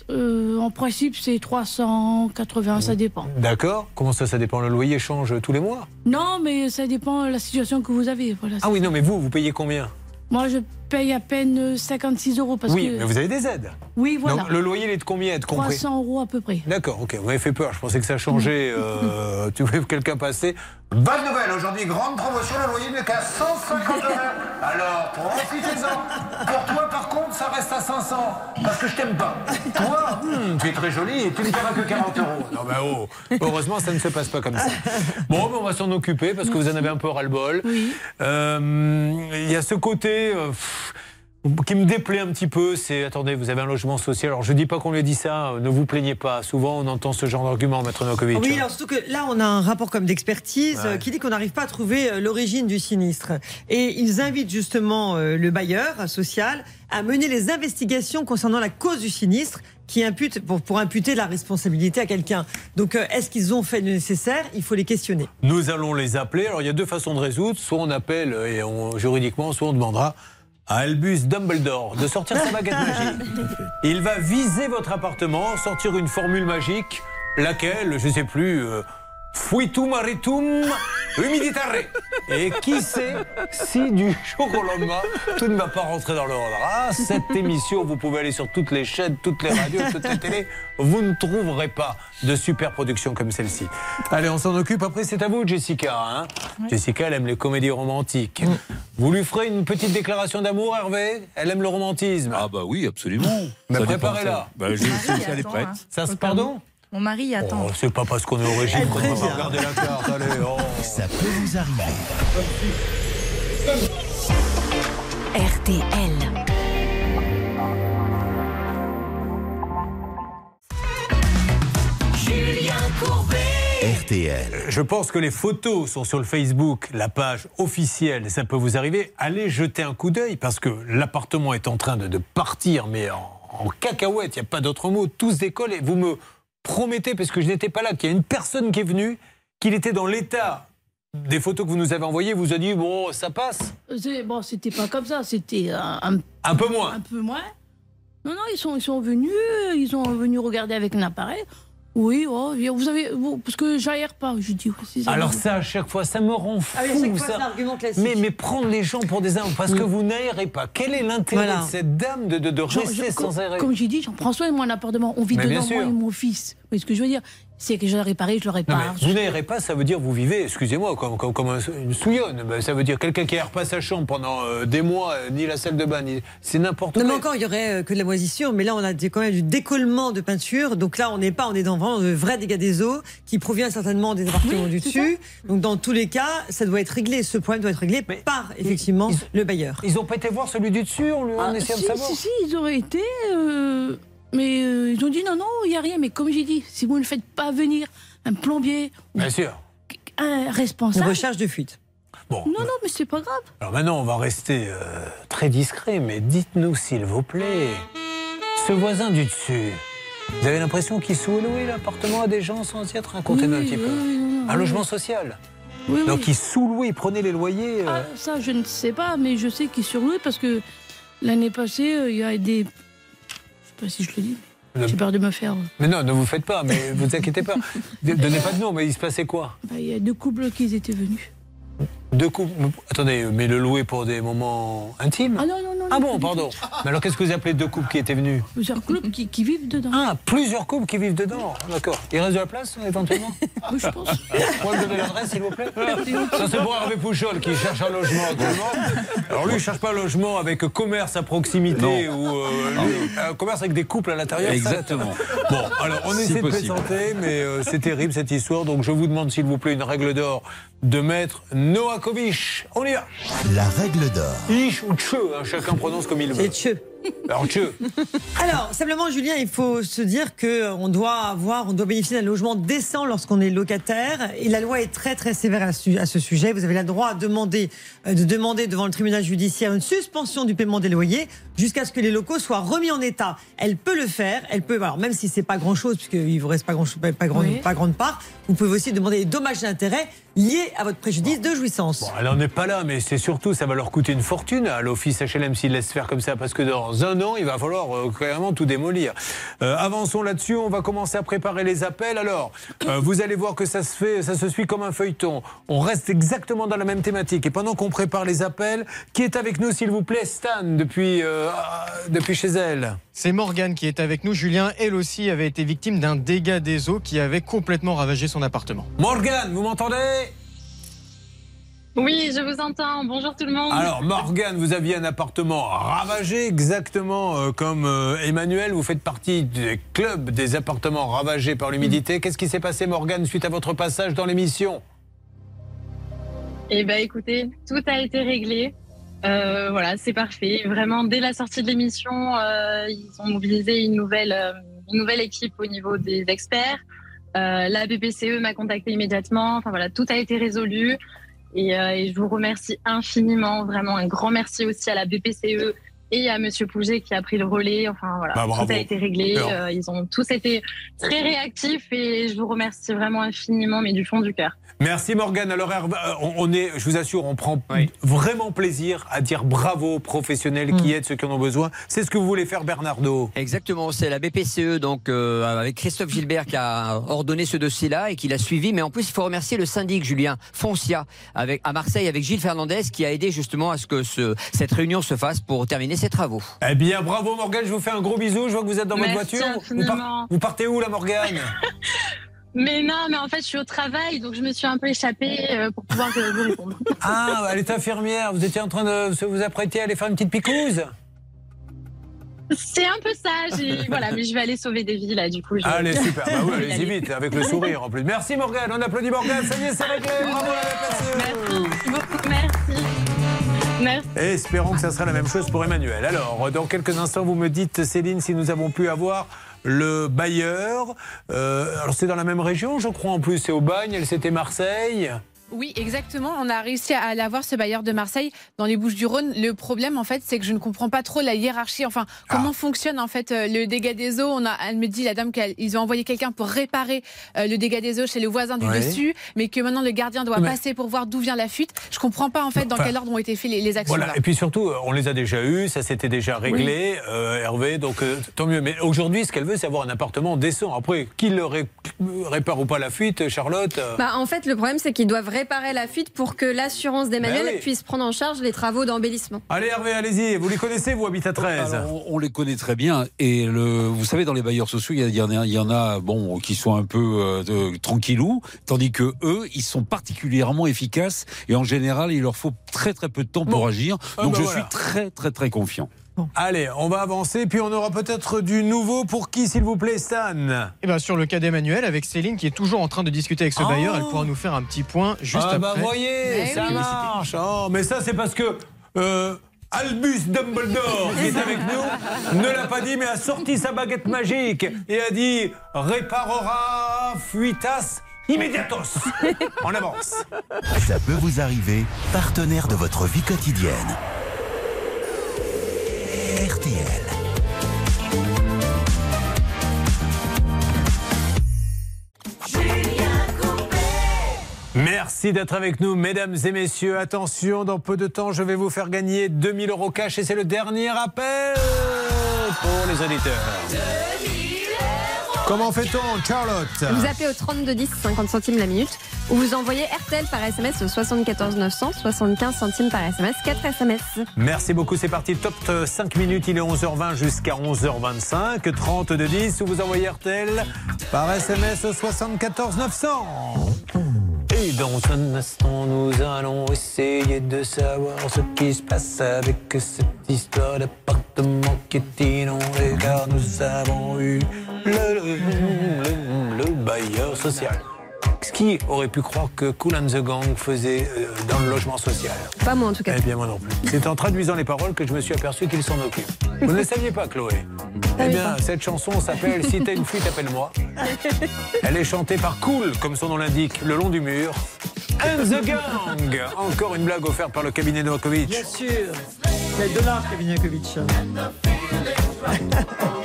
euh, En principe, c'est 380, ça dépend. D'accord. Comment ça, ça dépend? Le loyer change tous les mois? Non, mais ça dépend de la situation que vous avez. Voilà, Ah oui, non, mais vous, vous payez combien? Moi, je paye à peine 56 euros parce Oui, que. mais vous avez des aides. Oui, voilà. Donc le loyer, il est de combien compris 300 euros à peu près. D'accord, ok, vous m'avez fait peur, je pensais que ça changeait. euh, tu vois quelqu'un passer. Bonne nouvelle, aujourd'hui, grande promotion, le loyer n'est qu'à 150 euros. Alors, profitez-en. Pour toi, par contre, ça reste à 500, parce que je t'aime pas. Toi, hmm, tu es très jolie et tu ne paieras que 40 euros. Non, mais oh, heureusement, ça ne se passe pas comme ça. Bon, ben, on va s'en occuper, parce que vous en avez un peu ras-le-bol. Euh, Il y a ce côté... euh, qui me déplaît un petit peu, c'est attendez, vous avez un logement social. Alors je dis pas qu'on lui dit ça, euh, ne vous plaignez pas. Souvent on entend ce genre d'argument, Maître Novakovic. Oui, alors surtout que là, on a un rapport comme d'expertise Ouais. qui dit qu'on n'arrive pas à trouver euh, l'origine du sinistre. Et ils invitent justement euh, le bailleur social à mener les investigations concernant la cause du sinistre qui impute, pour, pour imputer la responsabilité à quelqu'un. Donc, euh, est-ce qu'ils ont fait le nécessaire? Il faut les questionner. Nous allons les appeler. Alors il y a deux façons de résoudre. Soit on appelle et on, juridiquement, soit on demandera à Albus Dumbledore de sortir sa baguette magique. <laughs> Il va viser votre appartement, sortir une formule magique, laquelle, je sais plus, euh, fuitum maritum humiditare. Et qui sait si du jour au lendemain, tout ne va pas rentrer dans l'ordre. Ah, cette émission, vous pouvez aller sur toutes les chaînes, toutes les radios, toutes les télés, vous ne trouverez pas de super production comme celle-ci. Allez, on s'en occupe. Après, c'est à vous, Jessica. hein. Jessica, elle aime les comédies romantiques. Vous lui ferez une petite déclaration d'amour, Hervé? Elle aime le romantisme. Ah bah oui, absolument. Mais préparez-la. ça. Bah, je- je- elle est prête. Ça se pardon? Mon mari y attend. Oh, c'est pas parce qu'on est au régime qu'on va pas regarder la carte. Allez, oh. Ça peut vous arriver. RTL. Julien Courbet. RTL. Je pense que les photos sont sur le Facebook, la page officielle. Ça peut vous arriver. Allez jeter un coup d'œil parce que l'appartement est en train de, de partir, mais en, en cacahuète. Il n'y a pas d'autre mot. Tout se décolle et vous me promettez, parce que je n'étais pas là, qu'il y a une personne qui est venue, qu'il était dans l'état des photos que vous nous avez envoyées. Vous a dit bon, ça passe. C'est- Bon, c'était pas comme ça, c'était un, un- Un peu moins. un peu moins. Non, non, ils sont, ils sont venus, ils sont venus regarder avec un appareil. Oui, oh, vous avez. parce que j'aère pas. Je dis, ça. Alors ça, à chaque fois, ça me rend fou. Ah oui, à chaque fois, ça. c'est l'argument classique. Mais, mais prendre les gens pour des arbres parce que vous n'aérez pas. Quel est l'intérêt Voilà. de cette dame de, de, de Jean- rester sans comme, aérer comme j'ai dit, j'en prends soin de mon appartement. On vit Mais dedans, moi et mon fils. Vous voyez ce que je veux dire? C'est que je l'ai réparé, je le Non, répare. mais vous n'aérez pas, ça veut dire vous vivez, excusez-moi, comme, comme, comme un- une souillonne. Ben, ça veut dire quelqu'un qui n'aère pas sa chambre pendant euh, des mois, euh, ni la salle de bain, ni... c'est n'importe Non, quoi. mais encore, il y aurait euh, que de la moisissure, mais là, on a des- quand même du décollement de peinture. Donc là, on n'est pas, on est dans vraiment de vrais dégâts des eaux qui provient certainement des appartements du dessus. Donc dans tous les cas, ça doit être réglé. Ce problème doit être réglé par, effectivement, le bailleur. Ils n'ont pas été voir celui du dessus, on, lui, on Ah, essaie si, de savoir. si, si, ils auraient été. Mais euh, ils ont dit non, non, il n'y a rien. Mais comme j'ai dit, si vous ne faites pas venir un plombier, Bien sûr. un responsable. Une recherche de fuite. Bon. Non, non, mais c'est pas grave. Alors maintenant, on va rester euh, très discret, mais dites-nous, s'il vous plaît, ce voisin du dessus, vous avez l'impression qu'il sous-louait l'appartement à des gens sans y être Racontez-nous un Oui, petit peu. oui, oui, oui, un oui. logement social. Oui, oui. Donc il sous-louait, il prenait les loyers. euh, Ah, ça, je ne sais pas, mais je sais qu'il surloué parce que l'année passée, euh, il y a des. Je sais pas si je le dis. Le- J'ai peur de me faire. Mais non, ne vous faites pas, mais vous inquiétez pas. <laughs> Donnez pas de nom, mais il se passait quoi? Bah, Il y a deux couples qui étaient venus. Deux couples. Attendez, mais le louer pour des moments intimes Ah non, non, non. Ah bon, pardon. Mais alors qu'est-ce que vous appelez deux couples qui étaient venus Plusieurs couples qui, qui vivent dedans. Ah, plusieurs couples qui vivent dedans. D'accord. Il reste de la place, éventuellement <laughs> Oui, je pense. Vous pouvez me donner l'adresse, s'il vous plaît <laughs> Ça, c'est pour Hervé Pouchol qui cherche un logement actuellement. Alors lui, il ne cherche pas un logement avec commerce à proximité ou euh, lui, un commerce avec des couples à l'intérieur. ça, Exactement. Bon, alors on essaie de possible. plaisanter, mais euh, c'est terrible cette histoire. Donc je vous demande, s'il vous plaît, une règle d'or de maître Noakovic. On y va. La règle d'or. Ich ou tche, hein, chacun prononce comme il veut. C'est tche. <laughs> Alors tche. <laughs> Alors, simplement, Julien, il faut se dire que euh, on doit avoir, on doit bénéficier d'un logement décent lorsqu'on est locataire. Et la loi est très, très sévère à, su- à ce sujet. Vous avez le droit de demander, euh, de demander devant le tribunal judiciaire une suspension du paiement des loyers jusqu'à ce que les locaux soient remis en état. Elle peut le faire. Elle peut, alors même si c'est pas grand chose, puisqu'il vous reste pas grand, pas, Oui. pas grande part, vous pouvez aussi demander des dommages et liés à votre préjudice de jouissance. Bon, elle n'en est pas là, mais c'est surtout, ça va leur coûter une fortune à l'office HLM s'ils laissent faire comme ça, parce que dans un an, il va falloir euh, tout démolir. Euh, avançons là-dessus, on va commencer à préparer les appels. Alors, euh, vous allez voir que ça se fait, ça se suit comme un feuilleton. On reste exactement dans la même thématique. Et pendant qu'on prépare les appels, qui est avec nous, s'il vous plaît, Stan, depuis, euh, depuis chez elle? C'est Morgane qui est avec nous. Julien, elle aussi, avait été victime d'un dégât des eaux qui avait complètement ravagé son appartement. Morgane, vous m'entendez? Oui, je vous entends. Bonjour tout le monde. Alors, Morgane, vous aviez un appartement ravagé, exactement euh, comme euh, Emmanuel. Vous faites partie du club des appartements ravagés par l'humidité. Qu'est-ce qui s'est passé, Morgane, suite à votre passage dans l'émission? Eh ben, écoutez, tout a été réglé. Euh, voilà, c'est parfait. Vraiment, dès la sortie de l'émission, ils ont mobilisé une nouvelle, une nouvelle équipe au niveau des experts. La BPCE m'a contacté immédiatement. Enfin voilà, tout a été résolu. Et, euh, et je vous remercie infiniment, vraiment un grand merci aussi à la BPCE et à Monsieur Pouget qui a pris le relais. Enfin voilà, Bah, tout a été réglé. Alors. Euh, ils ont tous été très réactifs et je vous remercie vraiment infiniment, mais du fond du cœur. Merci Morgane. Alors euh, on, est, je vous assure, on prend vraiment plaisir à dire bravo aux professionnels qui aident ceux qui en ont besoin. C'est ce que vous voulez faire, Bernardo? Exactement, c'est la BPCE donc euh, avec Christophe Gilbert qui a ordonné ce dossier-là et qui l'a suivi. Mais en plus, il faut remercier le syndic Julien Foncia avec à Marseille avec Gilles Fernandez qui a aidé justement à ce que ce, cette réunion se fasse pour terminer ses travaux. Eh bien, bravo Morgane. Je vous fais un gros bisou. Je vois que vous êtes dans Merci votre voiture. Vous, partez où, la Morgane? <laughs> Mais non, mais en fait, je suis au travail, donc je me suis un peu échappée euh, pour pouvoir euh, vous répondre. <laughs> Ah, elle est infirmière. Vous étiez en train de vous apprêter à aller faire une petite picouse? C'est un peu ça. <laughs> Voilà, mais je vais aller sauver des vies là, du coup. je- Allez, super. Bah oui, allez-y vite, avec le sourire en plus. Merci Morgane. On applaudit Morgane. Ça y est, c'est réglé. Bravo à la. Merci beaucoup, merci. Espérons que ça sera la même chose pour Emmanuel. Alors, dans quelques instants, vous me dites, Céline, si nous avons pu avoir le bailleur. Euh, alors, c'est dans la même région, je crois, en plus. C'est au Bagne, c'était Marseille. Oui, exactement. On a réussi à l'avoir, ce bailleur de Marseille, dans les Bouches-du-Rhône. Le problème, en fait, c'est que je ne comprends pas trop la hiérarchie. Enfin, comment fonctionne, en fait, euh, le dégât des eaux? On a, elle me dit, la dame, qu'ils ont envoyé quelqu'un pour réparer euh, le dégât des eaux chez le voisin du Ouais. dessus, mais que maintenant le gardien doit Mais- passer pour voir d'où vient la fuite. Je comprends pas, en fait, dans Enfin, quel ordre ont été faites les, les actions. Voilà, et puis surtout, euh, on les a déjà eus, ça s'était déjà réglé, euh, Hervé, donc euh, tant mieux. Mais aujourd'hui, ce qu'elle veut, c'est avoir un appartement décent. Après, qui le ré- répare ou pas la fuite, Charlotte euh, Bah, en fait, le problème, c'est qu'ils doivent réparer la fuite pour que l'assurance d'Emmanuel Ben oui. puisse prendre en charge les travaux d'embellissement. Allez, Hervé, allez-y. Vous les connaissez, vous, Habitat 13 Alors, on, on les connaît très bien. Et le, vous savez, dans les bailleurs sociaux, il y, en a, il y en a, bon, qui sont un peu euh, de- tranquillous, tandis que eux, ils sont particulièrement efficaces. Et en général, il leur faut très très peu de temps pour agir. Ah, Donc bah je voilà. suis très très très confiant. Allez, on va avancer, puis on aura peut-être du nouveau. Pour qui, s'il vous plaît, Stan Et ben sur le cas d'Emmanuel, avec Céline qui est toujours en train de discuter avec ce Oh. bailleur, elle pourra nous faire un petit point juste ah, après. bah voyez, ça marche. Oh, mais ça, c'est parce que euh, Albus Dumbledore, qui est avec nous, ne l'a pas dit, mais a sorti sa baguette magique et a dit réparera fuitas immédiatos. <laughs> On avance. Ça peut vous arriver, partenaire de votre vie quotidienne. RTL. Merci d'être avec nous, mesdames et messieurs. Attention, dans peu de temps, je vais vous faire gagner 2000 euros cash et c'est le dernier appel pour les auditeurs. Comment fait-on, Charlotte Vous appelez au 32 10, 50 centimes la minute, ou vous envoyez RTL par SMS au 74 900, 75 centimes par SMS, 4 SMS. Merci beaucoup, c'est parti. Top 5 minutes, il est 11h20 jusqu'à 11h25. 30 de 10, ou vous envoyez RTL par SMS au 74 900. Et dans un instant, nous allons essayer de savoir ce qui se passe avec cette histoire d'appartement qui est inondé, car nous avons eu le, le- le- le bailleur social. Qui aurait pu croire que Cool and the Gang faisait euh, dans le logement social Pas moi en tout cas. eh bien, moi non plus. C'est en traduisant les paroles que je me suis aperçu qu'il s'en occupe. Vous ne le saviez pas, Chloé <laughs> Eh bien, cette chanson s'appelle Si t'as une fuite, appelle-moi. <laughs> Elle est chantée par Cool, comme son nom l'indique, le long du mur. And the Gang Encore une blague offerte par le cabinet Novakovic. Bien sûr. Quel dollar, Kevin Yakovic. It's <laughs>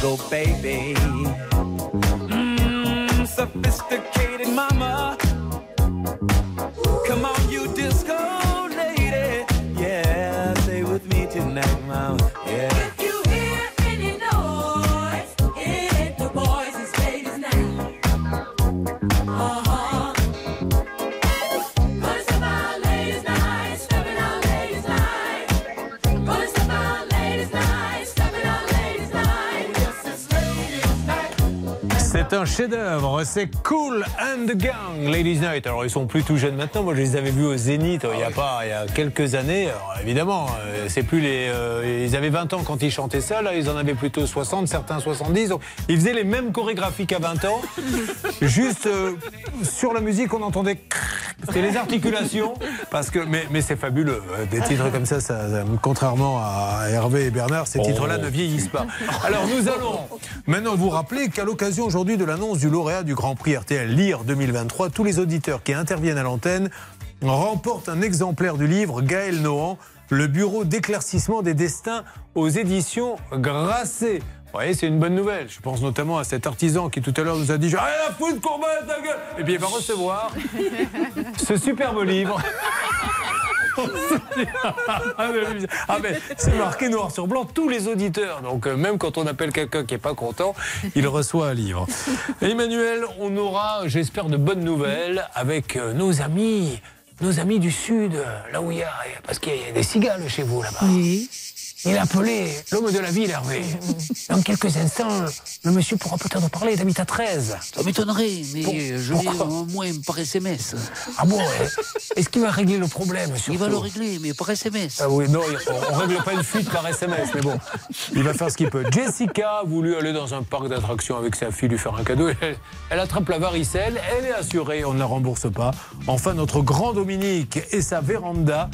go, baby. Mmm, sophisticated chef-d'œuvre, c'est Cool and the Gang, Ladies Night. Alors ils sont plus tout jeunes maintenant, moi je les avais vus au Zénith euh, il y a pas, il y a quelques années. Alors, évidemment, euh, c'est plus les, euh, ils avaient 20 ans quand ils chantaient ça, là ils en avaient plutôt 60, certains 70. Donc ils faisaient les mêmes chorégraphies qu'à 20 ans. <laughs> Juste euh, sur la musique, on entendait, c'était les articulations, parce que, mais, mais c'est fabuleux. Des titres comme ça, ça, ça- contrairement à Hervé et Bernard, ces Oh. titres-là ne vieillissent pas. Alors nous allons maintenant vous rappeler qu'à l'occasion aujourd'hui de l'annonce du lauréat du Grand Prix RTL Lire 2023, tous les auditeurs qui interviennent à l'antenne remportent un exemplaire du livre Gaël Nohan, le bureau d'éclaircissement des destins aux éditions Grasset. Vous voyez, c'est une bonne nouvelle. Je pense notamment à cet artisan qui tout à l'heure nous a dit J'ai à foutre, Courbet, ta gueule Et puis il va recevoir <laughs> ce superbe livre. Ah mais c'est marqué noir sur blanc, tous les auditeurs. Donc euh, même quand on appelle quelqu'un qui n'est pas content, il reçoit un livre. Emmanuel, on aura, j'espère, de bonnes nouvelles avec euh, nos amis, nos amis du Sud, là où il y a, parce qu'il y a des cigales chez vous là-bas. Il a appelé l'homme de la ville, Hervé. Dans quelques instants, le monsieur pourra peut-être parler d'Habitat 13. Ça m'étonnerait, mais Pour- je l'ai au moins par SMS. Ah bon. Est-ce qu'il va régler le problème Il va le régler, mais par SMS. Ah oui, non, on, on règle pas une fuite par SMS, mais bon, il va faire ce qu'il peut. Jessica a voulu aller dans un parc d'attractions avec sa fille, lui faire un cadeau. Elle, elle attrape la varicelle, elle est assurée, on ne la rembourse pas. Enfin, notre grand Dominique et sa véranda,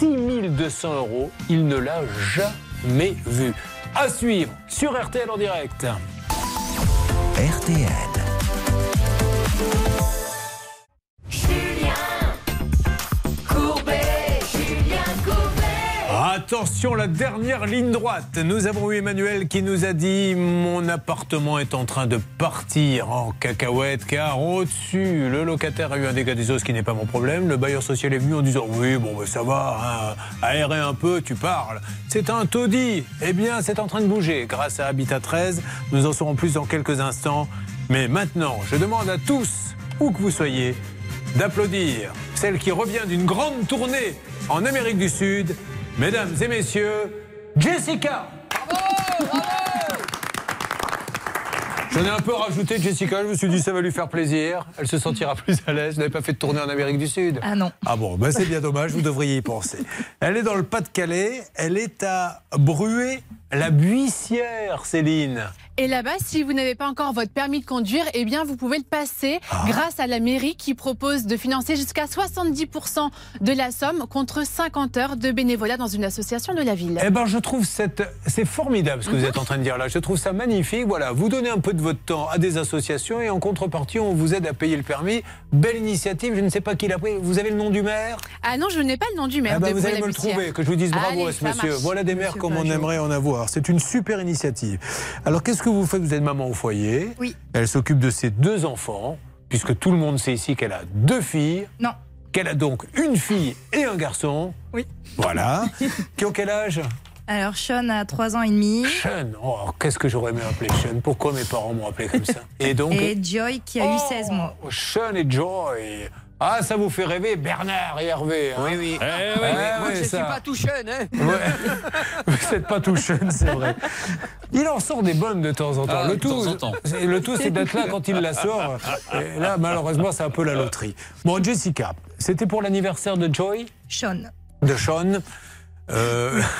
6200 euros, il ne l'a jamais vu. À suivre sur RTL en direct. RTL. Attention, la dernière ligne droite. Nous avons eu Emmanuel qui nous a dit Mon appartement est en train de partir en cacahuète car au-dessus, le locataire a eu un dégât des ce qui n'est pas mon problème. Le bailleur social est venu en disant Oui, bon, ben, ça va, hein, aérer un peu, tu parles. C'est un taudis. Eh bien, c'est en train de bouger. Grâce à Habitat 13, nous en saurons plus dans quelques instants. Mais maintenant, je demande à tous, où que vous soyez, d'applaudir celle qui revient d'une grande tournée en Amérique du Sud. Mesdames et messieurs, Jessica J'en ai un peu rajouté Jessica, je me suis dit ça va lui faire plaisir, elle se sentira plus à l'aise. Vous n'avez pas fait de tournée en Amérique du Sud Ah non. Ah bon, ben c'est bien dommage, vous devriez y penser. Elle est dans le Pas-de-Calais, elle est à Bruet, la Buissière, Céline. Et là-bas, si vous n'avez pas encore votre permis de conduire, eh bien, vous pouvez le passer Ah. grâce à la mairie qui propose de financer jusqu'à 70% de la somme contre 50 heures de bénévolat dans une association de la ville. Eh ben, je trouve cette, c'est formidable ce que vous êtes en train de dire là. Je trouve ça magnifique. Voilà, vous donnez un peu de votre temps à des associations et en contrepartie, on vous aide à payer le permis. Belle initiative. Je ne sais pas qui l'a pris. Vous avez le nom du maire? Ah non, je n'ai pas le nom du maire. Eh ben, de vous allez me le trouver, que je vous dise bravo Allez, à ce monsieur. marche. Voilà des maires Monsieur comme on aimerait en avoir. C'est une super initiative. Alors, qu'est-ce que vous faites Vous êtes maman au foyer. Oui. Elle s'occupe de ses deux enfants, puisque tout le monde sait ici qu'elle a deux filles. Non. Qu'elle a donc une fille et un garçon. Oui. Voilà. <laughs> qui ont quel âge? Alors, Sean a 3 ans et demi. Sean. Oh, qu'est-ce que j'aurais aimé appeler Sean? Pourquoi mes parents m'ont appelé comme ça? Et donc Et Joy qui a eu Oh, 16 mois. Sean et Joy. Ah, ça vous fait rêver, Bernard et Hervé. hein Oui, oui. Eh oui, Moi, oui, je ne suis pas tout jeune. Hein <laughs> Vous n'êtes pas tout jeune, c'est vrai. Il en sort des bonnes de temps en temps. Ah, le de tout, temps en temps. c'est- le tout, c'est d'être là quand il la sort. Et là, malheureusement, c'est un peu la loterie. Bon, Jessica, c'était pour l'anniversaire de Joy, Sean. de Sean. Euh... <laughs>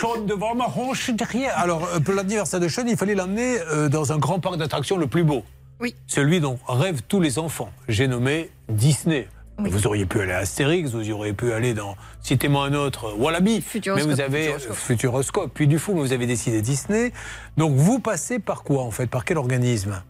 Sean devant ma hanche derrière. Alors, euh, pour l'anniversaire de Sean, il fallait l'emmener euh, dans un grand parc d'attractions le plus beau. Oui. Celui dont rêvent tous les enfants. J'ai nommé Disney. Vous auriez pu aller à Astérix, vous auriez pu aller dans, citez-moi un autre, Wallaby. Futuroscope. Mais vous avez Futuroscope. Futuroscope. Puis du coup, vous avez décidé Disney. Donc vous passez par quoi en fait? Par quel organisme?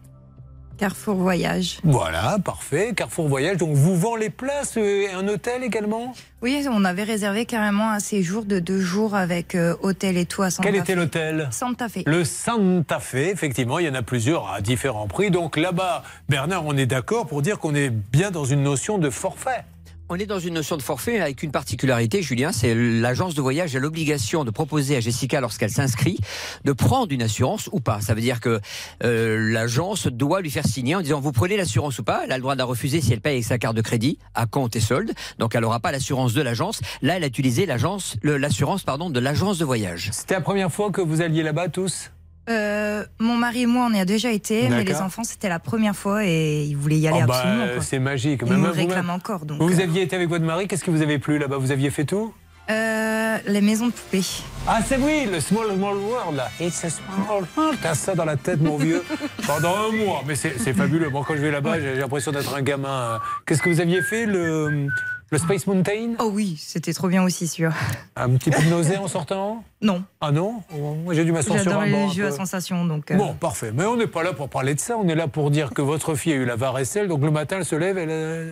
Carrefour Voyage. Voilà, parfait. Carrefour Voyage. Donc, vous vend les places euh, et un hôtel également? Oui, on avait réservé carrément un séjour de deux jours avec euh, hôtel et tout à Santa Quel était l'hôtel? Santa Fe. Le Santa Fe, effectivement, il y en a plusieurs à différents prix. Donc là-bas, Bernard, on est d'accord pour dire qu'on est bien dans une notion de forfait. On est dans une notion de forfait avec une particularité, Julien, c'est l'agence de voyage a l'obligation de proposer à Jessica, lorsqu'elle s'inscrit, de prendre une assurance ou pas. Ça veut dire que euh, l'agence doit lui faire signer en disant vous prenez l'assurance ou pas? Elle a le droit de la refuser si elle paye avec sa carte de crédit à compte et solde. Donc elle n'aura pas l'assurance de l'agence. Là, elle a utilisé l'agence, l'assurance pardon de l'agence de voyage. C'était la première fois que vous alliez là-bas tous? Euh, mon mari et moi, on y a déjà été, mais les enfants, c'était la première fois et ils voulaient y aller Ah bah, absolument. c'est magique. Ils vous-même. réclament encore. Donc, Vous euh, aviez été avec votre mari, qu'est-ce qui vous avait plu là-bas? Vous aviez fait tout? Euh, les maisons de poupées. Ah, c'est oui, le Small Small World, là. It's a small world. T'as ça dans la tête, mon vieux. <laughs> Pendant un mois. Mais c'est fabuleux. Moi, quand je vais là-bas, j'ai l'impression d'être un gamin. Qu'est-ce que vous aviez fait Le, le Space Mountain? Oh oui, c'était trop bien aussi, sûr. Un petit peu de nausée en sortant? <laughs> Non. Ah non? Moi, j'ai dû m'asseoir sur un banc. les jeux à sensation, donc. euh, Bon, parfait. Mais on n'est pas là pour parler de ça. On est là pour dire que votre fille a eu la varicelle. Donc le matin, elle se lève, elle. euh,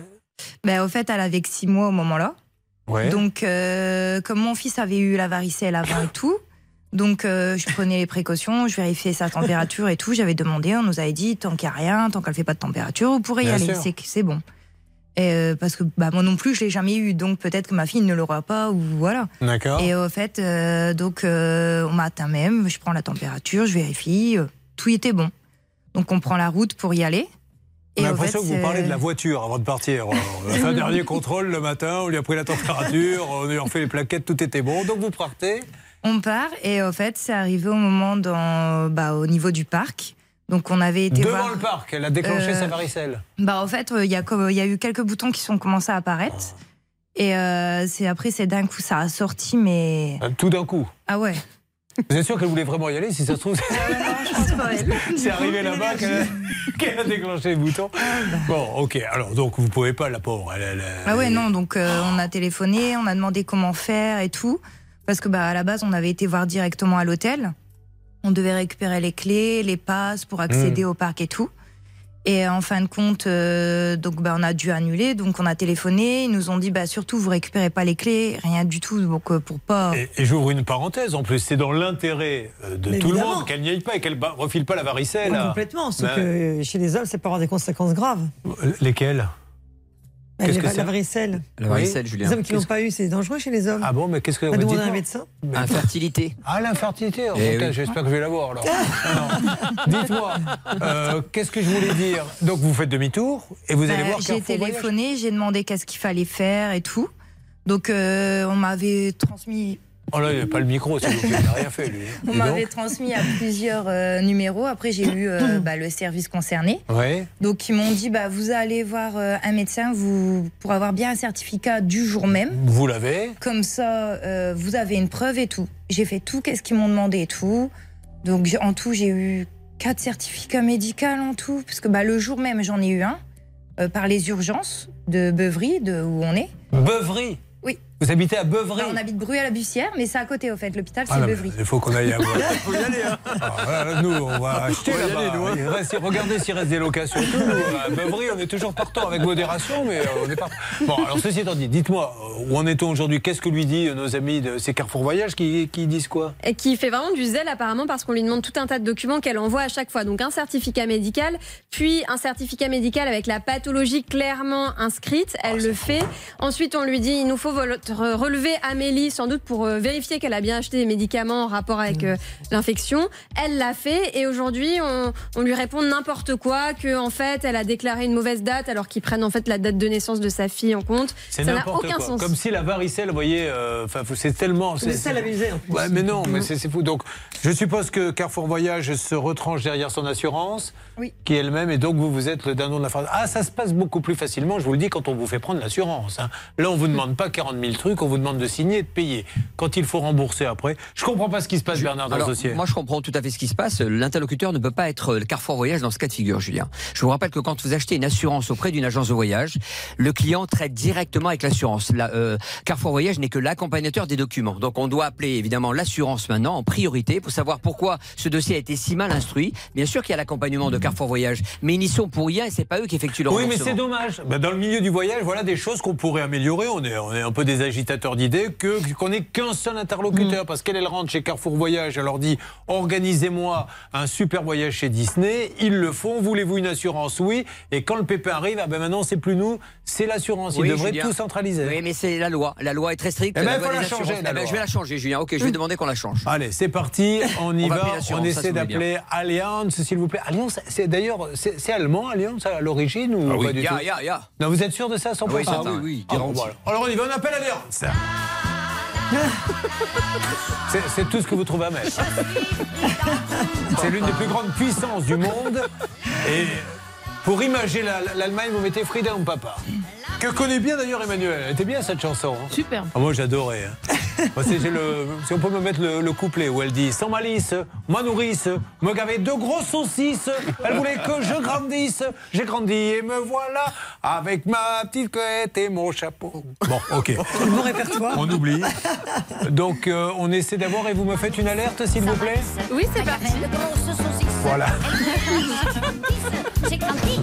Ben, au fait, elle avait que six mois au moment-là. Ouais. Donc, euh, comme mon fils avait eu la varicelle avant et tout, donc euh, je prenais les précautions, je vérifiais sa température et tout. J'avais demandé, on nous avait dit, tant qu'il n'y a rien, tant qu'elle fait pas de température, vous pourrez y Bien aller, c'est bon. Et, euh, parce que bah, moi non plus, je l'ai jamais eu, donc peut-être que ma fille ne l'aura pas, ou voilà. D'accord. Et au fait, euh, donc euh, au matin même, je prends la température, je vérifie, euh, tout y était bon. Donc on prend la route pour y aller. On a l'impression fait, que vous parlez c'est- de la voiture avant de partir. On a fait un <laughs> dernier contrôle le matin, on lui a pris la température, on lui a refait les plaquettes, tout était bon. Donc vous partez. On part et au fait, c'est arrivé au moment dans, bah, au niveau du parc. Donc on avait été Devant voir. le parc, elle a déclenché Euh, sa varicelle. Bah en fait, il y, a y a eu quelques boutons qui sont commencés à apparaître. Et euh, c'est après, c'est d'un coup, ça a sorti, mais Euh, Tout d'un coup. ah ouais. Vous êtes sûr qu'elle voulait vraiment y aller Si ça se trouve, c'est <laughs> arrivé là-bas qu'elle a <laughs> déclenché les boutons. Bon, ok. Alors, donc, vous pouvez pas, la pauvre. Elle, elle- Ah ouais, non. Donc euh, on a téléphoné, on a demandé comment faire et tout, parce que bah à la base, on avait été voir directement à l'hôtel. On devait récupérer les clés, les passes pour accéder Mm. au parc et tout. Et en fin de compte, euh, donc bah, on a dû annuler. Donc on a téléphoné. Ils nous ont dit bah surtout vous récupérez pas les clés, rien du tout. Donc euh, pour pas. Et, et j'ouvre une parenthèse en plus, c'est dans l'intérêt euh, de Mais tout le monde qu'elle n'y aille pas et qu'elle ne refile pas la varicelle. Oui, complètement. Sauf Ben, que chez les hommes, ça peut avoir des conséquences graves. Lesquelles? Qu'est-ce que c'est la varicelle. La varicelle, Julien. Les hommes qui l'ont pas eu, c'est dangereux chez les hommes. Ah bon, mais qu'est-ce que vous demander dites à un médecin. Infertilité. <laughs> Ah, l'infertilité oh, Eh oui. J'espère que je vais l'avoir alors. Ah. Dites-moi, euh, qu'est-ce que je voulais dire? Donc vous faites demi-tour et vous allez Bah, voir J'ai téléphoné, j'ai demandé qu'est-ce qu'il fallait faire et tout. Donc euh, on m'avait transmis Oh là, il n'y a pas le micro, plaît, il n'a rien fait lui. <laughs> On m'avait transmis à plusieurs euh, numéros. Après, j'ai eu euh, <coughs> bah, le service concerné. Ouais. Donc, ils m'ont dit bah, vous allez voir euh, un médecin vous, pour avoir bien un certificat du jour même. Vous l'avez Comme ça, euh, vous avez une preuve et tout. J'ai fait tout, qu'est-ce qu'ils m'ont demandé et tout. Donc, en tout, j'ai eu quatre certificats médicaux en tout. Parce que bah, le jour même, j'en ai eu un euh, par les urgences de Beuvry, de où on est. Beuvry. Vous habitez à Beuvry Bah, on habite Bru à la Bussière, mais c'est à côté, au fait. L'hôpital, c'est Ah Beuvry. Il faut qu'on aille à <laughs> voir. Il faut y aller, hein. Ah, nous, on va acheter là-bas. hein. Reste- Regardez s'il reste des locations. Nous, à Beuvry, on est toujours partant avec modération, mais euh, on est partant. Bon, alors ceci étant dit, dites-moi, euh, où en est-on aujourd'hui? Qu'est-ce que lui dit euh, nos amis de ces Carrefour Voyage qui, qui disent quoi? Et qui fait vraiment du zèle apparemment parce qu'on lui demande tout un tas de documents qu'elle envoie à chaque fois. Donc un certificat médical, puis un certificat médical avec la pathologie clairement inscrite. Elle le fait. Ensuite, on lui dit il nous faut votre relevé Amélie sans doute pour euh, vérifier qu'elle a bien acheté des médicaments en rapport avec euh, l'infection. Elle l'a fait et aujourd'hui on, on lui répond n'importe quoi que en fait elle a déclaré une mauvaise date alors qu'ils prennent en fait la date de naissance de sa fille en compte. C'est Ça n'a n'importe aucun quoi. sens. Comme si la varicelle, vous voyez, euh, enfin, c'est tellement. Mais ça, plus. Ouais, mais non, mais c'est c'est fou. Donc, je suppose que Carrefour Voyage se retranche derrière son assurance, Oui. qui est elle-même, et donc vous, vous êtes le dindon de la phrase. Ah, ça se passe beaucoup plus facilement, je vous le dis, quand on vous fait prendre l'assurance. hein. Là, on vous demande pas 40 000 le truc, on vous demande de signer et de payer. Quand il faut rembourser après, je comprends pas ce qui se passe, Bernard, dans Alors. Moi, je comprends tout à fait ce qui se passe. L'interlocuteur ne peut pas être le Carrefour Voyage dans ce cas de figure, Julien. Je vous rappelle que quand vous achetez une assurance auprès d'une agence de voyage, le client traite directement avec l'assurance. La, euh, Carrefour Voyage n'est que l'accompagnateur des documents. Donc, on doit appeler évidemment l'assurance maintenant en priorité pour savoir pourquoi ce dossier a été si mal instruit. Bien sûr qu'il y a l'accompagnement de Carrefour Voyage, mais ils n'y sont pour rien et c'est pas eux qui effectuent le Oui, mais c'est dommage. Ben, dans le milieu du voyage, voilà des choses qu'on pourrait améliorer. On est, on est un peu des agitateurs d'idées que qu'on n'ait qu'un seul interlocuteur. Parce qu'elle, elle rentre chez Carrefour Voyage, elle leur dit organisez-moi un super voyage chez Disney. Ils le font. Voulez-vous une assurance? Oui. Et quand le pépin arrive, ah ben maintenant c'est plus nous, c'est l'assurance. Ils Oui, devraient Julien. tout centraliser. Oui, mais c'est la loi. La loi est très stricte. Eh ben, La faut la des changer, la Eh ben, je vais la changer, Julien. Ok, je vais demander qu'on la change. Allez, c'est parti, on y On va On essaie d'appeler Allianz, s'il vous plaît. Allianz, c'est d'ailleurs, c'est allemand, Allianz, à l'origine ou Ah oui, pas du tout? Non, vous êtes sûr de ça à 100% Ah oui, certain. Ah oui, oui, Ah. Alors on y va, on appelle Allianz. <laughs> C'est- C'est tout ce que vous trouvez à mettre. C'est l'une des plus grandes puissances du monde. Et pour imager la- l'Allemagne, vous mettez Frida ou Papa? Que connaît bien d'ailleurs Emmanuel. Elle était bien cette chanson. hein. Super. Ah, moi j'adorais. hein. <laughs> Moi, le- si on peut me mettre le, le couplet où elle dit Sans malice, ma nourrice me gavait de grosses saucisses. Elle voulait que je grandisse. J'ai grandi et me voilà avec ma petite couette et mon chapeau. Bon, ok. Bon répertoire. On oublie. Donc euh, on essaie d'avoir et vous me faites une alerte s'il vous plaît? Oui, c'est parti. Voilà. <laughs> J'ai grandi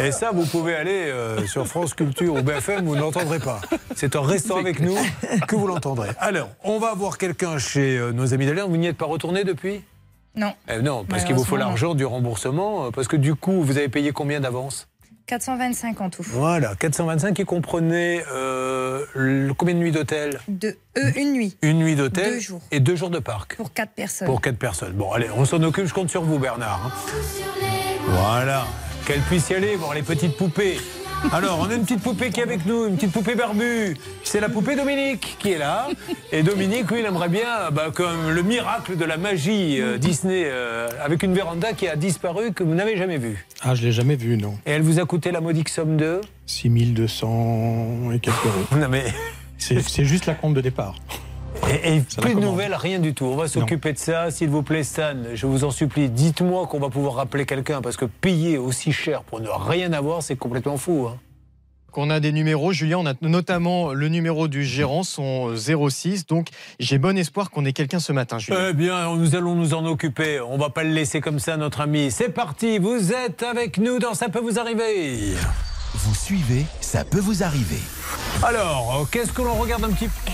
Et ça, vous pouvez aller euh, sur France Culture ou BFM, vous ne l'entendrez pas. C'est en restant avec nous que vous l'entendrez. Alors, on va voir quelqu'un chez euh, nos amis d'Alliance. Vous n'y êtes pas retourné depuis? Non. Eh Non, parce qu'il vous faut l'argent du remboursement. euh, Parce que du coup, vous avez payé combien d'avance? 425 en tout. Voilà, 425 qui comprenait euh, le- combien de nuits d'hôtel? De, euh, une nuit Une nuit d'hôtel Deux jours. et deux jours de parc. pour quatre personnes. Pour quatre personnes. Bon, allez, on s'en occupe, je compte sur vous, Bernard. hein. Voilà. Qu'elle puisse y aller, voir les petites poupées. Alors, on a une petite poupée qui est avec nous, une petite poupée barbue. C'est la poupée Dominique qui est là. Et Dominique, lui, il aimerait bien, bah, comme le miracle de la magie euh, Disney, euh, avec une véranda qui a disparu, que vous n'avez jamais vue. Ah, je l'ai jamais vu, non. Et elle vous a coûté la modique somme de 6200 et quelques euros. Non, mais. C'est juste la compte de départ. Et, plus de nouvelles, rien du tout. On va s'occuper de ça, s'il vous plaît, Stan. Je vous en supplie, dites-moi qu'on va pouvoir rappeler quelqu'un, parce que payer aussi cher pour ne rien avoir, c'est complètement fou. hein. qu'on a des numéros. Julien, on a notamment le numéro du gérant, son 06. Donc, j'ai bon espoir qu'on ait quelqu'un ce matin, Julien. Eh bien, nous allons nous en occuper. On va pas le laisser comme ça, notre ami. C'est parti, vous êtes avec nous dans Ça peut vous arriver. Vous suivez, ça peut vous arriver. Alors, euh, qu'est-ce que l'on regarde un petit peu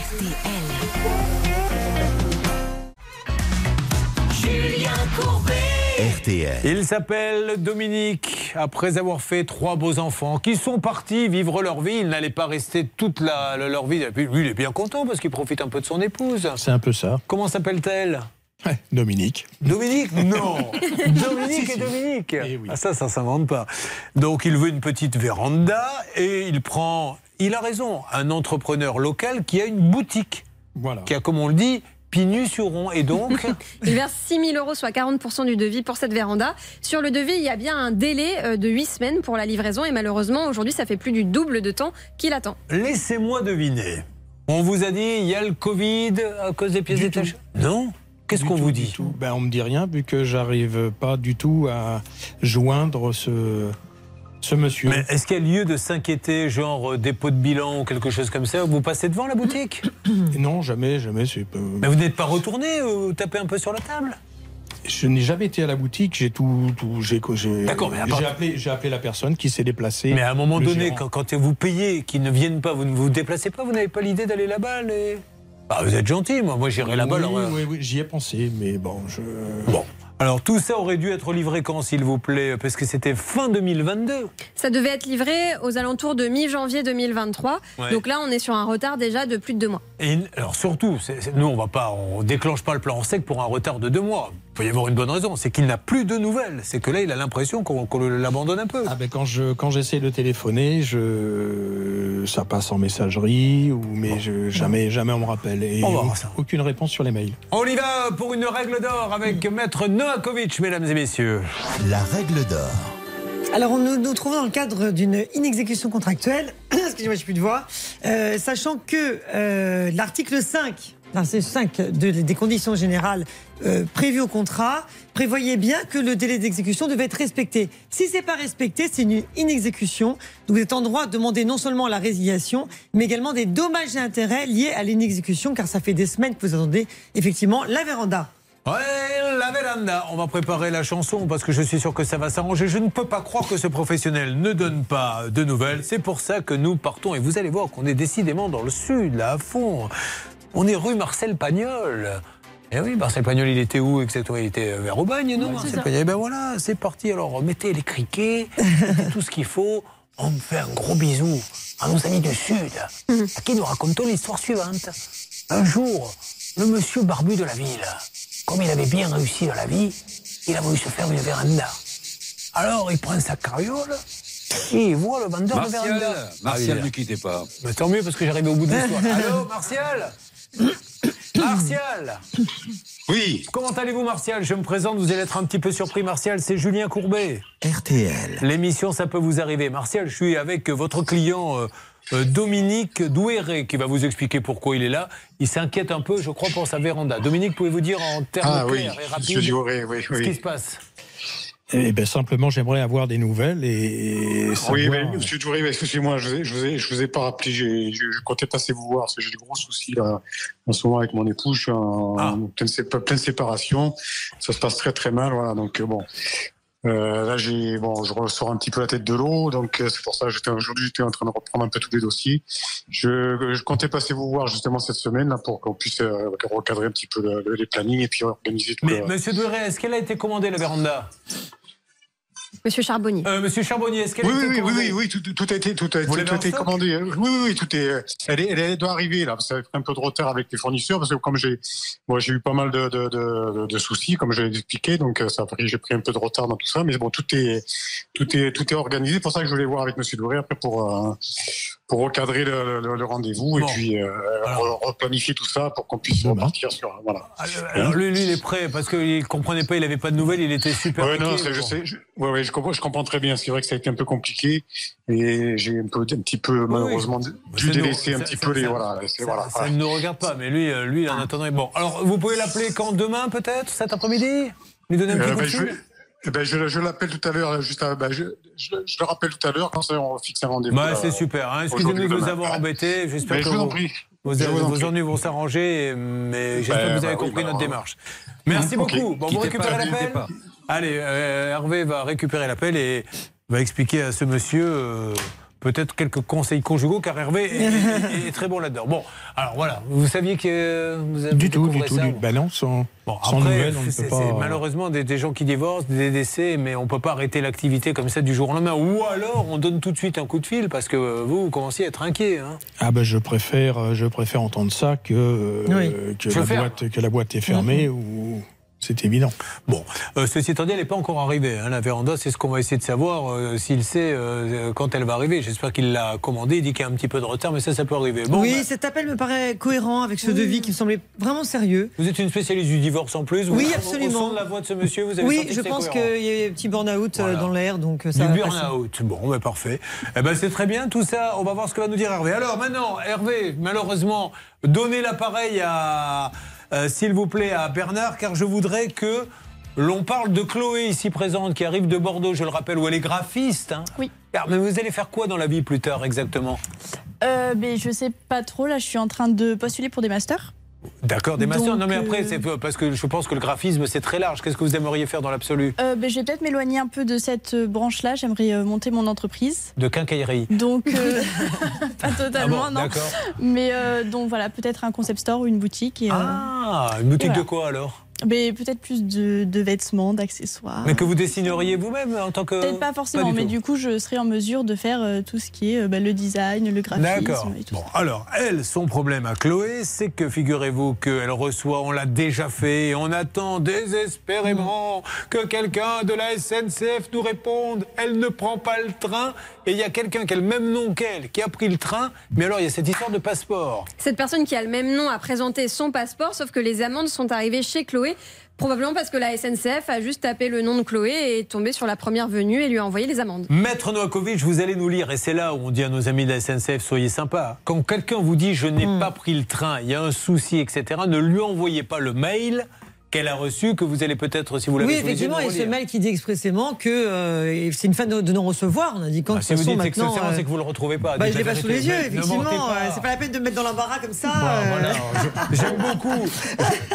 Julien Courbet. RTL. Il s'appelle Dominique. Après avoir fait trois beaux enfants qui sont partis vivre leur vie, ils n'allaient pas rester toute la- leur vie. Et puis lui, il est bien content parce qu'il profite un peu de son épouse. C'est un peu ça. Comment s'appelle-t-elle? Dominique. Dominique Non <laughs> Dominique et Dominique Ah, Ça, ça s'invente pas. Donc, il veut une petite véranda et il prend, il a raison, un entrepreneur local qui a une boutique. Voilà. Qui a, comme on le dit, pinu sur rond. Et donc, <laughs> Il verse 6 000 euros, soit 40% du devis pour cette véranda. Sur le devis, il y a bien un délai euh, de 8 semaines pour la livraison et malheureusement, aujourd'hui, ça fait plus du double de temps qu'il attend. laissez-moi deviner. On vous a dit, il y a le Covid à cause des pièces détachées. Non Qu'est-ce qu'on vous dit tout. ben, On me dit rien, vu que j'arrive pas du tout à joindre ce, ce monsieur. Mais est-ce qu'il y a lieu de s'inquiéter, genre euh, dépôt de bilan ou quelque chose comme ça Vous passez devant la boutique <coughs> Non, jamais, jamais. pas- Mais vous n'êtes pas retourné euh, taper un peu sur la table Je n'ai jamais été à la boutique, j'ai tout, tout j'ai, j'ai, D'accord, mais à part- j'ai appelé, j'ai appelé la personne qui s'est déplacée. Mais à un moment donné, quand, quand vous payez, qu'ils ne viennent pas, vous ne vous déplacez pas, vous n'avez pas l'idée d'aller là-bas les... Bah, Vous êtes gentil, moi, moi j'irai là-bas. Oui, alors, oui, oui, j'y ai pensé, mais bon, je. Bon. Alors tout ça aurait dû être livré quand, s'il vous plaît? Parce que c'était fin 2022. Ça devait être livré aux alentours de mi-janvier 2023. Ouais. Donc là, on est sur un retard déjà de plus de deux mois. Et alors surtout, nous on va pas, on déclenche pas le plan en sec pour un retard de deux mois. Il peut y avoir une bonne raison, c'est qu'il n'a plus de nouvelles. C'est que là, il a l'impression qu'on l'abandonne un peu. Ah ben quand je quand j'essaie de téléphoner, je ça passe en messagerie ou mais je, jamais jamais on me rappelle et On va voir ça. aucune réponse sur les mails. On y va pour une règle d'or avec Maître Noakovic, mesdames et messieurs. La règle d'or. Alors, on nous, nous trouvons dans le cadre d'une inexécution contractuelle, <clears throat> excusez-moi, j'ai plus de voix, euh, sachant que euh, l'article 5, l'article 5 de- des conditions générales euh, prévues au contrat prévoyait bien que le délai d'exécution devait être respecté. Si c'est pas respecté, c'est une inexécution. Vous êtes en droit de demander non seulement la résiliation, mais également des dommages et intérêts liés à l'inexécution, car ça fait des semaines que vous attendez effectivement la véranda. Ouais, la véranda. On va préparer la chanson parce que je suis sûr que ça va s'arranger. Je ne peux pas croire que ce professionnel ne donne pas de nouvelles. C'est pour ça que nous partons. Et vous allez voir qu'on est décidément dans le sud, là, à fond. On est rue Marcel Pagnol. Eh oui, Marcel Pagnol, il était où exactement Il était vers Aubagne, non Ouais, Marcel. Pagnol Eh ben voilà, c'est parti. Alors, mettez les criquets, <laughs> mettez tout ce qu'il faut. On me fait un gros bisou à nos amis du Sud, à qui nous racontons l'histoire suivante. Un jour, le monsieur barbu de la ville, comme il avait bien réussi dans la vie, il a voulu se faire une véranda. Alors, il prend sa carriole et il voit le vendeur de véranda. Martial, Ah, ne quittez pas. Mais tant mieux parce que j'arrive au bout de l'histoire. <laughs> Allô, Martial? Martial Oui. Comment allez-vous, Martial? Je me présente, vous allez être un petit peu surpris. Martial, c'est Julien Courbet. RTL. L'émission, ça peut vous arriver. Martial, je suis avec votre client euh, euh, Dominique Douéré qui va vous expliquer pourquoi il est là. Il s'inquiète un peu, je crois, pour sa véranda. Dominique, pouvez-vous dire en termes Ah oui, clairs et rapides Douéré, oui, ce qui se passe? Eh bien, simplement, j'aimerais avoir des nouvelles et savoir... Oui, mais monsieur Touré, excusez-moi, je vous ai, je vous ai, je vous ai pas rappelé, j'ai- je, je comptais passer vous voir, parce que j'ai des gros soucis là, en ce moment avec mon époux, je suis en, Ah. en pleine, sé- pleine séparation, ça se passe très très mal, voilà, donc euh, bon. Euh, là, j'ai bon, je ressors un petit peu la tête de l'eau, donc euh, c'est pour ça que j'étais aujourd'hui, j'étais en train de reprendre un peu tous les dossiers. Je, je comptais passer vous voir justement cette semaine là, pour qu'on puisse euh, recadrer un petit peu le- le- les plannings et puis organiser tout. Mais le- monsieur Douéré, est-ce qu'elle a été commandée, la véranda? Monsieur Charbonnier. Euh, monsieur Charbonnier, est-ce qu'elle Oui, a été oui, oui, oui, oui, tout, tout a été, tout a, tout stock commandé. Oui, oui, oui, tout est, elle, est, elle, est- elle doit arriver là. Ça a pris un peu de retard avec les fournisseurs parce que comme j'ai, moi, j'ai eu pas mal de, de, de, de soucis, comme je l'ai expliqué, donc euh, ça a pris, j'ai pris un peu de retard dans tout ça, mais bon, tout est, tout est, tout est organisé. C'est pour ça que je voulais voir avec Monsieur Doré après pour, euh, pour recadrer le, le- le rendez-vous Bon. et puis euh, re- replanifier tout ça pour qu'on puisse repartir sur, voilà. Alors lui, lui, il est prêt parce qu'il ne comprenait pas, il n'avait pas de nouvelles, il était super. Ouais, non, je sais, je, ouais, ouais, je comprends, je comprends très bien. C'est vrai que ça a été un peu compliqué et j'ai un peu, un petit peu malheureusement dû Ça délaisser nous- un petit peu les, ça- voilà. c'est- Ça, voilà, ça voilà. ne nous regarde pas, mais lui, euh, lui, en attendant. Bon, alors vous pouvez l'appeler quand demain, peut-être, cet après-midi? Lui donner un petit Euh, coup ben, de vais- eh ben, je, je l'appelle tout à l'heure, juste à- ben, je, je, je le rappelle tout à l'heure, quand ça, on fixe un rendez-vous. Bah, c'est super. hein. Excusez-nous de vous avoir embêté. J'espère Ben, que je vous en vos- prie. vos, Je vous en vos prie. ennuis vont s'arranger, mais j'espère Ben, que vous avez oui, compris notre démarche. Merci beaucoup. Bon, vous Quittez récupérez l'appel. Allez, euh, Hervé va récupérer l'appel et va expliquer à ce monsieur euh, peut-être quelques conseils conjugaux, car Hervé est, est- est très bon là-dedans. Bon, alors voilà, vous saviez que vous avez Du tout, du tout, ça du non, sans, Bon, sans après, nouvelles, on ne c'est- peut c'est pas... malheureusement des, des gens qui divorcent, des décès, mais on ne peut pas arrêter l'activité comme ça du jour au lendemain. Ou alors on donne tout de suite un coup de fil parce que vous, vous commencez à être inquiet. Hein. Ah ben je préfère, euh, je préfère entendre ça que, euh, Oui. que, Je la boîte, que la boîte est fermée ou c'est évident. Bon, euh, ceci étant dit, elle n'est pas encore arrivée. hein, la véranda, c'est ce qu'on va essayer de savoir euh, s'il sait euh, quand elle va arriver. J'espère qu'il l'a commandée. Il dit qu'il y a un petit peu de retard, mais ça, ça peut arriver. Bon, oui, bah, cet appel me paraît cohérent avec ce devis qui me semblait vraiment sérieux. vous êtes une spécialiste du divorce en plus. Vous- Oui, au- Au absolument. son de la voix de ce monsieur, vous avez Oui, que je pense qu'il y a un petit burn-out euh, dans l'air, donc ça Du burn-out. Bon, ben parfait. Eh ben, c'est très bien tout ça. On va voir ce que va nous dire Hervé. Alors maintenant, Hervé, malheureusement, donnez l'appareil à, euh, s'il vous plaît, à Bernard, car je voudrais que l'on parle de Chloé ici présente, qui arrive de Bordeaux, je le rappelle, où elle est graphiste. hein. Oui. Mais vous allez faire quoi dans la vie plus tard exactement? Euh, mais je sais pas trop. Là, je suis en train de postuler pour des masters. D'accord, des masters. Donc, Non, mais après, euh, c'est parce que je pense que le graphisme c'est très large. Qu'est-ce que vous aimeriez faire dans l'absolu Euh, ben, je vais peut-être m'éloigner un peu de cette euh, branche-là. J'aimerais monter mon entreprise. De quincaillerie. Donc, euh, <laughs> pas totalement, Ah bon, non. d'accord. Mais euh, donc voilà, peut-être un concept store ou une boutique. Et, Ah, une boutique voilà. de quoi alors? Mais peut-être plus de, de vêtements, d'accessoires. Mais que vous dessineriez vous-même en tant que. Peut-être pas forcément, du mais tout. du coup, je serai en mesure de faire euh, tout ce qui est euh, bah, le design, le graphisme D'accord. Bon, alors, elle, son problème à Chloé, c'est que figurez-vous qu'elle reçoit, on l'a déjà fait, et on attend désespérément que quelqu'un de la SNCF nous réponde. Elle ne prend pas le train, et il y a quelqu'un qui a le même nom qu'elle, qui a pris le train, mais alors il y a cette histoire de passeport. Cette personne qui a le même nom a présenté son passeport, sauf que les amendes sont arrivées chez Chloé. Probablement parce que la SNCF a juste tapé le nom de Chloé et est tombé sur la première venue et lui a envoyé les amendes. Maître Novakovic, vous allez nous lire, et c'est là où on dit à nos amis de la SNCF, soyez sympa. Quand quelqu'un vous dit je n'ai pas pris le train, il y a un souci, etc., ne lui envoyez pas le mail qu'elle a reçu, que vous allez peut-être, si vous l'avez Oui, effectivement, et ce mail qui dit expressément que euh, c'est une fin de, de non-recevoir, en indiquant Ah, que si vous dites maintenant, euh, c'est que vous le retrouvez pas. Bah, dites je l'ai la pas sous les yeux, Mais effectivement. euh, C'est pas la peine de me mettre dans l'embarras comme ça. Euh. voilà. Je- J'aime beaucoup.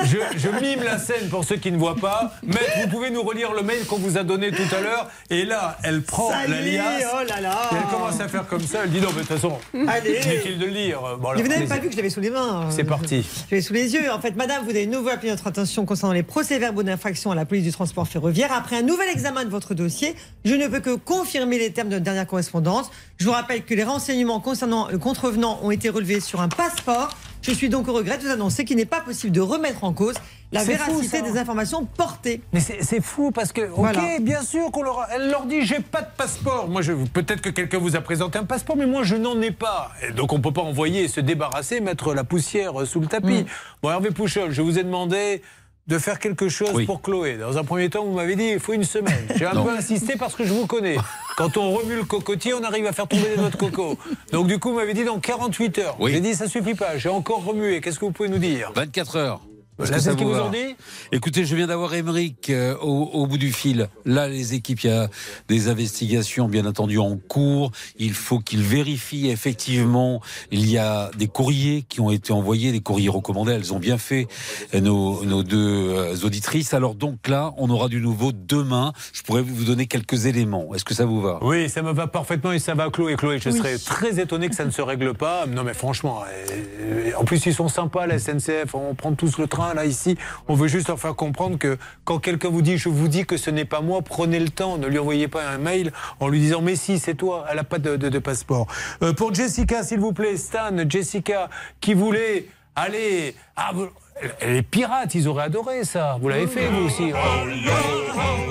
Je, je mime la scène pour ceux qui ne voient pas. Maître, vous pouvez nous relire le mail qu'on vous a donné tout à l'heure. Et là, elle prend Ça y la est, liasse. oh là là. Et elle commence à faire comme ça. Elle dit non, mais de toute façon, Allez. inutile de le lire. Bon, alors, Mais vous n'avez pas vu que je l'avais sous les mains. C'est parti. Je l'ai sous les yeux. En fait, madame, vous avez nouveau appelé notre attention concernant les procès-verbaux d'infraction à la police du transport ferroviaire. Après un nouvel examen de votre dossier, je ne peux que confirmer les termes de notre dernière correspondance. Je vous rappelle que les renseignements concernant le contrevenant ont été relevés sur un passeport. Je suis donc au regret de vous annoncer qu'il n'est pas possible de remettre en cause la fou, véracité des informations portées. Mais c'est fou parce que, ok, Voilà. bien sûr qu'on leur, elle leur dit j'ai pas de passeport. Moi, peut-être que quelqu'un vous a présenté un passeport, mais moi je n'en ai pas. Et donc on peut pas envoyer, se débarrasser, mettre la poussière sous le tapis. Bon, Hervé Pouchol, je vous ai demandé de faire quelque chose pour Chloé. Dans un premier temps, vous m'avez dit il faut une semaine. J'ai un Non. peu insisté parce que je vous connais. Quand on remue le cocotier, on arrive à faire tomber des noix de coco. Donc du coup, vous m'avez dit dans 48 heures. J'ai dit ça suffit pas. J'ai encore remué. Qu'est-ce que vous pouvez nous dire? 24 heures. Est-ce Là, que c'est ça ce qu'ils vous ont dit? Écoutez, je viens d'avoir Émeric euh, au, au bout du fil. Là, les équipes, il y a des investigations bien entendu en cours. Il faut qu'ils vérifient effectivement. Il y a des courriers qui ont été envoyés, des courriers recommandés. Elles ont bien fait euh, nos, nos deux euh, auditrices. Alors donc là, on aura du nouveau demain. Je pourrais vous donner quelques éléments. Est-ce que ça vous va? Oui, ça me va parfaitement et ça va à Chloé. Chloé, je Oui. serais très étonné que ça ne se règle pas. Non, mais franchement, euh, en plus, ils sont sympas, la SNCF. On prend tous le train, là, ici. On veut juste leur faire comprendre que quand quelqu'un vous dit, je vous dis que ce n'est pas moi, prenez le temps. Ne lui envoyez pas un mail en lui disant, mais si, c'est toi. Elle n'a pas de, passeport. Euh, pour Jessica, s'il vous plaît, Stan, Jessica, qui voulait aller. Les pirates, ils auraient adoré ça. Vous l'avez fait, vous aussi.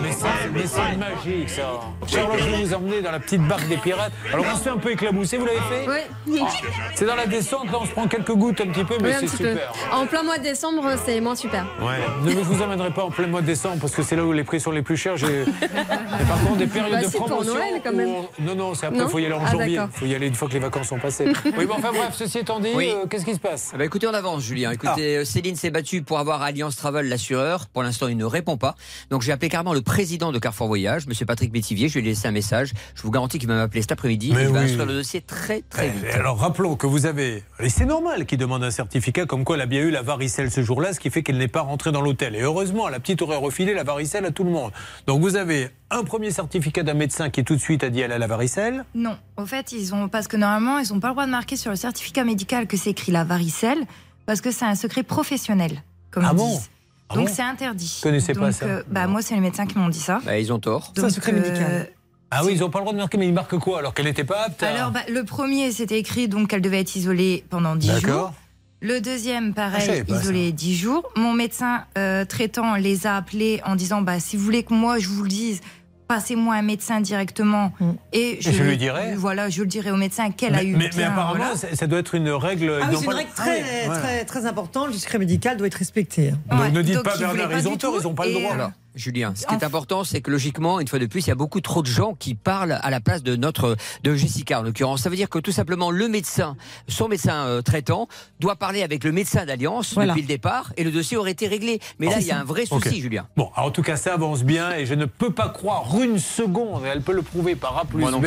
Mais ça, mais c'est magique, ça. Charlotte, je vais vous emmener dans la petite barque des pirates. Alors, on se fait un peu éclabousser, vous l'avez fait Oui. C'est dans la descente, là, on se prend quelques gouttes un petit peu, mais Oui, c'est peu. super. En plein mois de décembre, c'est moins super. Ouais. Ne vous emmènerai pas en plein mois de décembre parce que c'est là où les prix sont les plus chers. J'ai Et par contre des périodes Bah de si, pour promotion. Noël, quand même. on- Non, non, c'est après, il faut y aller en Ah, janvier. Il faut y aller une fois que les vacances sont passées. oui, bon, enfin bref, ceci étant dit, Oui. euh, qu'est-ce qui se passe? Ah bah écoutez, on avance, Julien. Écoutez, euh, Céline s'est battue pour avoir Alliance Travel, l'assureur. Pour l'instant, il ne répond pas. Donc, j'ai appelé carrément le président de Carrefour Voyage, Monsieur Patrick Métivier. Je lui ai laissé un message. Je vous garantis qu'il va m'appeler cet après-midi. Il va instruire le dossier très, très vite. Et alors rappelons que vous avez, et c'est normal qu'il demande un certificat comme quoi elle a bien eu la varicelle ce jour-là, ce qui fait qu'elle n'est pas rentrée dans l'hôtel. Et heureusement, la petite aurait refilé la varicelle à tout le monde. Donc vous avez un premier certificat d'un médecin qui tout de suite a dit elle a la varicelle. Non, au fait, ils ont parce que normalement, ils n'ont pas le droit de marquer sur le certificat médical que c'est écrit la varicelle parce que c'est un secret professionnel, comme Ah ils bon disent. Ah Donc bon c'est interdit. Je connaissais pas Donc, ça. euh, bah moi, c'est les médecins qui m'ont dit ça. Bah, ils ont tort. Donc, euh, Ah oui, ils n'ont pas le droit de marquer, mais ils marquent quoi Alors qu'elle n'était pas apte à- Alors, bah, le premier, c'était écrit donc qu'elle devait être isolée pendant 10 D'accord. jours. Le deuxième, Ah, pareil, savais pas isolé 10 jours. Mon médecin euh, traitant les a appelés en disant bah, si vous voulez que moi je vous le dise, passez-moi un médecin directement. Et je lui dirai. Voilà, je le dirai au médecin qu'elle a eu. mais- mais apparemment, voilà. ça, ça doit être une règle. Ah oui, c'est une règle Ah très, oui, ouais. très, très importante. Le secret médical doit être respecté. Donc ne dites donc pas Bernard, ils du ont tort, tout. ils n'ont pas le droit. euh, Julien, ce qui est important, c'est que logiquement, une fois de plus, il y a beaucoup trop de gens qui parlent à la place de notre de Jessica en l'occurrence. Ça veut dire que tout simplement le médecin, son médecin euh, traitant, doit parler avec le médecin d'alliance Voilà. depuis le départ et le dossier aurait été réglé. Mais là, il y a un vrai souci. Julien. Bon, alors, en tout cas, ça avance bien et je ne peux pas croire une seconde, et elle peut le prouver par A plus Moi B,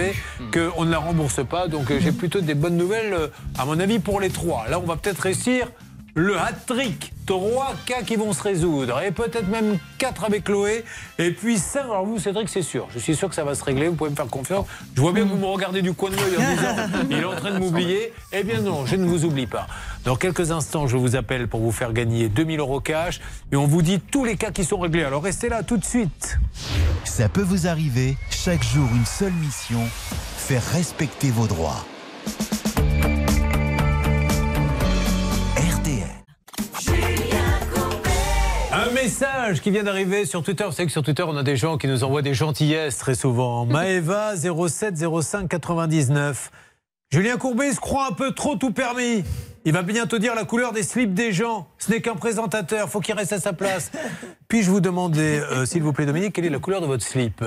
qu'on ne la rembourse pas. Donc euh, j'ai plutôt des bonnes nouvelles, euh, à mon avis, pour les trois. Là, on va peut-être réussir le hat-trick. Trois cas qui vont se résoudre et peut-être même quatre avec Chloé. Et puis cinq, alors vous, Cédric, c'est sûr. Je suis sûr que ça va se régler, vous pouvez me faire confiance. Je vois bien que vous me regardez du coin de l'œil en disant <laughs> il est en train de m'oublier. Eh bien non, je ne vous oublie pas. Dans quelques instants, je vous appelle pour vous faire gagner 2000 euros cash et on vous dit tous les cas qui sont réglés. Alors restez là tout de suite. Ça peut vous arriver, chaque jour une seule mission, faire respecter vos droits. Message qui vient d'arriver sur Twitter. Vous savez que sur Twitter, on a des gens qui nous envoient des gentillesses très souvent. <laughs> Maeva 07 05 99. Julien Courbet se croit un peu trop tout permis. Il va bientôt dire la couleur des slips des gens. Ce n'est qu'un présentateur, faut qu'il reste à sa place. <laughs> Puis-je vous demander, euh, s'il vous plaît, Dominique, quelle est la couleur de votre slip?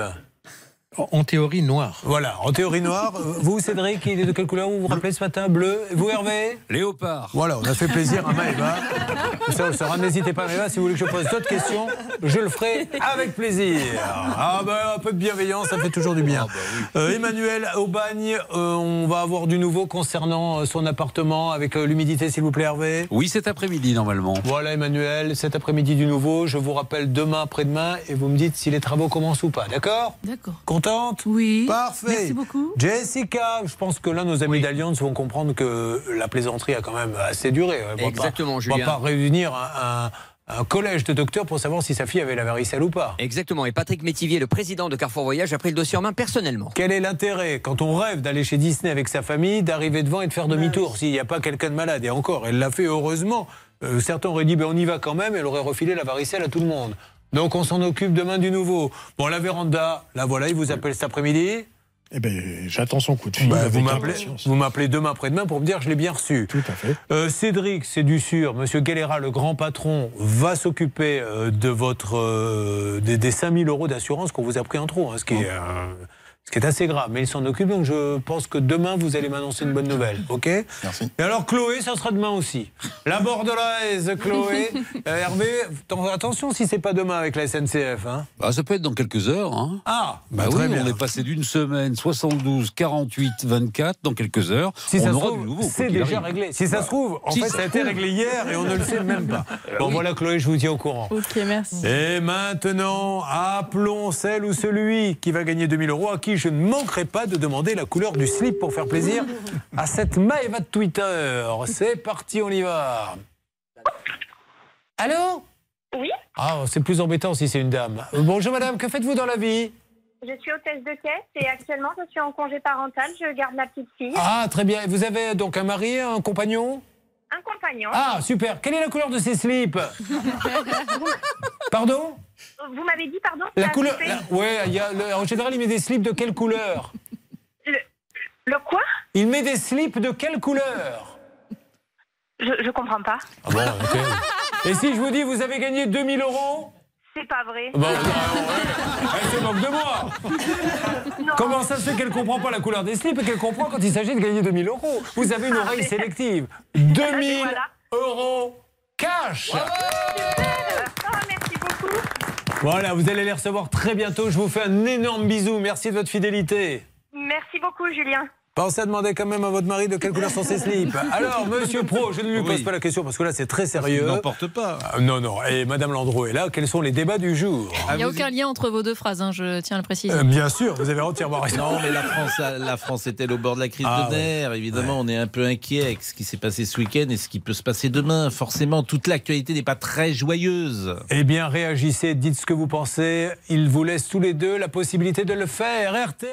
En théorie, noir. Voilà, en théorie noire. Euh, <laughs> Vous, Cédric, il est de quelle couleur Vous vous rappelez ce matin Bleu. Et Vous, Hervé Léopard. Voilà, on a fait plaisir à Maëva. Ça, ça, n'hésitez pas, Maëva, si vous voulez que je pose d'autres questions, je le ferai avec plaisir. Ah ben, un peu de bienveillance, ça fait toujours du bien. Euh, Emmanuel, au bagne, euh, on va avoir du nouveau concernant euh, son appartement avec euh, l'humidité, s'il vous plaît, Hervé Oui, cet après-midi, normalement. Voilà, Emmanuel, cet après-midi du nouveau. Je vous rappelle demain, après-demain, et vous me dites si les travaux commencent ou pas, d'accord? D'accord. Contente? Oui. Parfait. Merci beaucoup. Jessica, je pense que là, nos amis d'Alliance vont comprendre que la plaisanterie a quand même assez duré. On Exactement, pas, On Julien. va pas réunir un, un- un collège de docteurs pour savoir si sa fille avait la varicelle ou pas. Exactement. Et Patrick Métivier, le président de Carrefour Voyage, a pris le dossier en main personnellement. Quel est l'intérêt, quand on rêve d'aller chez Disney avec sa famille, d'arriver devant et de faire demi-tour s'il n'y a pas quelqu'un de malade? Et encore, elle l'a fait heureusement. Euh, certains auraient dit ben, on y va quand même, elle aurait refilé la varicelle à tout le monde. Donc on s'en occupe demain du nouveau. Bon, la véranda, là voilà, il vous appelle cet après-midi. Eh ben, j'attends son coup de fil. Bah, vous m'appelez, demain après-demain pour me dire je l'ai bien reçu. Tout à fait. Euh, Cédric, c'est du sûr. Monsieur Galera, le grand patron, va s'occuper euh, de votre euh, des, des 5000 euros d'assurance qu'on vous a pris en trop, hein, ce qui est ce qui est assez grave. Mais il s'en occupe, donc je pense que demain vous allez m'annoncer une bonne nouvelle, ok? Merci. Et alors Chloé, ça sera demain aussi. La bordelaise, Chloé. <laughs> Euh, Hervé, t'en- attention si c'est pas demain avec la SNCF, hein. Bah, ça peut être dans quelques heures. Hein. Ah, bah, bah, oui, très bien. on est passé d'une semaine 72, 48, 24, dans quelques heures. Si ça on se aura trouve, du nouveau. quoi c'est déjà arrive. réglé. Si ça se trouve, en Si fait, ça ça a été trouve. réglé hier et on ne le sait même pas. <laughs> Bon, voilà, Chloé, je vous tiens au courant. Ok, merci. Et maintenant, appelons celle ou celui qui va gagner 2000 euros, à qui je ne manquerai pas de demander la couleur du slip pour faire plaisir à cette Maëva de Twitter. C'est parti, on y va. Allô Oui, Ah, c'est plus embêtant si c'est une dame. Bonjour madame, que faites-vous dans la vie? Je suis hôtesse de caisse et actuellement je suis en congé parental, je garde ma petite fille. Ah, très bien. Vous avez donc un mari, un compagnon? Un compagnon. Ah, super. Quelle est la couleur de ces slips <laughs> Pardon Vous m'avez dit, pardon La couleur. le- en général, il met des slips de quelle couleur Le, le quoi Il met des slips de quelle couleur je, je comprends pas. Ah bon, ok. Et si je vous dis, vous avez gagné 2000 euros C'est pas vrai. Bon, ouais. Elle se moque de moi. Comment ça se fait qu'elle comprend pas la couleur des slips et qu'elle comprend quand il s'agit de gagner 2000 euros Vous avez une oreille sélective. 2000 euros cash Oh, merci beaucoup. Voilà, vous allez les recevoir très bientôt. Je vous fais un énorme bisou. Merci de votre fidélité. Merci beaucoup, Julien. Pensez à demander quand même à votre mari de quelle couleur sont ses slips. <laughs> Alors, monsieur Pro, je ne lui pose Oui. pas la question parce que là, c'est très sérieux. Il n'emporte pas. Ah, non, non. Et madame Landreau est là. Quels sont les débats du jour Il n'y a aucun lien entre vos deux phrases, hein, je tiens à le préciser. Euh, Bien sûr, vous avez entièrement raison. Non, mais la France, la France est-elle au bord de la crise Ah, de nerfs? Évidemment, on est un peu inquiet avec ce qui s'est passé ce week-end et ce qui peut se passer demain. Forcément, toute l'actualité n'est pas très joyeuse. Eh bien, réagissez, dites ce que vous pensez. Il vous laisse tous les deux la possibilité de le faire. RTL